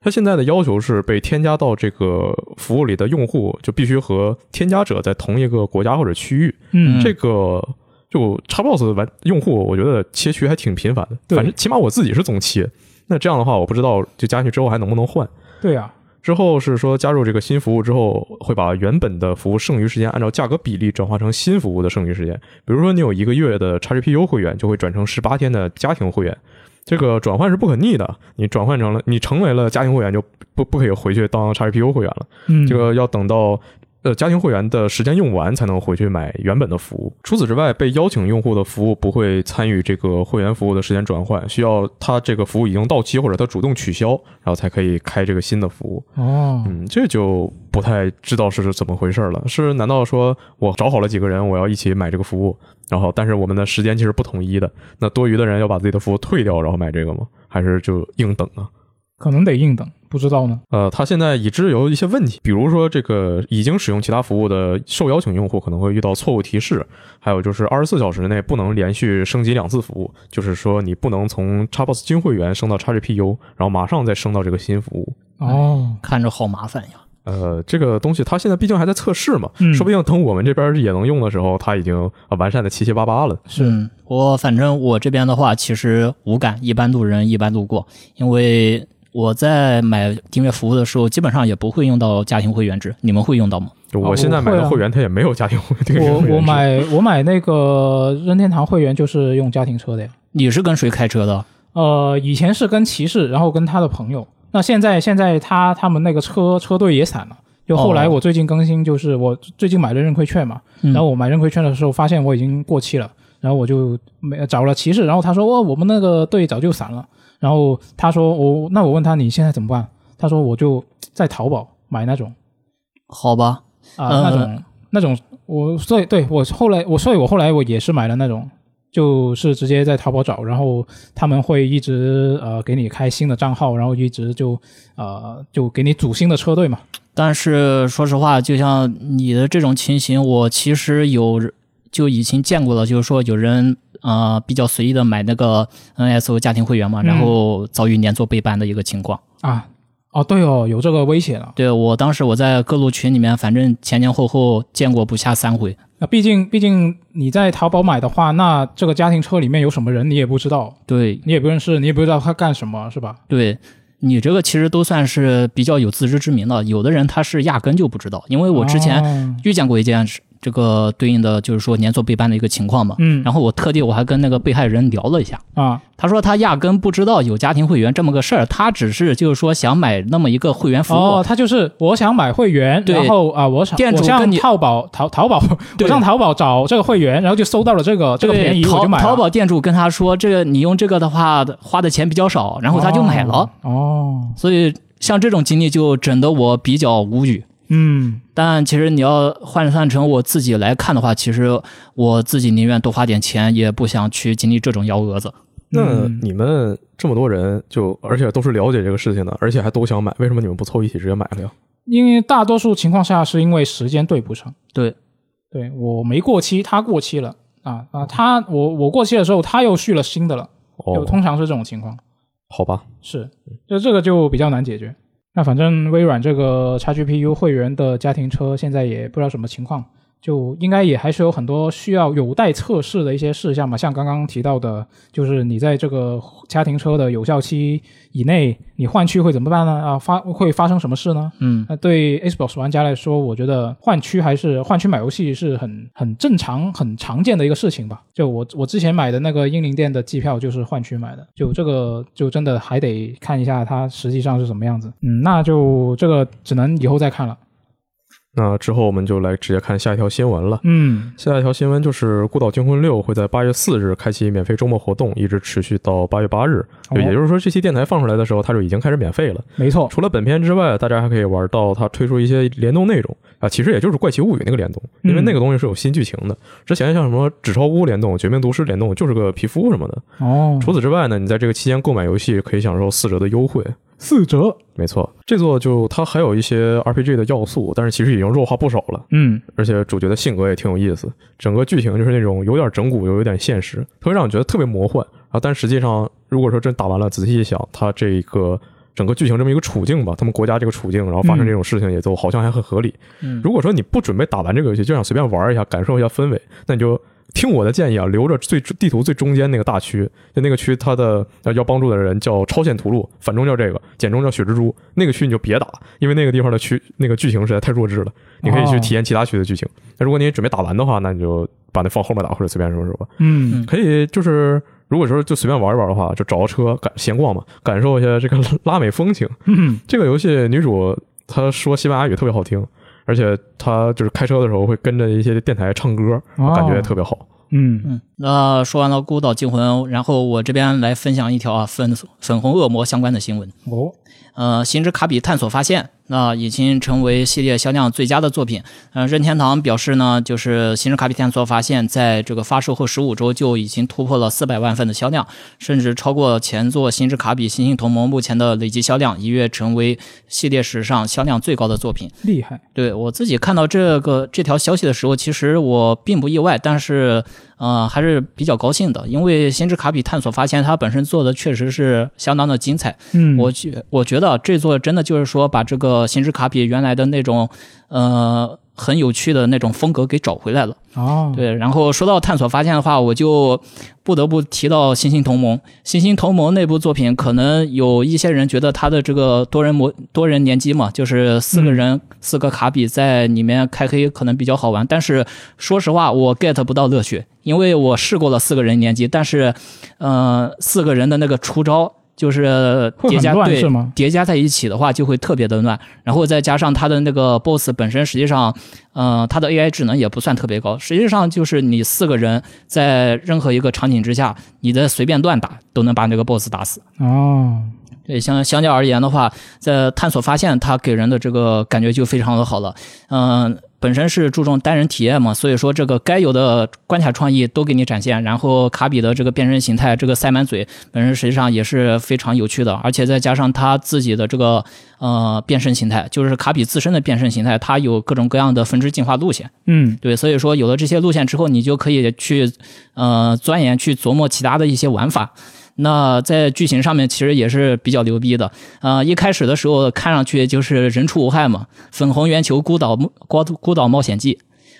Speaker 2: 它现在的要求是，被添加到这个服务里的用户就必须和添加者在同一个国家或者区域。
Speaker 1: 嗯
Speaker 2: 这个就 Xbox 玩用户，我觉得切区还挺频繁的。
Speaker 1: 对
Speaker 2: 反正起码我自己是总切。那这样的话，我不知道就加进去之后还能不能换。
Speaker 1: 对啊，
Speaker 2: 之后是说加入这个新服务之后，会把原本的服务剩余时间按照价格比例转化成新服务的剩余时间。比如说你有一个月的 XGPU 会员，就会转成十八天的家庭会员。这个转换是不可逆的，你转换成了你成为了家庭会员，就不不可以回去当 XGPU 会员了。
Speaker 1: 嗯，
Speaker 2: 这个要等到呃家庭会员的时间用完才能回去买原本的服务。除此之外，被邀请用户的服务不会参与这个会员服务的时间转换，需要他这个服务已经到期或者他主动取消，然后才可以开这个新的服务。
Speaker 1: 哦，
Speaker 2: 嗯，这就不太知道是怎么回事了。是难道说我找好了几个人，我要一起买这个服务，然后但是我们的时间其实不统一的，那多余的人要把自己的服务退掉，然后买这个吗？还是就硬等啊？
Speaker 1: 可能得硬等，不知道呢。
Speaker 2: 呃，它现在已知有一些问题，比如说这个已经使用其他服务的受邀请用户可能会遇到错误提示，还有就是二十四小时内不能连续升级两次服务，就是说你不能从 Xbox 金会员升到 XGPU，然后马上再升到这个新服务。
Speaker 1: 哦，
Speaker 3: 看着好麻烦呀。
Speaker 2: 呃，这个东西它现在毕竟还在测试嘛，
Speaker 1: 嗯
Speaker 2: 说不定等我们这边也能用的时候，它已经呃完善的七七八八了。
Speaker 3: 嗯，我反正我这边的话，其实无感，一般路人一般路过，因为我在买订阅服务的时候，基本上也不会用到家庭会员制，你们会用到吗？
Speaker 2: 我现在买的会员，它也没有家庭会员制
Speaker 1: 我买我买那个任天堂会员就是用家庭车的呀。
Speaker 3: 你是跟谁开车的？
Speaker 1: 呃，以前是跟骑士，然后跟他的朋友。那现在现在他他们那个车车队也散了。就后来
Speaker 3: 哦
Speaker 1: 我最近更新，就是我最近买了认亏券嘛，
Speaker 3: 嗯
Speaker 1: 然后我买认亏券的时候发现我已经过期了，然后我就没找了骑士，然后他说哦我们那个队早就散了，然后他说我那我问他你现在怎么办？他说我就在淘宝买那种
Speaker 3: 好吧，
Speaker 1: 啊、
Speaker 3: 呃
Speaker 1: 那种那种我所以对我后来我所以我后来我也是买了那种。就是直接在淘宝找，然后他们会一直呃给你开新的账号，然后一直就呃就给你组新的车队嘛。
Speaker 3: 但是说实话，就像你的这种情形，我其实有就已经见过了，就是说有人呃比较随意的买那个 NSO 家庭会员嘛，
Speaker 1: 嗯
Speaker 3: 然后遭遇连坐背班的一个情况。
Speaker 1: 啊，哦对哦，有这个危险了。
Speaker 3: 对我当时我在各路群里面，反正前前后后见过不下三回。
Speaker 1: 那毕竟毕竟你在淘宝买的话，那这个家庭车里面有什么人你也不知道，
Speaker 3: 对
Speaker 1: 你也不认识，你也不知道他干什么，是吧？
Speaker 3: 对，你这个其实都算是比较有自知之明的。有的人他是压根就不知道，因为我之前
Speaker 1: 哦
Speaker 3: 遇见过一件事，这个对应的就是说连坐背班的一个情况嘛。
Speaker 1: 嗯
Speaker 3: 然后我特地我还跟那个被害人聊了一下，
Speaker 1: 啊
Speaker 3: 他说他压根不知道有家庭会员这么个事儿，他只是就是说想买那么一个会员服务。
Speaker 1: 哦，他就是我想买会员，然后啊，我想
Speaker 3: 店主跟你
Speaker 1: 淘宝淘淘宝，我
Speaker 3: 对
Speaker 1: 上淘宝找这个会员，然后就搜到了这个这个便宜，我
Speaker 3: 淘
Speaker 1: 就买了。
Speaker 3: 淘宝店主跟他说，这个你用这个的话花的钱比较少，然后他就买了。
Speaker 1: 哦，
Speaker 3: 所以像这种经历就整得我比较无语。
Speaker 1: 嗯
Speaker 3: 但其实你要换算成我自己来看的话，其实我自己宁愿多花点钱，也不想去经历这种幺蛾子。
Speaker 2: 那
Speaker 1: 嗯
Speaker 2: 你们这么多人，就而且都是了解这个事情的，而且还都想买，为什么你们不凑一起直接买了呀？
Speaker 1: 因为大多数情况下是因为时间对不上。
Speaker 3: 对，
Speaker 1: 对我没过期，他过期了啊啊，他我我过期的时候他又续了新的了，就
Speaker 2: 哦，
Speaker 1: 通常是这种情况。
Speaker 2: 好吧，
Speaker 1: 是，就这个就比较难解决。那反正微软这个 XGPU 会员的家庭车现在也不知道什么情况，就应该也还是有很多需要有待测试的一些事项嘛。像刚刚提到的，就是你在这个家庭车的有效期以内，你换区会怎么办呢？啊，发会发生什么事呢？
Speaker 3: 嗯，
Speaker 1: 那对 Xbox 玩家来说，我觉得换区还是换区买游戏是很很正常、很常见的一个事情吧。就我我之前买的那个英灵殿的机票就是换区买的，就这个就真的还得看一下它实际上是什么样子。嗯，那就这个只能以后再看了。
Speaker 2: 那之后我们就来直接看下一条新闻了。
Speaker 1: 嗯
Speaker 2: 下一条新闻就是《孤岛惊魂六》会在八月四日开启免费周末活动，一直持续到八月八日。
Speaker 1: 哦
Speaker 2: 也就是说，这期电台放出来的时候，它就已经开始免费了。
Speaker 1: 没错，
Speaker 2: 除了本片之外，大家还可以玩到它推出一些联动内容啊，其实也就是《怪奇物语》那个联动，因为
Speaker 1: 嗯
Speaker 2: 那个东西是有新剧情的。之前像什么《纸钞屋》联动、《绝命毒师》联动，就是个皮肤什么的。
Speaker 1: 哦，
Speaker 2: 除此之外呢，你在这个期间购买游戏可以享受四折的优惠。
Speaker 1: 四折。
Speaker 2: 没错，这座就它还有一些 RPG 的要素，但是其实已经弱化不少了。
Speaker 1: 嗯
Speaker 2: 而且主角的性格也挺有意思，整个剧情就是那种有点整蛊又有点现实，特别让你觉得特别魔幻啊。但实际上，如果说真打完了，仔细一想，它这个整个剧情这么一个处境吧，他们国家这个处境，然后发生这种事情，也都好像还很合理。
Speaker 3: 嗯
Speaker 2: 如果说你不准备打完这个游戏，就想随便玩一下，感受一下氛围，那你就听我的建议啊，留着最地图最中间那个大区，就那个区，它的呃要帮助的人叫超限屠戮，反中叫这个，简中叫血蜘蛛。那个区你就别打，因为那个地方的区那个剧情实在太弱智了，你可以去体验其他区的剧情。那如果你准备打完的话，那你就把那放后面打，或者随便说说吧。
Speaker 1: 嗯
Speaker 2: 可以就是。如果说就随便玩一玩的话，就找个车感闲逛嘛，感受一下这个拉美风情。
Speaker 1: 嗯
Speaker 2: 这个游戏女主她说西班牙语特别好听，而且他就是开车的时候会跟着一些电台唱歌，
Speaker 1: 哦
Speaker 2: 感觉也特别好。
Speaker 1: 嗯
Speaker 3: 嗯，那说完了《孤岛惊魂》，然后我这边来分享一条啊粉粉红恶魔相关的新闻。
Speaker 1: 哦
Speaker 3: 呃，星之卡比探索发现，那、已经成为系列销量最佳的作品。呃，任天堂表示呢，就是星之卡比探索发现，在这个发售后十五周就已经突破了四百万份的销量，甚至超过前作星之卡比星星同盟目前的累计销量，一跃成为系列史上销量最高的作品。
Speaker 1: 厉害。
Speaker 3: 对我自己看到这个这条消息的时候，其实我并不意外，但是呃，还是比较高兴的，因为《星之卡比探索发现》它本身做的确实是相当的精彩。
Speaker 1: 嗯，
Speaker 3: 我觉我觉得这座真的就是说把这个《星之卡比》原来的那种呃很有趣的那种风格给找回来了。
Speaker 1: 哦，
Speaker 3: 对，然后说到探索发现的话，我就不得不提到《星星同盟》。《星星同盟》那部作品，可能有一些人觉得它的这个多人模多人联机嘛，就是四个人、四个卡比在里面开黑，可能比较好玩。但是说实话，我 get 不到乐趣，因为我试过了四个人联机，但是，呃，四个人的那个出招。就是叠加对？叠加在一起的话，就会特别的乱。然后再加上它的那个 BOSS 本身，实际上，呃，它的 AI 智能也不算特别高。实际上就是你四个人在任何一个场景之下，你的随便乱打都能把那个 BOSS 打死。
Speaker 1: 哦，
Speaker 3: 对，相相较而言的话，在探索发现，它给人的这个感觉就非常的好了。嗯、本身是注重单人体验嘛，所以说这个该有的关卡创意都给你展现。然后卡比的这个变身形态，这个塞满嘴，本身实际上也是非常有趣的，而且再加上他自己的这个呃变身形态，就是卡比自身的变身形态，它有各种各样的分支进化路线。
Speaker 1: 嗯，
Speaker 3: 对，所以说有了这些路线之后，你就可以去呃钻研、去琢磨其他的一些玩法。那在剧情上面其实也是比较牛逼的，呃，一开始的时候看上去就是人畜无害嘛，粉红圆球孤岛孤孤岛冒险记，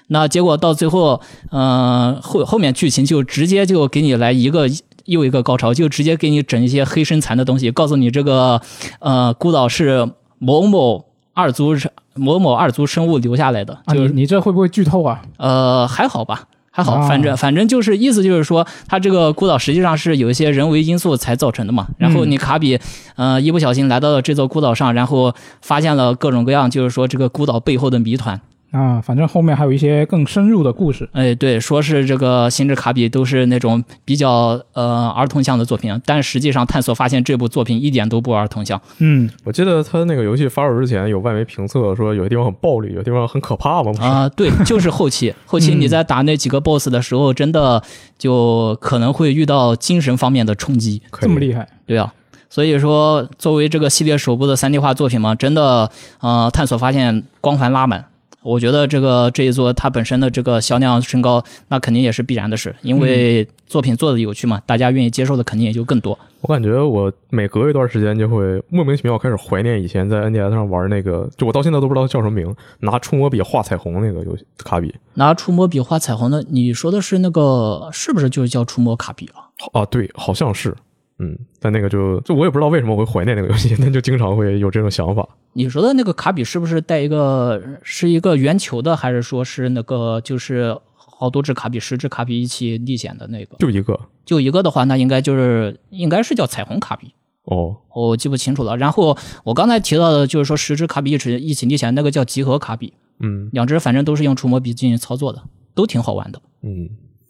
Speaker 3: 那结果到最后，呃后后面剧情就直接就给你来一个又一个高潮，就直接给你整一些黑身残的东西，告诉你这个呃孤岛是某某二族某某二族生物留下来的，
Speaker 1: 啊，
Speaker 3: 就是
Speaker 1: 你你这会不会剧透啊？
Speaker 3: 呃，还好吧，还好，
Speaker 1: 啊
Speaker 3: 反正反正就是意思就是说，它这个孤岛实际上是有一些人为因素才造成的嘛。然后你卡比，呃，一不小心来到了这座孤岛上，然后发现了各种各样，就是说这个孤岛背后的谜团。
Speaker 1: 啊，反正后面还有一些更深入的故事。
Speaker 3: 哎，对，说是这个星之卡比都是那种比较呃儿童向的作品，但实际上探索发现这部作品一点都不儿童向。
Speaker 1: 嗯，
Speaker 2: 我记得他那个游戏发售之前有外媒评测说有些地方很暴力，有些地方很可怕嘛，不是？
Speaker 3: 啊、对，就是后期，后期你在打那几个 BOSS 的时候，真的就可能会遇到精神方面的冲击。
Speaker 1: 这么厉害。
Speaker 3: 对啊，所以说作为这个系列首部的三 D 化作品嘛，真的呃探索发现光环拉满。我觉得这个这一座它本身的这个销量升高，那肯定也是必然的事，因为作品做的有趣嘛，大家愿意接受的肯定也就更多。
Speaker 2: 我感觉我每隔一段时间就会莫名其妙开始怀念以前在 NDS 上玩那个，就我到现在都不知道叫什么名，拿触摸笔画彩虹那个游戏卡比
Speaker 3: 拿触摸笔画彩虹的，你说的是那个是不是就是叫触摸卡比啊？
Speaker 2: 啊，对，好像是，嗯，但那个就就我也不知道为什么我会怀念那个游戏，但就经常会有这种想法。
Speaker 3: 你说的那个卡比是不是带一个是一个圆球的，还是说是那个就是好多只卡比、十只卡比一起历险的那个？
Speaker 2: 就一个
Speaker 3: 就一个的话，那应该就是应该是叫彩虹卡比，
Speaker 2: 哦，
Speaker 3: 我记不清楚了。然后我刚才提到的就是说十只卡比一起一起历险，那个叫集合卡比，
Speaker 2: 嗯
Speaker 3: 两只反正都是用触摸笔进行操作的，都挺好玩的。
Speaker 2: 嗯，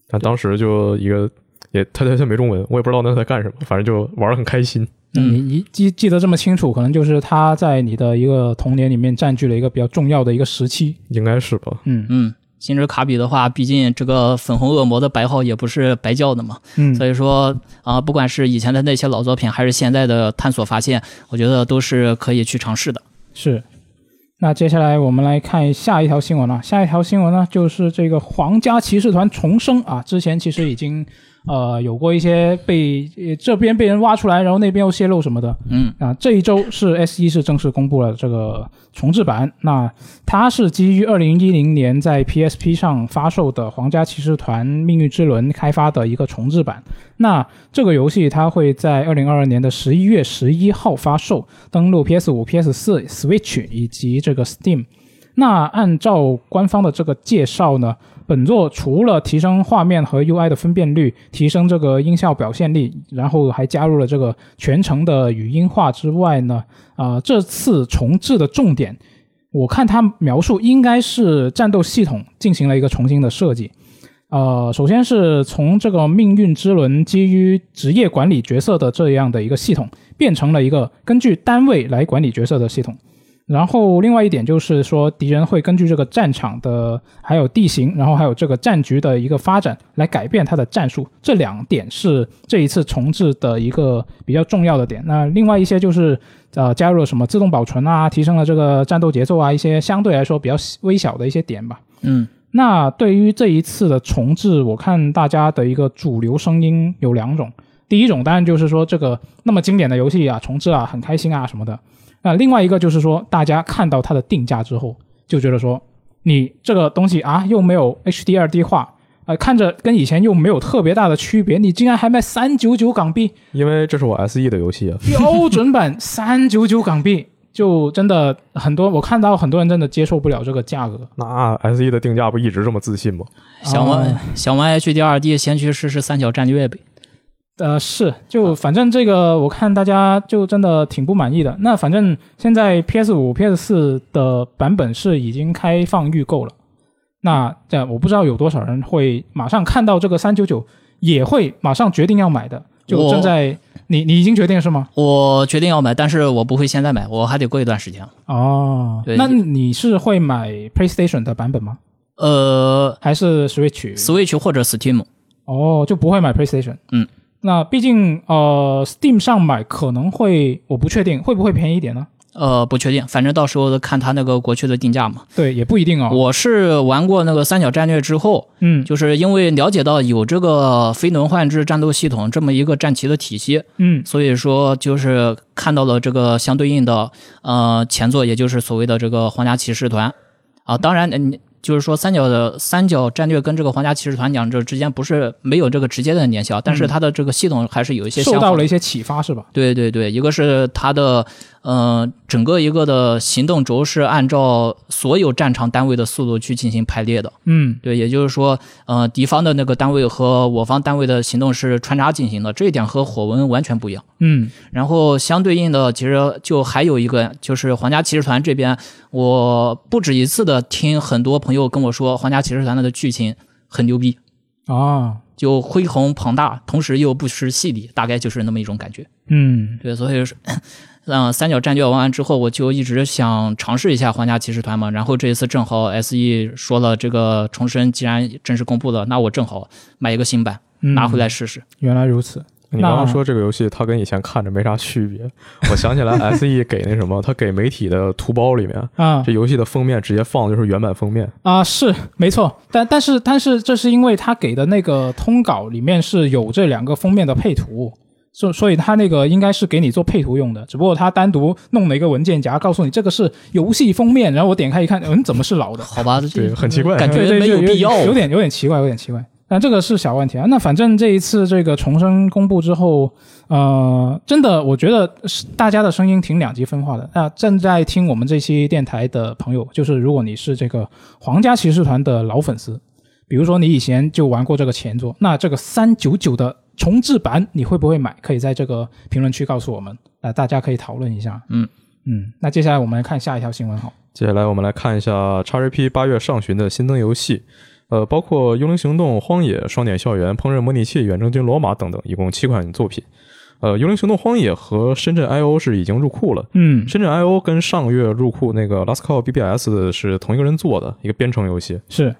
Speaker 2: 但当时就一个也他他他没中文，我也不知道那在干什么，反正就玩的很开心。
Speaker 3: 嗯
Speaker 1: 你你记记得这么清楚，可能就是他在你的一个童年里面占据了一个比较重要的一个时期。
Speaker 2: 应该是吧？
Speaker 1: 嗯
Speaker 3: 嗯，星之卡比的话，毕竟这个粉红恶魔的白号也不是白叫的嘛，
Speaker 1: 嗯，
Speaker 3: 所以说啊、不管是以前的那些老作品，还是现在的探索发现，我觉得都是可以去尝试的。
Speaker 1: 是。那接下来我们来看下一条新闻啊，下一条新闻呢就是这个皇家骑士团重生啊，之前其实已经呃有过一些被呃这边被人挖出来，然后那边又泄露什么的，
Speaker 3: 嗯
Speaker 1: 啊，这一周是 S 一是正式公布了这个重置版，那它是基于二零一零年在 PSP 上发售的《皇家骑士团：命运之轮》开发的一个重置版。那这个游戏它会在二零二二年的十一月十一号发售，登陆 PS 五、PS 四、Switch 以及这个 Steam。那按照官方的这个介绍呢，本作除了提升画面和 UI 的分辨率，提升这个音效表现力，然后还加入了这个全程的语音化之外呢，啊、这次重置的重点，我看他描述应该是战斗系统进行了一个重新的设计。呃，首先是从这个命运之轮基于职业管理角色的这样的一个系统，变成了一个根据单位来管理角色的系统。然后另外一点就是说，敌人会根据这个战场的还有地形，然后还有这个战局的一个发展来改变它的战术。这两点是这一次重置的一个比较重要的点。那另外一些就是呃加入了什么自动保存啊，提升了这个战斗节奏啊，一些相对来说比较微小的一些点吧。
Speaker 3: 嗯
Speaker 1: 那对于这一次的重置，我看大家的一个主流声音有两种。第一种当然就是说这个那么经典的游戏啊，重置啊，很开心啊什么的。那另外一个就是说，大家看到它的定价之后，就觉得说你这个东西啊又没有 HD 二 D 化，呃，看着跟以前又没有特别大的区别，你竟然还卖三九九港币，
Speaker 2: 因为这是我 SE 的游戏啊，
Speaker 1: 标准版 三九九港币，就真的很多，我看到很多人真的接受不了这个价格。
Speaker 2: 那 SE 的定价不一直这么自信吗？
Speaker 3: 想玩、
Speaker 1: 哦
Speaker 3: 想玩 HDRD，先去试试三角战略呗。
Speaker 1: 呃，是，就反正这个我看大家就真的挺不满意的。那反正现在 PS 五、PS 四的版本是已经开放预购了。那这样我不知道有多少人会马上看到这个三九九，也会马上决定要买的。就正在你你已经决定是吗？
Speaker 3: 我决定要买，但是我不会现在买，我还得过一段时间。
Speaker 1: 哦，
Speaker 3: 对
Speaker 1: 那你是会买 PlayStation 的版本吗？
Speaker 3: 呃
Speaker 1: 还是
Speaker 3: Switch？，Switch 或者 Steam，
Speaker 1: 哦，就不会买 PlayStation。
Speaker 3: 嗯，
Speaker 1: 那毕竟呃，Steam 上买可能会，我不确定会不会便宜一点呢？
Speaker 3: 呃，不确定，反正到时候看它那个国区的定价嘛。
Speaker 1: 对，也不一定哦。
Speaker 3: 我是玩过那个三角战略之后，
Speaker 1: 嗯
Speaker 3: 就是因为了解到有这个飞轮换制战斗系统这么一个战旗的体系，
Speaker 1: 嗯
Speaker 3: 所以说就是看到了这个相对应的呃前作，也就是所谓的这个皇家骑士团啊。当然，嗯，就是说三角的三角战略跟这个皇家骑士团讲这之间不是没有这个直接的联系啊，但是它的这个系统还是有一些
Speaker 1: 受。到了一些启发是吧？
Speaker 3: 对对对，一个是它的呃整个一个的行动轴是按照所有战场单位的速度去进行排列的。
Speaker 1: 嗯
Speaker 3: 对，也就是说，呃，敌方的那个单位和我方单位的行动是穿插进行的，这一点和火纹完全不一样。
Speaker 1: 嗯
Speaker 3: 然后相对应的，其实就还有一个，就是皇家骑士团这边，我不止一次的听很多朋友跟我说，皇家骑士团的剧情很牛逼，
Speaker 1: 啊
Speaker 3: 就恢宏庞大，同时又不失细腻，大概就是那么一种感觉。
Speaker 1: 嗯
Speaker 3: 对，所以说，嗯，三角战略玩完之后，我就一直想尝试一下皇家骑士团嘛。然后这一次正好 SE 说了这个重生，既然正式公布了，那我正好买一个新版
Speaker 1: 嗯，
Speaker 3: 拿回来试试。
Speaker 1: 原来如此。
Speaker 2: 你刚刚说这个游戏它跟以前看着没啥区别，我想起来 SE 给那什么，它给媒体的图包里面，
Speaker 1: 啊
Speaker 2: 这游戏的封面直接放的就是原版封面。
Speaker 1: 啊，是没错，但但是但是这是因为他给的那个通稿里面是有这两个封面的配图，所所以他那个应该是给你做配图用的，只不过他单独弄了一个文件夹，告诉你这个是游戏封面，然后我点开一看，嗯，怎么是老的？
Speaker 3: 好吧，
Speaker 2: 对，很奇怪。
Speaker 3: 感觉没有必要
Speaker 1: 有点有点奇怪，有点奇怪。但这个是小问题啊。那反正这一次这个重生公布之后，呃，真的我觉得是大家的声音挺两极分化的。那正在听我们这期电台的朋友，就是如果你是这个皇家骑士团的老粉丝，比如说你以前就玩过这个前作，那这个三九九的重置版你会不会买？可以在这个评论区告诉我们，那大家可以讨论一下。
Speaker 3: 嗯
Speaker 1: 嗯，那接下来我们来看下一条新闻好。
Speaker 2: 接下来我们来看一下 XGP 八月上旬的新增游戏，呃，包括《幽灵行动》《荒野》《双点校园》《烹饪模拟器》《远征军罗马》等等，一共七款作品。呃，《幽灵行动：荒野》和深圳 IO 是已经入库了。
Speaker 1: 嗯
Speaker 2: 深圳 IO 跟上个月入库那个 Last Call BBS 是同一个人做的一个编程游戏。
Speaker 1: 是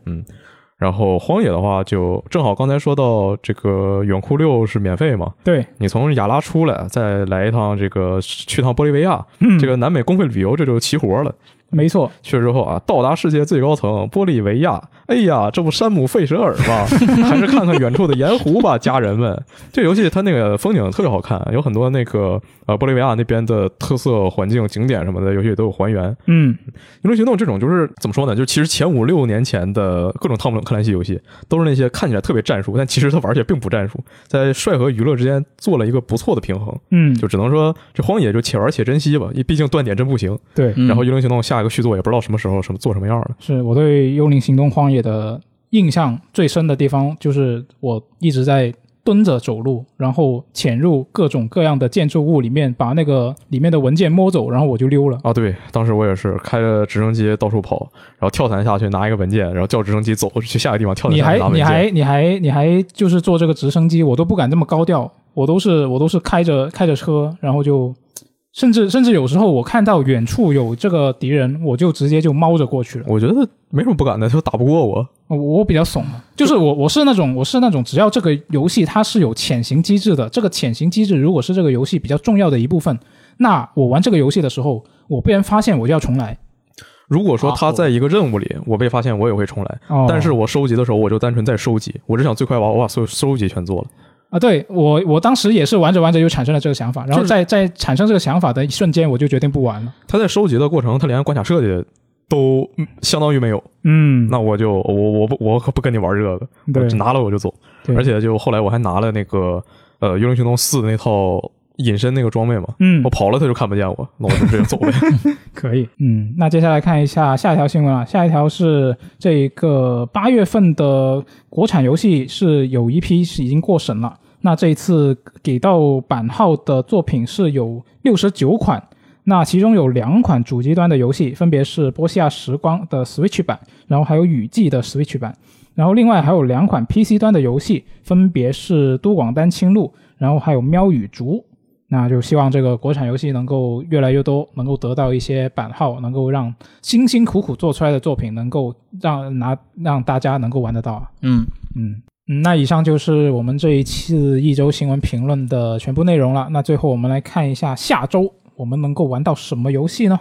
Speaker 2: 然后荒野的话，就正好刚才说到这个远库六是免费嘛，
Speaker 1: 对，
Speaker 2: 你从亚拉出来，再来一趟这个去趟玻利维亚，
Speaker 1: 嗯。
Speaker 2: 这个南美公费旅游这就齐活了。
Speaker 1: 没错，
Speaker 2: 去了之后啊，到达世界最高层玻利维亚，哎呀，这不山姆费舍尔吗？还是看看远处的盐湖吧，家人们。这游戏它那个风景特别好看，有很多那个呃玻利维亚那边的特色环境、景点什么的，游戏里都有还原。
Speaker 1: 嗯
Speaker 2: 幽灵行动这种就是怎么说呢？就其实前五六年前的各种汤姆克兰西游戏，都是那些看起来特别战术，但其实它玩起来并不战术，在帅和娱乐之间做了一个不错的平衡。
Speaker 1: 嗯，
Speaker 2: 就只能说这荒野就且玩且珍惜吧，毕竟断点真不行。
Speaker 1: 对。
Speaker 3: 嗯
Speaker 2: 然后幽灵行动下一个续作也不知道什么时候什么做什么样了。
Speaker 1: 是我对《幽灵行动：荒野》的印象最深的地方，就是我一直在蹲着走路，然后潜入各种各样的建筑物里面，把那个里面的文件摸走，然后我就溜了。
Speaker 2: 啊，对，当时我也是开着直升机到处跑，然后跳伞下去拿一个文件，然后叫直升机走去下一个地方跳伞
Speaker 1: 你还
Speaker 2: 下去拿文件。
Speaker 1: 你还你还你还就是坐这个直升机，我都不敢这么高调，我都是我都是开着开着车，然后就。甚至甚至有时候我看到远处有这个敌人，我就直接就猫着过去了。
Speaker 2: 我觉得没什么不敢的，就打不过我。
Speaker 1: 我我比较怂嘛，就是我我是那种我是那种只要这个游戏它是有潜行机制的，这个潜行机制如果是这个游戏比较重要的一部分，那我玩这个游戏的时候，我被人发现我就要重来。
Speaker 2: 如果说
Speaker 3: 啊
Speaker 2: 他在一个任务里我被发现，我也会重来。
Speaker 1: 哦，
Speaker 2: 但是我收集的时候，我就单纯在收集，我只想最快把我把所有收集全做了。
Speaker 1: 啊，对我我当时也是玩着玩着就产生了这个想法，然后在在产生这个想法的一瞬间，我就决定不玩了。
Speaker 2: 他在收集的过程，他连关卡设计都嗯相当于没有，
Speaker 1: 嗯，
Speaker 2: 那我就我我不我可不跟你玩这个，我
Speaker 1: 对，
Speaker 2: 拿了我就走。而且就后来我还拿了那个呃《幽灵行动四》的那套隐身那个装备嘛，
Speaker 1: 嗯
Speaker 2: 我，跑了他就看不见我，那我就直接走呗。
Speaker 1: 可以，嗯，那接下来看一下下一条新闻啊，下一条是这个八月份的国产游戏是有一批是已经过审了，那这一次给到版号的作品是有六十九款，那其中有两款主机端的游戏，分别是《波西亚时光》的 Switch 版，然后还有《雨季》的 Switch 版，然后另外还有两款 PC 端的游戏，分别是《都广丹青路》，然后还有《喵与竹》。那就希望这个国产游戏能够越来越多，能够得到一些版号，能够让辛辛苦苦做出来的作品能够让拿让大家能够玩得到啊。
Speaker 3: 嗯，
Speaker 1: 嗯嗯，那以上就是我们这一次一周新闻评论的全部内容了。那最后我们来看一下下周我们能够玩到什么游戏呢？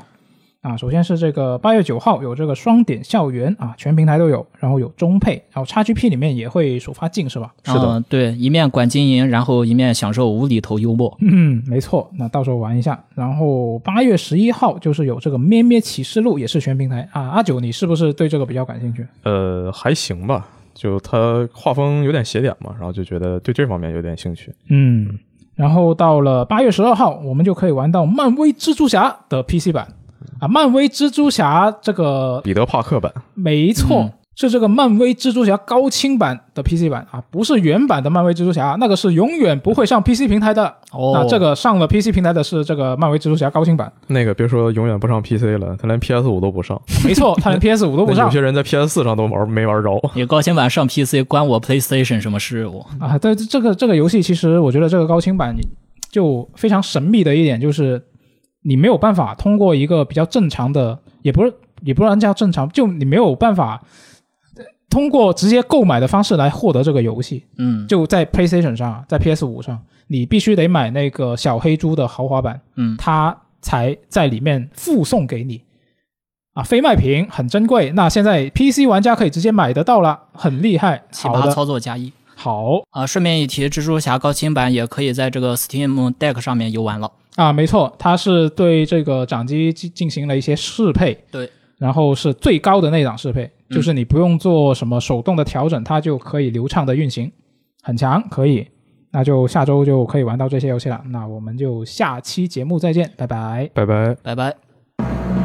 Speaker 1: 啊，首先是这个八月九号有这个双点校园啊，全平台都有，然后有中配，然后 XGP 里面也会首发进是吧？
Speaker 2: 是的
Speaker 3: 嗯对，一面管经营，然后一面享受无厘头幽默。
Speaker 1: 嗯，没错，那到时候玩一下。然后八月十一号就是有这个《咩咩启示录》，也是全平台啊。阿九，你是不是对这个比较感兴趣？
Speaker 2: 呃，还行吧，就他画风有点邪点嘛，然后就觉得对这方面有点兴趣。
Speaker 1: 嗯，然后到了八月十二号，我们就可以玩到漫威蜘蛛侠的 PC 版啊。漫威蜘蛛侠这个
Speaker 2: 彼得帕克版，
Speaker 1: 没错。
Speaker 3: 嗯
Speaker 1: 是这个漫威蜘蛛侠高清版的 PC 版啊，不是原版的漫威蜘蛛侠，那个是永远不会上 PC 平台的。
Speaker 3: 哦，
Speaker 1: 那这个上了 PC 平台的是这个漫威蜘蛛侠高清版，
Speaker 2: 那个别说永远不上 PC 了，他连 PS 五都不上，
Speaker 1: 没错，他连 PS 五都不上
Speaker 2: 有些人在 PS 四上都玩没玩着。
Speaker 3: 你高清版上 PC 关我 PlayStation 什么事？我
Speaker 1: 啊。对，这个这个游戏其实我觉得这个高清版就非常神秘的一点就是，你没有办法通过一个比较正常的，也不是也不能叫正常，就你没有办法呃通过直接购买的方式来获得这个游戏。
Speaker 3: 嗯
Speaker 1: 就在 PlayStation 上，在 PS 五上，你必须得买那个小黑猪的豪华版，
Speaker 3: 嗯
Speaker 1: 它才在里面附送给你。啊，非卖品很珍贵，那现在 PC 玩家可以直接买得到了，很厉害。好的，
Speaker 3: 奇葩操作加一
Speaker 1: 好
Speaker 3: 啊！顺便一提，蜘蛛侠高清版也可以在这个 Steam Deck 上面游玩了。
Speaker 1: 啊，没错，它是对这个掌机进进行了一些适配，
Speaker 3: 对，
Speaker 1: 然后是最高的那档适配，
Speaker 3: 嗯
Speaker 1: 就是你不用做什么手动的调整，它就可以流畅的运行，很强，可以。那就下周就可以玩到这些游戏了，那我们就下期节目再见，拜拜。
Speaker 2: 拜拜。
Speaker 3: 拜拜。